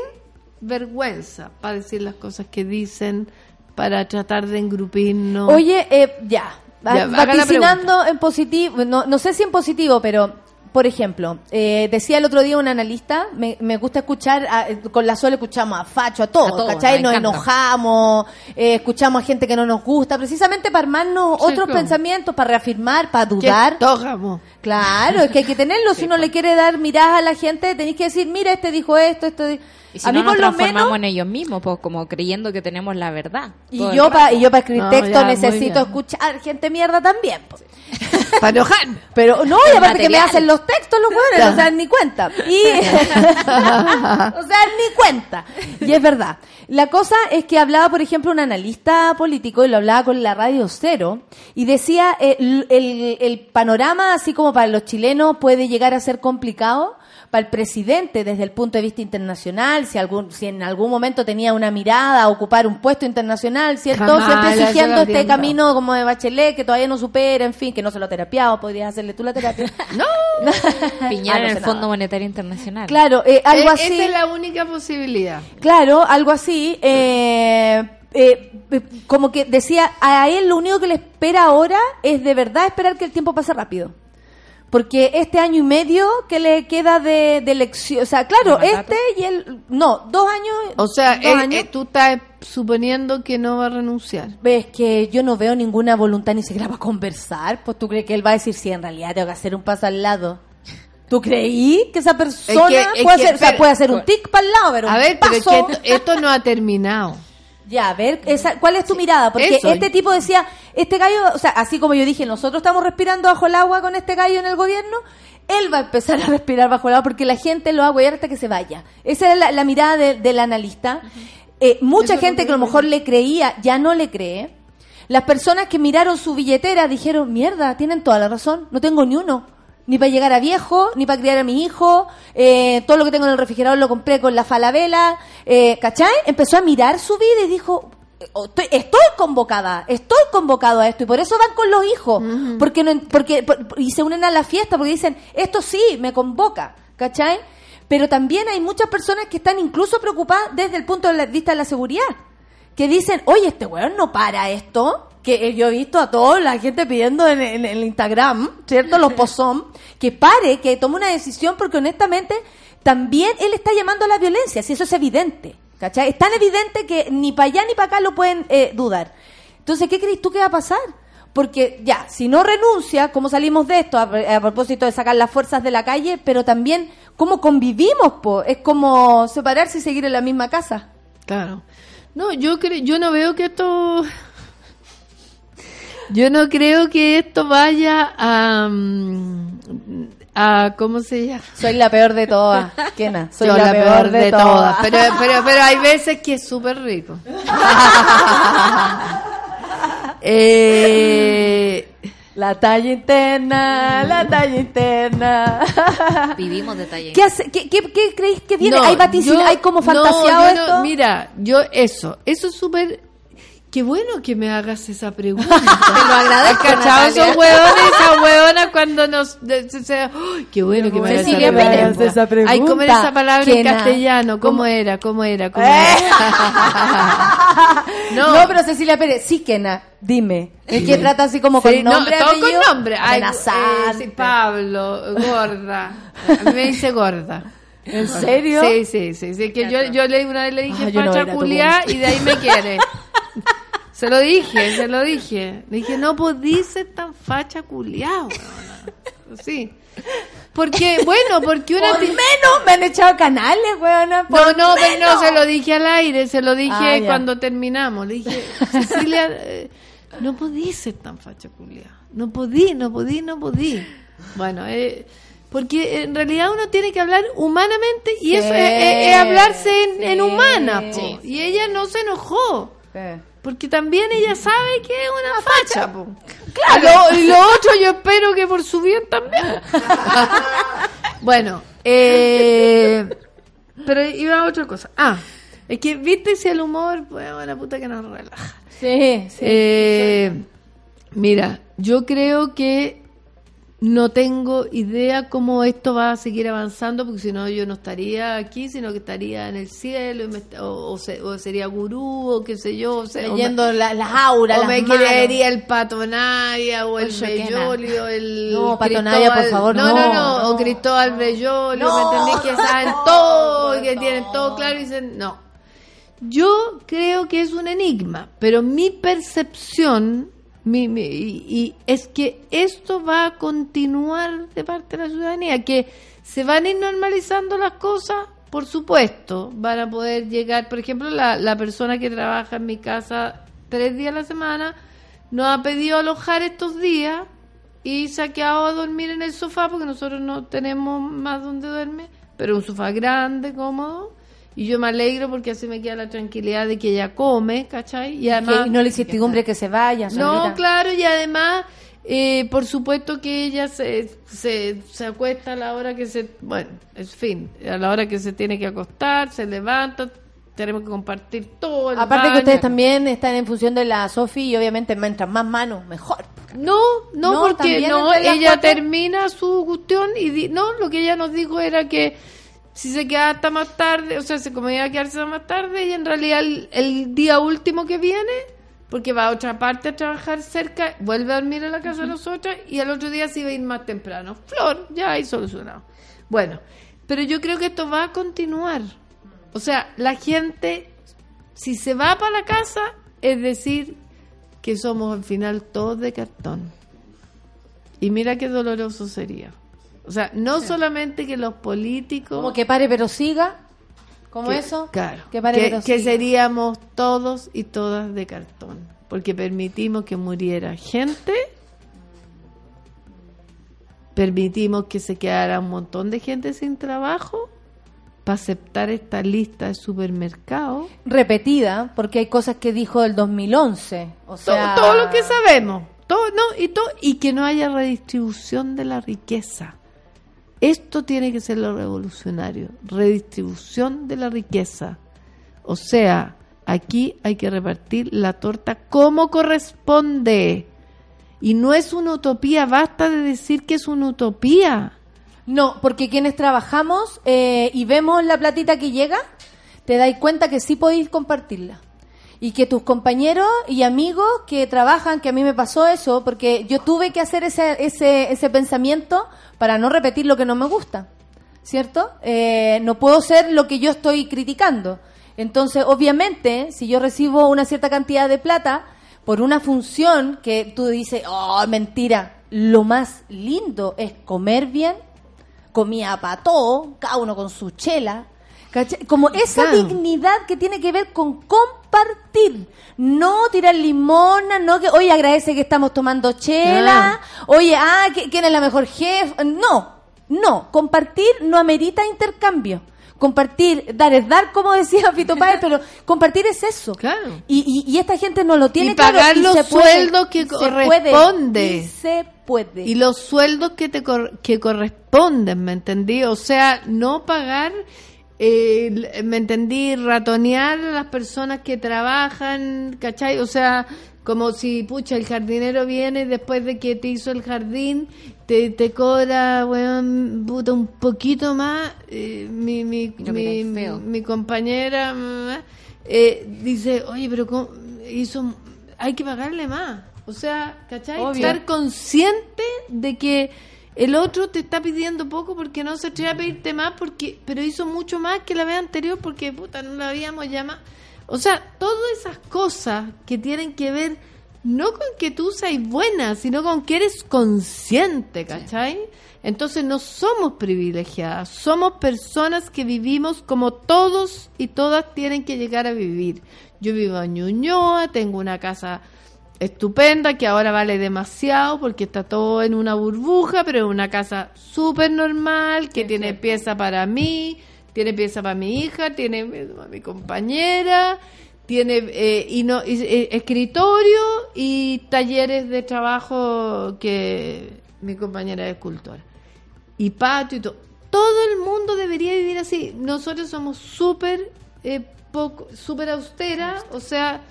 J: vergüenza, para decir las cosas que dicen, para tratar de engrupirnos.
B: Oye, eh, ya.
J: Ya,
B: Vaticinando en positivo, no, no sé si en positivo, pero por ejemplo, eh, decía el otro día un analista, me, me gusta escuchar, a- con la Sol escuchamos a Facho, a todos,
E: A todos,
B: ¿cachai?
E: nos
B: Nos enojamos, eh, escuchamos a gente que no nos gusta, precisamente para armarnos
J: Sí,
B: otros
J: claro.
B: pensamientos, para reafirmar, para dudar. Claro, es que hay que tenerlo. Si uno le quiere dar miradas a la gente, tenéis que decir, mira, este dijo esto, esto. di-".
E: Y si
B: a mí
E: nos
B: por lo
E: transformamos
B: menos
E: en ellos mismos, pues como creyendo que tenemos la verdad.
B: y yo para y yo para escribir
J: No,
B: texto
J: ya,
B: necesito escuchar gente mierda también. po.
J: Para enojar.
B: Pero no, y aparte que me hacen los textos los buenos, o sea, ni cuenta. Y, o sea, ni cuenta. Y es verdad. La cosa es que hablaba, por ejemplo, un analista político, y lo hablaba con la radio Cero, y decía, eh, el, el- el panorama, así como para los chilenos, puede llegar a ser complicado para el presidente desde el punto de vista internacional, si algún si en algún momento tenía una mirada a ocupar un puesto internacional, ¿cierto?
J: Jamás,
B: Siempre exigiendo este camino como de Bachelet, que todavía no supera, en fin, que no se lo ha terapiado, podrías hacerle tú la terapia.
J: No.
E: Piñera
B: Ah, no
E: en el Fondo
B: nada.
E: Monetario Internacional.
B: Claro, eh, algo
J: E-
B: así.
J: Esa es la única posibilidad.
B: Claro, algo así. eh, eh, eh, como que decía, a él lo único que le espera ahora es de verdad esperar que el tiempo pase rápido. Porque este año y medio que le queda de, de elección, o sea, claro, este y el, no, dos años.
J: O sea,
B: dos
J: eh,
B: años.
J: tú estás suponiendo que no va a renunciar.
B: Ves que yo no veo ninguna voluntad ni siquiera para conversar. Pues tú crees que él va a decir, sí, en realidad tengo que hacer un paso al lado. ¿Tú creí que esa persona
J: Es que- es
B: puede,
J: que-
B: hacer, o sea,
J: pero-
B: puede hacer un tic para el lado, pero
J: A
B: un
J: ver, pero es
B: paso-
J: que esto, esto no ha terminado.
B: Ya, a ver, esa, ¿cuál es tu mirada? Porque
J: eso.
B: este tipo decía, este gallo, o sea, así como yo dije, nosotros estamos respirando bajo el agua con este gallo en el gobierno, él va a empezar a respirar bajo el agua porque la gente lo va a hasta que se vaya. Esa es la, la mirada de- del analista. Eh, mucha
J: Eso
B: gente que a lo mejor le creía, ya no le cree. Las personas que miraron su billetera dijeron, mierda, tienen toda la razón, no tengo ni uno. Ni para llegar a viejo, ni para criar a mi hijo. eh, todo lo que tengo en el refrigerador lo compré con la falabela. Eh, ¿Cachai? Empezó a mirar su vida y dijo, "Oh, estoy, estoy convocada, estoy convocado a esto. Y por eso van con los hijos. porque no, porque por- Y se unen a la fiesta porque dicen, esto sí, me convoca. ¿Cachai? Pero también hay muchas personas que están incluso preocupadas desde el punto de vista de la seguridad que dicen, oye, este weón no para esto. Que eh, yo he visto a toda la gente pidiendo en, en el Instagram, ¿cierto? Los pozón, que pare, que tome una decisión, porque honestamente también él está llamando a la violencia, si eso es evidente, ¿cachai? Es tan evidente que ni para allá ni para acá lo pueden eh, dudar. Entonces, ¿qué crees tú que va a pasar? Porque ya, si no renuncia, ¿cómo salimos de esto? A, a propósito de sacar las fuerzas de la calle, pero también cómo convivimos, po? Es como separarse y seguir en la misma casa.
J: Claro. No, yo creo, yo no veo que esto, yo no creo que esto vaya a, mm, a ¿cómo se llama?
B: Soy la peor de todas, Kena. Soy
J: Yo
B: la, peor, de, todas.
J: Pero, pero, pero hay veces que es súper rico. eh,
B: La talla interna, la talla interna.
E: Vivimos detalle.
B: ¿Qué, hace, qué, qué, qué creéis que viene?
J: no,
B: ¿Hay ¿Hay como
J: no,
B: fantaseado
J: no- mira, yo eso, eso es súper... Qué bueno que me hagas esa pregunta.
E: Te lo agradezco,
J: ¿Cachado
E: Natalia.
J: esos hueones, esas hueonas cuando nos... de- se- se- ¡Ay, qué bueno que me hagas esa pregunta.
B: Esa pregunta.
J: Ay, ¿cómo era esa palabra en castellano? ¿Cómo era? ¿Cómo era? ¿Cómo
B: Eh.
J: era?
B: No. pero Cecilia Pérez, sí, Kena, dime. ¿Es que trata así como con
J: Sí, no,
B: nombre?
J: todo
B: apellido?
J: con nombre. Ay, eh, sí, Pablo, gorda. A mí me dice gorda.
B: ¿En serio?
J: Sí, sí, sí. sí, que yo, yo le, una vez le dije
B: Ah, yo no
J: y de ahí me quiere. Se lo dije, se lo dije. Le dije, no podís ser tan facha culiá, weona. Sí. Porque, bueno, porque una...
B: Por menos me han echado canales, weona.
J: No,
B: por
J: no, pero no, se lo dije al aire, se lo dije
B: Ah,
J: cuando terminamos. Le dije, Cecilia, eh, no podí ser tan facha culia. No podí, no podí, no podí. Bueno, eh, porque en realidad uno tiene que hablar humanamente y
B: Sí,
J: eso es, es- es hablarse en, humana. po.
B: sí.
J: Y ella no se enojó. Porque también ella sabe que es una facha. po. Claro. y lo otro yo espero que por su bien también. bueno, eh, pero iba a otra cosa. Ah, es que viste si el humor, pues bueno, puta que nos relaja.
B: Sí, sí.
J: Eh, mira, yo creo que no tengo idea cómo esto va a seguir avanzando, porque si no yo no estaría aquí, sino que estaría en el cielo, y me o, o se- o sería gurú, o qué sé yo, o sea,
B: Leyendo la- las auras,
J: o
B: las
J: me
B: manos.
J: querería el Pato Navia o el Bellolio, el
B: No, Pato
J: Cristóbal-
B: Navia, por favor,
J: no, no,
B: no,
J: no,
B: no.
J: o Cristóbal Bellolio,
B: No,
J: ¿me entendés? Que saben todo, que tienen todo claro y dicen, no. Yo creo que es un enigma, pero mi percepción mi, mi- y, es que esto va a continuar de parte de la ciudadanía, que se van a ir normalizando las cosas, por supuesto, van a poder llegar, por ejemplo, la, la persona que trabaja en mi casa tres días a la semana, nos ha pedido alojar estos días y se ha quedado a dormir en el sofá porque nosotros no tenemos más donde duerme, pero un sofá grande, cómodo. Y yo me alegro porque así me queda la tranquilidad de que ella come, ¿cachai? Y además...
B: Que no le incertidumbre que se vaya.
J: No,
B: solita.
J: claro, y además, eh, por supuesto que ella se, se, se acuesta a la hora que se, bueno, en fin, a la hora que se tiene que acostar, se levanta, tenemos que compartir todo. el
B: Aparte que ustedes también están en función de la Sofi y obviamente mientras más manos, mejor.
J: No, no,
B: No,
J: porque no, ella
B: cuatro.
J: termina su cuestión y di- no, lo que ella nos dijo era que si se queda hasta más tarde, o sea, se como iba a quedarse hasta más tarde, y en realidad el, el día último que viene, porque va a otra parte a trabajar cerca, vuelve a dormir en la casa de nosotras y al otro día se iba a ir más temprano. Flor, ya hay solucionado. Bueno, pero yo creo que esto va a continuar. O sea, la gente, si se va para la casa, es decir, que somos al final todos de cartón. Y mira qué doloroso sería. O sea, no solamente que los políticos...
B: Como que pare pero siga. ¿Cómo
J: que-
B: eso?
J: Claro.
B: Que pare
J: que,
B: de
J: que seríamos todos y todas de cartón. Porque permitimos que muriera gente. Permitimos que se quedara un montón de gente sin trabajo para aceptar esta lista de supermercados.
B: repetida, porque hay cosas que dijo del 2011. O
J: Todo,
B: sea,
J: todo lo que sabemos. Todo, no, y, todo, y que no haya redistribución de la riqueza. Esto tiene que ser lo revolucionario. Redistribución de la riqueza. O sea, aquí hay que repartir la torta como corresponde. Y no es una utopía, basta de decir que es una utopía.
B: No, porque quienes trabajamos eh, y vemos la platita que llega, te dais cuenta que sí podéis compartirla. Y que tus compañeros y amigos que trabajan, que a mí me pasó eso, porque yo tuve que hacer ese, ese, ese pensamiento para no repetir lo que no me gusta, ¿cierto? Eh, no puedo ser lo que yo estoy criticando. Entonces, obviamente, si yo recibo una cierta cantidad de plata por una función que tú dices, oh, mentira, lo más lindo es comer bien, comía para todo, cada uno con su chela. ¿Cachai? Como esa
J: Claro.
B: dignidad que tiene que ver con compartir, no tirar limona, no que, oye, agradece que estamos tomando chela, oye, ah, que- ¿quién es la mejor jefa? No, no, compartir no amerita intercambio. Compartir, dar es dar, como decía Fito Páez, pero compartir es eso.
J: Claro.
B: Y, y, y esta gente no lo tiene
J: Y pagar
B: claro,
J: los
B: se puede,
J: sueldos que corresponde.
B: puede, y se puede.
J: Y los sueldos que te cor- que corresponden, ¿me entendí? O sea, no pagar, eh, ¿me entendí? Ratonear a las personas que trabajan, ¿cachai? O sea, como si, pucha, el jardinero viene después de que te hizo el jardín, te, te cobra, weón, puta, un poquito más. eh, mi, mi, mi, mi compañera eh, dice, oye, pero ¿cómo hizo, hay que pagarle más. O sea, ¿cachai?
B: Obvio.
J: Estar consciente de que el otro te está pidiendo poco porque no se atreve a pedirte más, porque pero hizo mucho más que la vez anterior porque, puta, no la habíamos llamado. O sea, todas esas cosas que tienen que ver no con que tú seas buena, sino con que eres consciente, ¿cachai? Entonces no somos privilegiadas, somos personas que vivimos como todos y todas tienen que llegar a vivir. Yo vivo en Ñuñoa, tengo una casa estupenda que ahora vale demasiado porque está todo en una burbuja, pero es una casa súper normal, que tiene pieza para mí, tiene pieza para mi hija, tiene para mi compañera, tiene eh, y no, y, eh, escritorio y talleres de trabajo que mi compañera es escultora. Y patio y todo. Todo el mundo debería vivir así. Nosotros somos súper eh, poco, súper austera, o sea,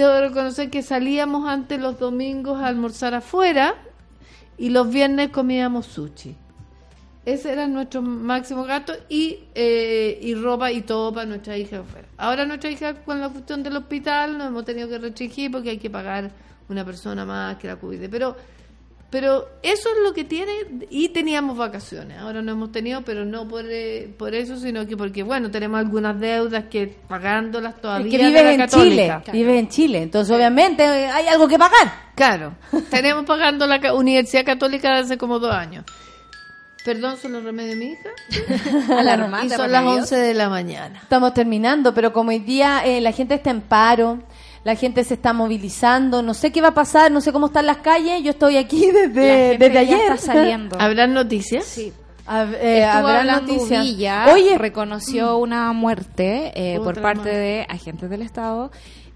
J: tengo reconocer que salíamos antes los domingos a almorzar afuera y los viernes comíamos sushi. Ese era nuestro máximo gasto y, eh, y ropa y todo para nuestra hija afuera. Ahora nuestra hija con la cuestión del hospital nos hemos tenido que restringir porque hay que pagar una persona más que la cuide. Pero pero eso es lo que tiene y teníamos vacaciones. Ahora no hemos tenido, pero no por, eh, por eso, sino que porque, bueno, tenemos algunas deudas que pagándolas todavía
B: Es que vives en
J: católica.
B: Chile, vives en Chile, entonces obviamente hay algo que pagar.
J: Claro, tenemos pagando la Universidad Católica hace como dos años. Perdón, son los remedios de mi hija.
E: Alarmante,
J: y son las
E: remedios.
J: 11 de la mañana.
B: Estamos terminando, pero como hoy día eh, la gente está en paro, la gente se está movilizando, no sé qué va a pasar, no sé cómo están las calles, yo estoy aquí
E: La
B: desde,
E: gente
B: desde
E: ya
B: ayer.
E: está saliendo.
J: ¿Habrán noticias?
E: Sí.
B: A- eh, habrá noticias.
E: Uvilla,
B: Oye,
E: reconoció una muerte eh, por parte de agentes del Estado.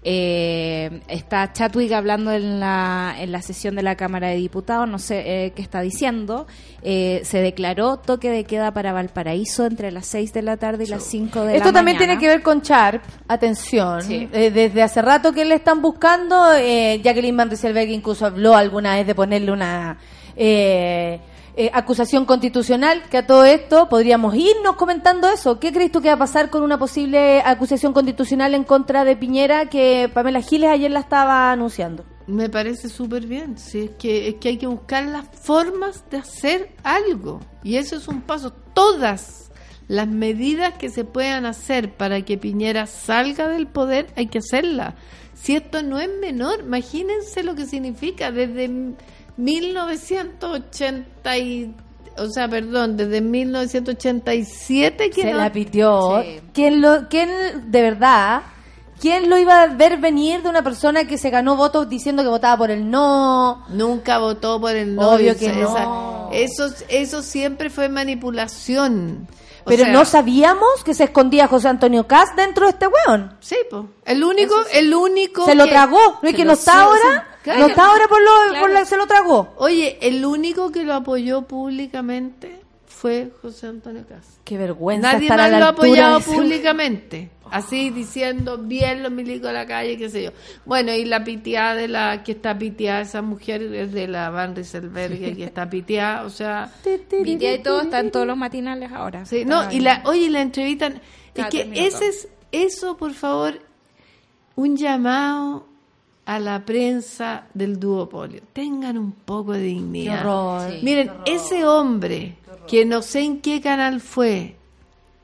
E: Eh, está Chatwig hablando en la, en la sesión de la Cámara de Diputados, no sé eh, qué está diciendo. Eh, se declaró toque de queda para Valparaíso entre las 6 de la tarde y las 5 de la
B: Esto también
E: mañana.
B: tiene que ver con Sharp, atención.
E: Sí.
B: Eh, desde hace rato que le están buscando, eh, Jacqueline Van Rieselberg incluso habló alguna vez de ponerle una eh, eh, acusación constitucional, que a todo esto podríamos irnos comentando eso. ¿Qué crees tú que va a pasar con una posible acusación constitucional en contra de Piñera que Pamela Giles ayer la estaba anunciando?
J: Me parece súper bien. Sí, es, que, es que hay que buscar las formas de hacer algo. Y eso es un paso. Todas las medidas que se puedan hacer para que Piñera salga del poder, hay que hacerlas. Si esto no es menor, imagínense lo que significa desde 1980 y o sea, perdón, desde 1987 que
B: Se
J: no-
B: la pitió.
E: Sí.
B: ¿Quién lo, quién, de verdad, quién lo iba a ver venir de una persona que se ganó votos diciendo que votaba por el no?
J: nunca votó por el no.
B: Obvio que
J: esa-
B: no.
J: Eso, eso siempre fue manipulación. O
B: Pero
J: sea,
B: no sabíamos que se escondía José Antonio Caz dentro de este weón.
J: Sí, po. El único, el único.
B: Se lo
J: que-
B: tragó. No es que
J: lo-
B: no está ahora.
J: Claro.
B: No está ahora por lo, por la- se lo tragó.
J: Oye, el único que lo apoyó públicamente fue José Antonio Caz.
B: Qué vergüenza
J: Nadie
B: estar a
J: más
B: la
J: lo ha apoyado
B: ese-
J: públicamente. Así diciendo bien los milicos de la calle, qué sé yo. Bueno, y la piteada de la que está piteada, esa mujer es de la Van Rieselberg que está piteada, o sea.
E: Vitia y todo está en todos los matinales ahora.
J: Sí, no, y la, oye, y la entrevistan. Es que ese es, eso, por favor, un llamado a la prensa del duopolio. Tengan un poco de
B: Qué
J: dignidad.
B: horror.
E: Sí.
J: Miren, ese hombre que no sé en qué canal fue,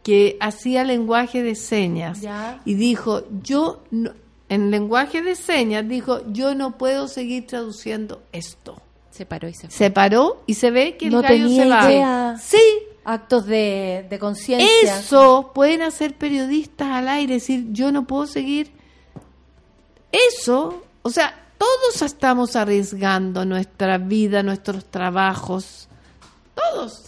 J: que hacía lenguaje de señas
B: Ya.
J: y dijo, yo, no- en lenguaje de señas, dijo, yo no puedo seguir traduciendo esto.
E: Se paró y se fue.
J: Se paró y se ve que el
B: No
J: gallo
B: tenía
J: se va.
B: idea.
J: Sí,
B: Actos de, de conciencia.
J: eso pueden hacer periodistas al aire, decir, yo no puedo seguir. Eso, o sea, todos estamos arriesgando nuestra vida, nuestros trabajos. Todos.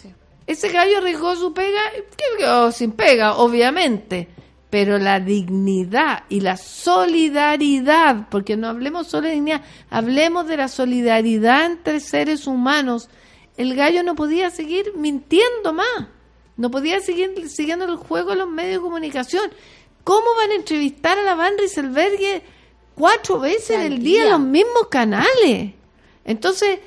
J: Ese gallo arriesgó su pega, que quedó sin pega, obviamente. Pero la dignidad y la solidaridad, porque no hablemos solo de dignidad, hablemos de la solidaridad entre seres humanos. El gallo no podía seguir mintiendo más. No podía seguir siguiendo el juego de los medios de comunicación. ¿Cómo van a entrevistar a la Van Rieselberg cuatro veces
E: Al
J: al día
E: día.
J: los mismos canales? Entonces,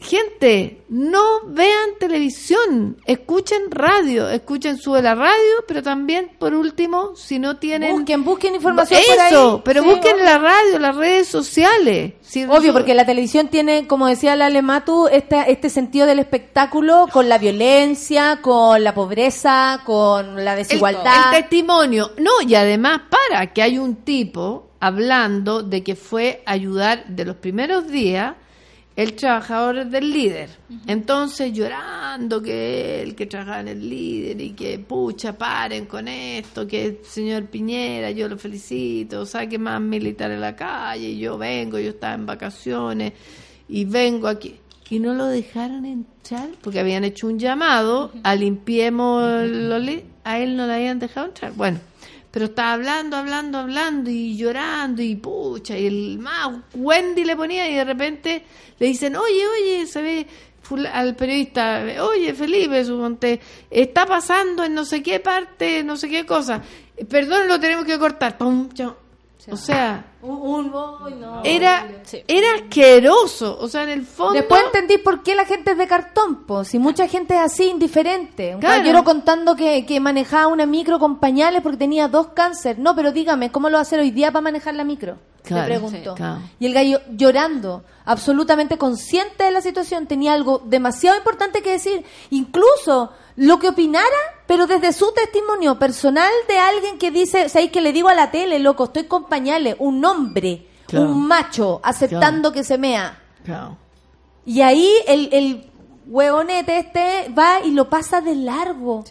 J: gente, no vean televisión, escuchen radio, escuchen sube la radio, pero también, por último, si no tienen...
B: Busquen, busquen información
J: Eso,
B: por ahí.
J: pero
B: Sí,
J: busquen
B: obvio.
J: la radio, las redes sociales. Si
B: Obvio, porque la televisión tiene, como decía la Alematu, este, este sentido del espectáculo con la violencia, con la pobreza, con la
J: el,
B: desigualdad.
J: el testimonio. No, y además para que hay un tipo hablando de que fue ayudar de los primeros días el trabajador del líder. Entonces llorando que él que trabajaba en el líder y que pucha, paren con esto, que señor Piñera, yo lo felicito, saque más militares a la calle, y yo vengo, yo estaba en vacaciones y vengo aquí. Y no lo dejaron entrar porque habían hecho un llamado a limpiemos los a él no le habían dejado entrar. Bueno, pero estaba hablando, hablando, hablando y llorando y pucha, y el más Wendy le ponía y de repente le dicen, oye, oye, se ve fula- al periodista, oye, Felipe, suponte, está pasando en no sé qué parte, no sé qué cosa, perdón, lo tenemos que cortar, Pum, chao. o sea,
B: Un- un- uy, no.
J: era, era asqueroso, o sea, en el fondo...
B: Después entendí por qué la gente es de cartón, po. Si mucha gente es así, indiferente. Un
J: Claro.
B: caballero contando que, que manejaba una micro con pañales porque tenía dos cáncer. No, pero dígame, ¿cómo lo va a hacer hoy día para manejar la micro?
J: Claro,
B: Le preguntó.
J: sí, claro.
B: Y el gallo llorando, absolutamente consciente de la situación, tenía algo demasiado importante que decir. Incluso lo que opinara, pero desde su testimonio personal de alguien que dice, ¿sabéis que le digo a la tele, loco? Estoy con pañales, un hombre,
J: Claro.
B: un macho, aceptando que se mea.
J: Claro.
B: Y ahí el, el huevonete este va y lo pasa de largo.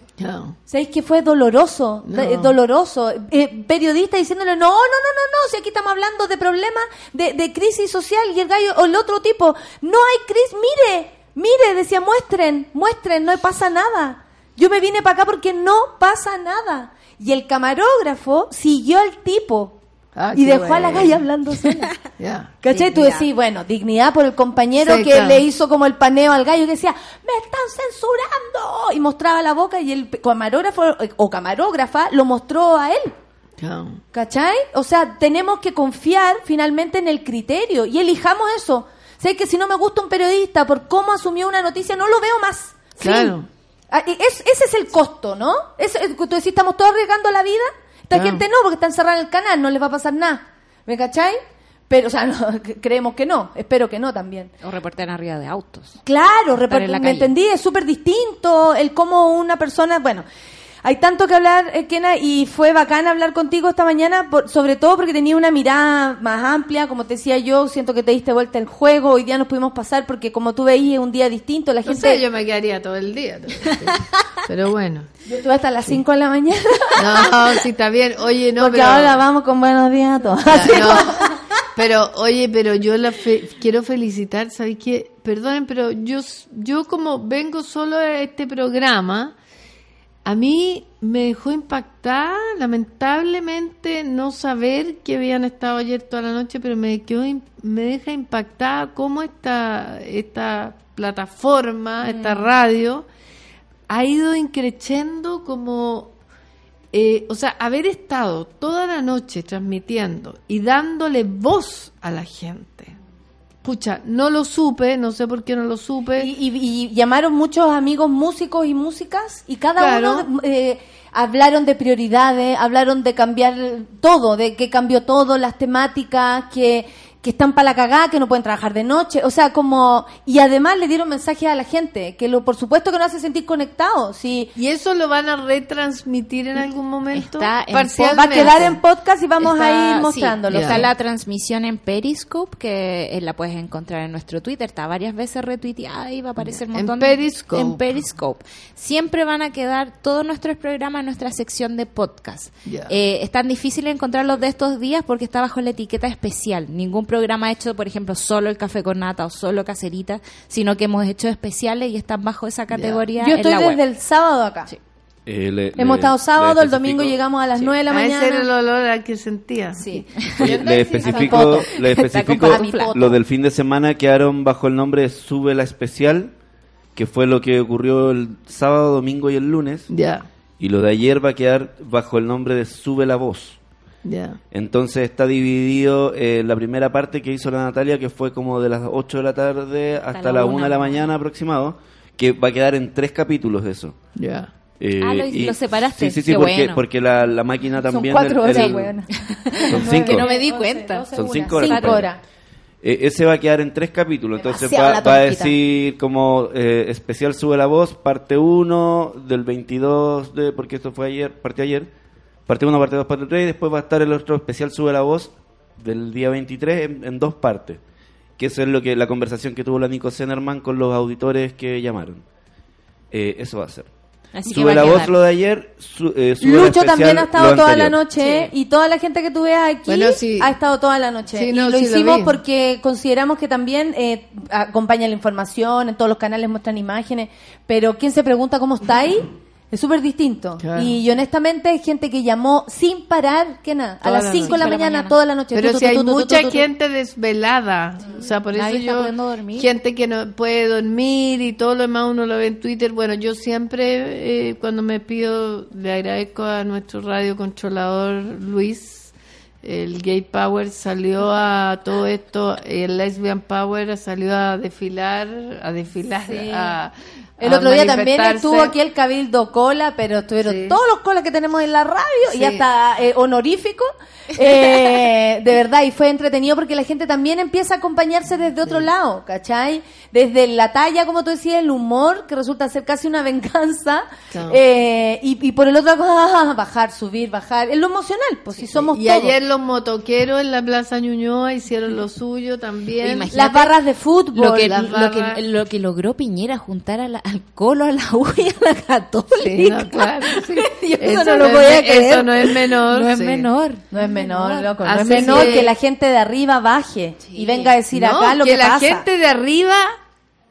B: ¿Sabéis que fue doloroso?
J: No.
B: de- doloroso. Eh, periodista diciéndole, no, no, no, no, no, si aquí estamos hablando de problemas, de, de crisis social y el gallo, o el otro tipo, no hay crisis, mire, mire, decía, muestren, muestren, no pasa nada. Yo me vine para acá porque no pasa nada. Y el camarógrafo siguió al tipo
J: Ah,
B: y dejó a la
J: bueno.
B: galla hablando sola.
J: Ya.
B: ¿Cachai? Tú decís, bueno, dignidad por el compañero
J: Sí,
B: que
J: claro.
B: le hizo como el paneo al gallo que decía, me están censurando. Y mostraba la boca y el camarógrafo eh, o camarógrafa lo mostró a él. ¿Cachai? O sea, tenemos que confiar finalmente en el criterio y elijamos eso. Sé que si no me gusta un periodista por cómo asumió una noticia, no lo veo más.
J: Claro.
B: Ah, es- ese es el costo, ¿no? Ese- tú decís, estamos todos arriesgando la vida. Esta
J: Claro.
B: gente no, porque está encerrada en el canal, no les va a pasar nada. ¿Me cachai? Pero, o sea, no, creemos que no, espero que no también.
E: O reportean arriba de autos.
B: Claro,
E: Estar
B: report-
E: en la
B: me
E: calle.
B: entendí, es súper distinto el cómo una persona, bueno, Hay tanto que hablar, eh, Kena, y fue bacán hablar contigo esta mañana, por- sobre todo porque tenía una mirada más amplia, como te decía yo, siento que te diste vuelta el juego, hoy día nos pudimos pasar porque como tú veías es un día distinto, la
J: No
B: gente...
J: sé, yo me quedaría todo el día. Pero bueno.
B: Yo estuve hasta las 5 de la mañana,
J: No, sí, está bien. Oye, no,
B: porque
J: pero...
B: ahora vamos con buenos días a todos.
J: No. Pero, oye, pero yo la fe- quiero felicitar, ¿sabes qué? Perdonen, pero yo, yo como vengo solo a este programa, a mí me dejó impactada, lamentablemente, no saber que habían estado ayer toda la noche, pero me, quedó, me deja impactada cómo esta, esta plataforma, esta radio, ha ido increciendo como eh, o sea, haber estado toda la noche transmitiendo y dándole voz a la gente. Pucha, no lo supe, no sé por qué no lo supe.
B: Y, y- y llamaron muchos amigos músicos y músicas y cada
J: Claro.
B: uno eh, hablaron de prioridades, hablaron de cambiar todo, de que cambió todo, las temáticas, que, que están para la cagada, que no pueden trabajar de noche, o sea, como... Y además le dieron mensajes a la gente, que lo, por supuesto que nos hace sentir conectados, sí.
J: ¿Y eso lo van a retransmitir en algún momento?
E: Está en
J: Parcialmente.
B: Va a quedar en podcast y vamos
E: Está-
B: a ir
E: sí,
B: mostrándolo.
E: está
B: sí.
E: la transmisión en Periscope, que eh, la puedes encontrar en nuestro Twitter. Está varias veces retuiteada y va a aparecer un
J: En
E: montón.
J: Periscope.
E: En Periscope. Siempre van a quedar todos nuestros programas en nuestra sección de podcast.
J: Ya.
E: Eh, es tan difícil encontrarlos de estos días porque está bajo la etiqueta especial. Ningún programa ha hecho, por ejemplo, solo el café con nata o solo caserita, sino que hemos hecho especiales y están bajo esa categoría
B: Yo
E: en
B: estoy
E: la
B: desde
E: web.
B: el sábado acá.
F: Eh, le-
B: Hemos
F: le-
B: estado sábado, el domingo llegamos a las 9 de la
J: Ah, ese era el
B: mañana.
J: olor al que sentía.
B: Sí.
F: Oye, le especifico, le especifico lo del fin de semana quedaron bajo el nombre de Sube la Especial, que fue lo que ocurrió el sábado, domingo y el lunes,
J: Ya,
F: y lo de ayer va a quedar bajo el nombre de Sube la Voz.
J: Ya.
F: Entonces está dividido eh, la primera parte que hizo la Natalia, que fue como de las 8 de la tarde hasta,
E: la
F: la
E: una.
F: 1 de la mañana aproximado, que va a quedar en tres capítulos de eso.
J: Ya.
F: Eh,
E: Ah, lo-
F: y-
E: lo separaste.
F: Sí, sí, sí,
E: Qué
F: porque,
E: bueno.
F: porque la, la máquina
B: Son
F: también...
B: cuatro
F: el-
B: horas,
F: el-
B: weona.
F: Son cinco.
E: Que no me di cuenta.
F: Son cinco horas.
B: Cinco horas.
F: Eh, ese va a quedar en tres capítulos, entonces va, va a decir como eh, especial sube la voz, parte 1 del 22 de, porque esto fue ayer, parte ayer, parte 1, parte 2, parte 3, y después va a estar el otro especial sube la voz del día 23 en, en dos partes, que eso es lo que la conversación que tuvo la Nico Zenerman con los auditores que llamaron. Eh, eso va a ser.
E: Así que
F: sube la voz lo de ayer, su- eh, sube
B: Lucho
F: especial
B: también ha estado toda la noche ¿eh? y toda la gente que tú veas aquí
J: Bueno, sí.
B: ha estado toda la noche.
J: Sí, no,
B: lo
J: sí lo
B: hicimos porque consideramos que también eh, acompaña la información, en todos los canales muestran imágenes, pero quien se pregunta cómo está ahí es súper distinto.
J: Claro.
B: Y honestamente hay gente que llamó sin parar, que nada, a las
J: la
B: 5 de la mañana, toda la noche.
J: Pero
B: Tu, tu,
J: si hay
B: tu,
J: mucha gente desvelada, o sea, por
E: Nadie
J: eso
E: está
J: yo,
E: dormir.
J: gente que no puede dormir y todo lo demás uno lo ve en Twitter. Bueno, yo siempre, eh, cuando me pido, le agradezco a nuestro radio controlador Luis, el Gay Power salió a todo esto, el Lesbian Power salió a desfilar, a desfilar, a,
B: El otro día también estuvo aquí el Cabildo Cola, pero estuvieron
J: Sí.
B: todos los colas que tenemos en la radio
J: Sí.
B: y hasta eh, honorífico. Eh, de verdad, y fue entretenido porque la gente también empieza a acompañarse desde otro lado, ¿cachai? Desde la talla, como tú decías, el humor, que resulta ser casi una venganza.
J: Claro.
B: eh, y, y por el otro lado, bajar, subir, bajar. Es lo emocional, pues si somos
J: Y
B: todos.
J: ayer los motoqueros en la Plaza Ñuñoa hicieron lo suyo también.
E: Imagínate
B: Las barras de fútbol.
E: lo que, lo, que, lo que logró Piñera juntar a la- al Colo, a la U y a la Católica.
J: Sí, no, claro, sí.
B: Yo
J: Eso
B: no lo
J: es
B: podía
J: me-
B: creer.
J: Eso no es menor.
E: No es
J: sí.
E: menor.
B: No es menor, loco. No es menor
J: que-
B: que la gente de arriba baje y venga a decir acá lo que,
J: la
B: pasa.
J: gente de arriba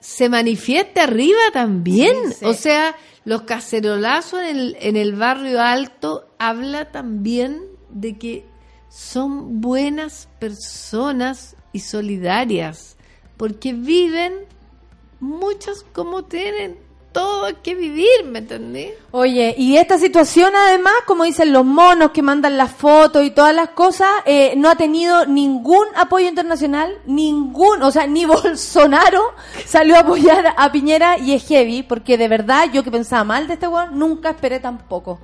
J: se manifieste arriba también. O sea, los cacerolazos en el, en el barrio alto habla también de que son buenas personas y solidarias, porque viven muchas como tienen todo que vivir, ¿me entendés?
B: Oye, y esta situación además, como dicen los monos que mandan las fotos y todas las cosas, eh, no ha tenido ningún apoyo internacional, ningún, o sea, ni Bolsonaro salió a apoyar a Piñera y es heavy, porque de verdad yo que pensaba mal de este weón, nunca esperé tampoco.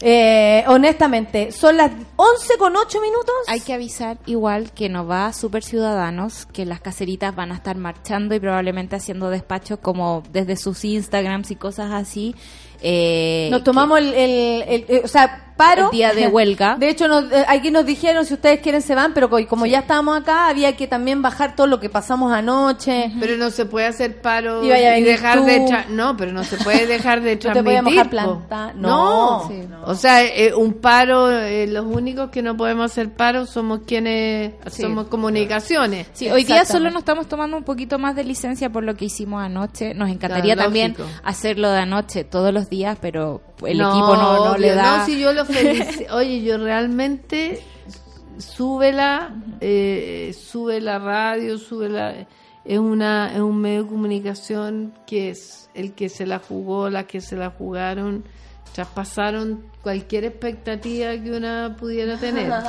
B: Eh, honestamente, son las 11 con 8 minutos.
E: Hay que avisar igual que nos va Super Ciudadanos, que las caseritas van a estar marchando y probablemente haciendo despachos como desde sus Instagrams y cosas así. Eh,
B: Nos tomamos el, el- el- eh, o sea, paro.
E: El día de huelga.
B: De hecho, nos- eh, aquí nos dijeron, si ustedes quieren se van, pero co- como ya estábamos acá, había que también bajar todo lo que pasamos anoche.
J: Pero no se puede hacer paro
B: Y
J: dejar
B: tú.
J: de tra- no, pero no se puede dejar de
B: No te
J: transmitir.
B: dejar
J: po.
B: plantar. No. Sí,
J: O sea, eh, un paro, eh, los únicos que no podemos hacer paro somos quienes somos comunicaciones.
E: Sí, hoy día solo nos estamos tomando un poquito más de licencia por lo que hicimos anoche. Nos encantaría
J: Claro,
E: también hacerlo de anoche todos los días, pero el
J: No,
E: equipo no, no le da.
J: No, si yo lo felicito. Oye, yo realmente súbela, eh, sube la radio, sube la es una es un medio de comunicación que es el que se la jugó, las que se la jugaron, traspasaron cualquier expectativa que una pudiera tener.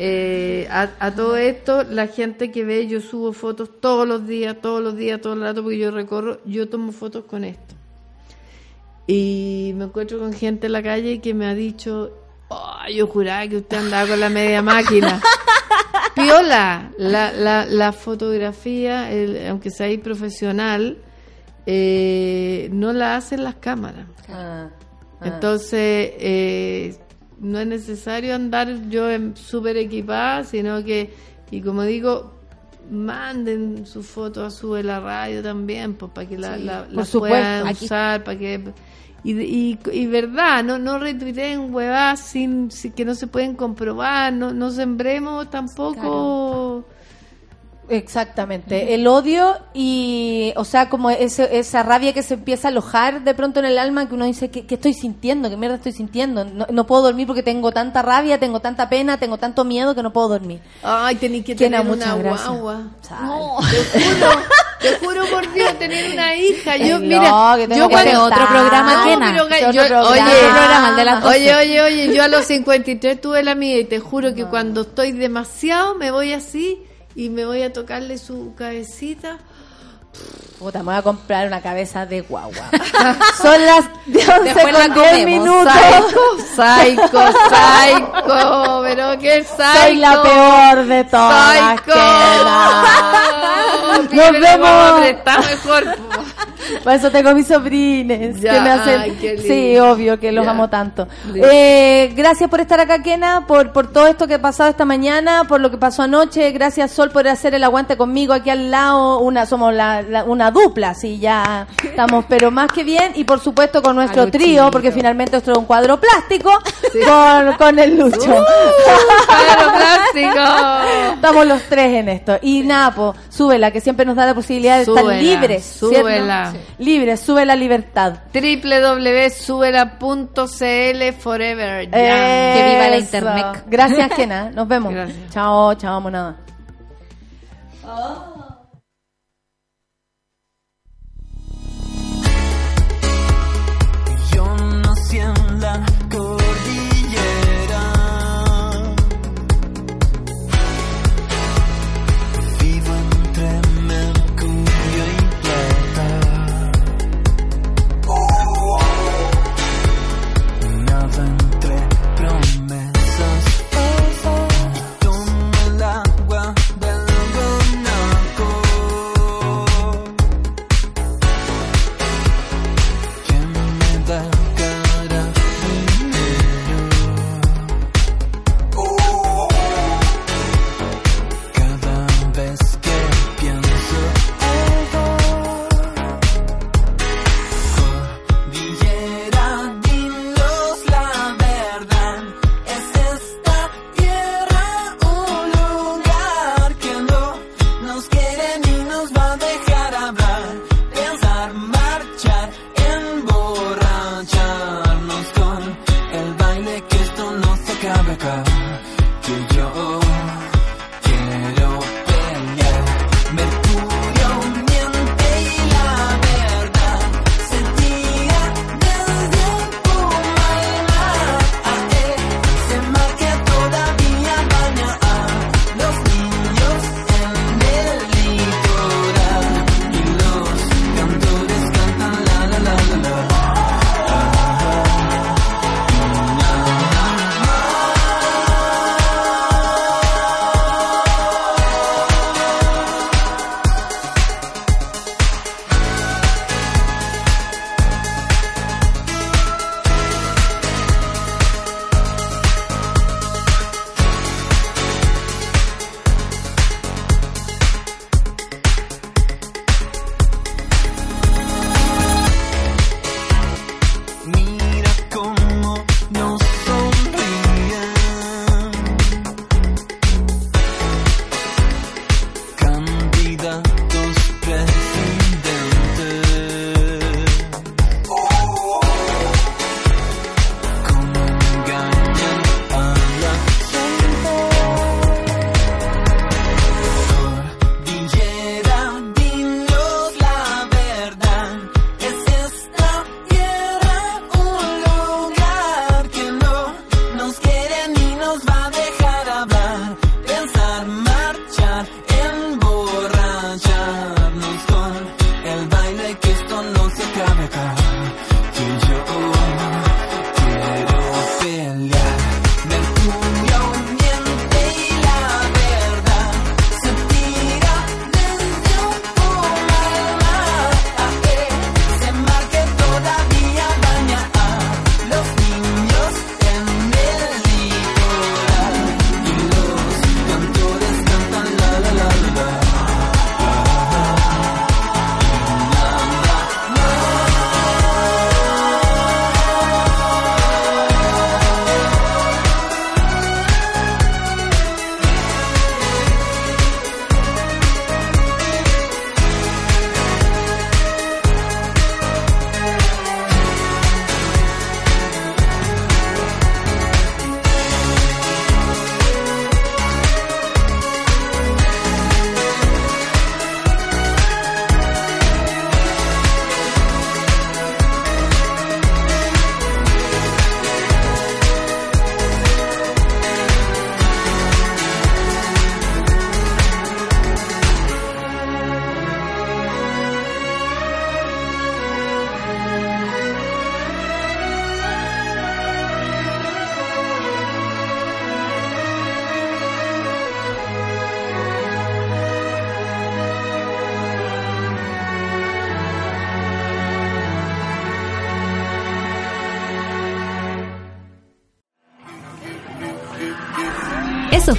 J: Eh, a, a todo esto, la gente que ve, yo subo fotos todos los días, todos los días, todo el rato, porque yo recorro, yo tomo fotos con esto. Y me encuentro con gente en la calle que me ha dicho, "Oh, yo juraba que usted andaba con la media máquina. Piola, la, la, la fotografía, el- aunque sea ahí profesional, eh, no la hacen las cámaras.
B: Ah, ah.
J: Entonces, eh, no es necesario andar yo súper equipada, sino que, y como digo, manden su foto a sube la radio también, pues para que la, la, puedan
E: Aquí-
J: usar, para que... Y, y, y verdad, no, no retuiteen huevadas sin, sin- que no se pueden comprobar, no, no sembremos tampoco...
B: Exactamente, el odio y, o sea, como ese, esa rabia que se empieza a alojar de pronto en el alma que uno dice, ¿qué, qué estoy sintiendo? ¿Qué mierda estoy sintiendo? No, no puedo dormir porque tengo tanta rabia, tengo tanta pena, tengo tanto miedo que no puedo dormir.
J: Ay, tenéis que tener una guagua.
B: Sal.
J: Te juro, te juro por Dios, tener una hija. Yo, mira,
B: no, que tengo
J: yo
B: que
J: cuando...
B: contar.
E: otro programa,
J: No, pero, yo-
B: otro programa.
J: oye,
B: programa, de las
J: oye,
B: 12.
J: oye, oye, yo a los 53 tuve la mía y te juro que cuando estoy demasiado me voy así y me voy a tocarle su cabecita.
B: Puta, me voy a comprar una cabeza de guagua. Son las 11
E: Después la
B: con 10
E: comemos.
B: minutos.
J: Psycho, psycho, pero qué psycho.
B: Soy la peor de todas.
J: Psycho. Nos
B: Nos vemos.
J: Está mejor. po.
B: Por eso tengo mis sobrines
J: Ya,
B: que me hacen.
J: ay, qué lindo.
B: sí, obvio que los
J: Ya.
B: amo tanto. Eh, gracias por estar acá, Kena, por, por todo esto que ha pasado esta mañana, por lo que pasó anoche. Gracias, Sol, por hacer el aguante conmigo aquí al lado. Una somos la, la- una dupla, sí, ya estamos, pero más que bien. Y por supuesto con nuestro
E: Aluchito.
B: trío, porque finalmente esto es un cuadro plástico con, con el Lucho.
J: Cuadro plástico.
B: Estamos los tres en esto. Y Napo, súbela, que siempre nos da la posibilidad de estar libres.
J: súbela.
B: Libres, sube la libertad.
J: www.subela.cl forever. Ya.
E: Que viva la internet.
B: Gracias, Kena. Nos vemos.
J: Gracias.
B: Chao, chao, monada.
I: Yo nací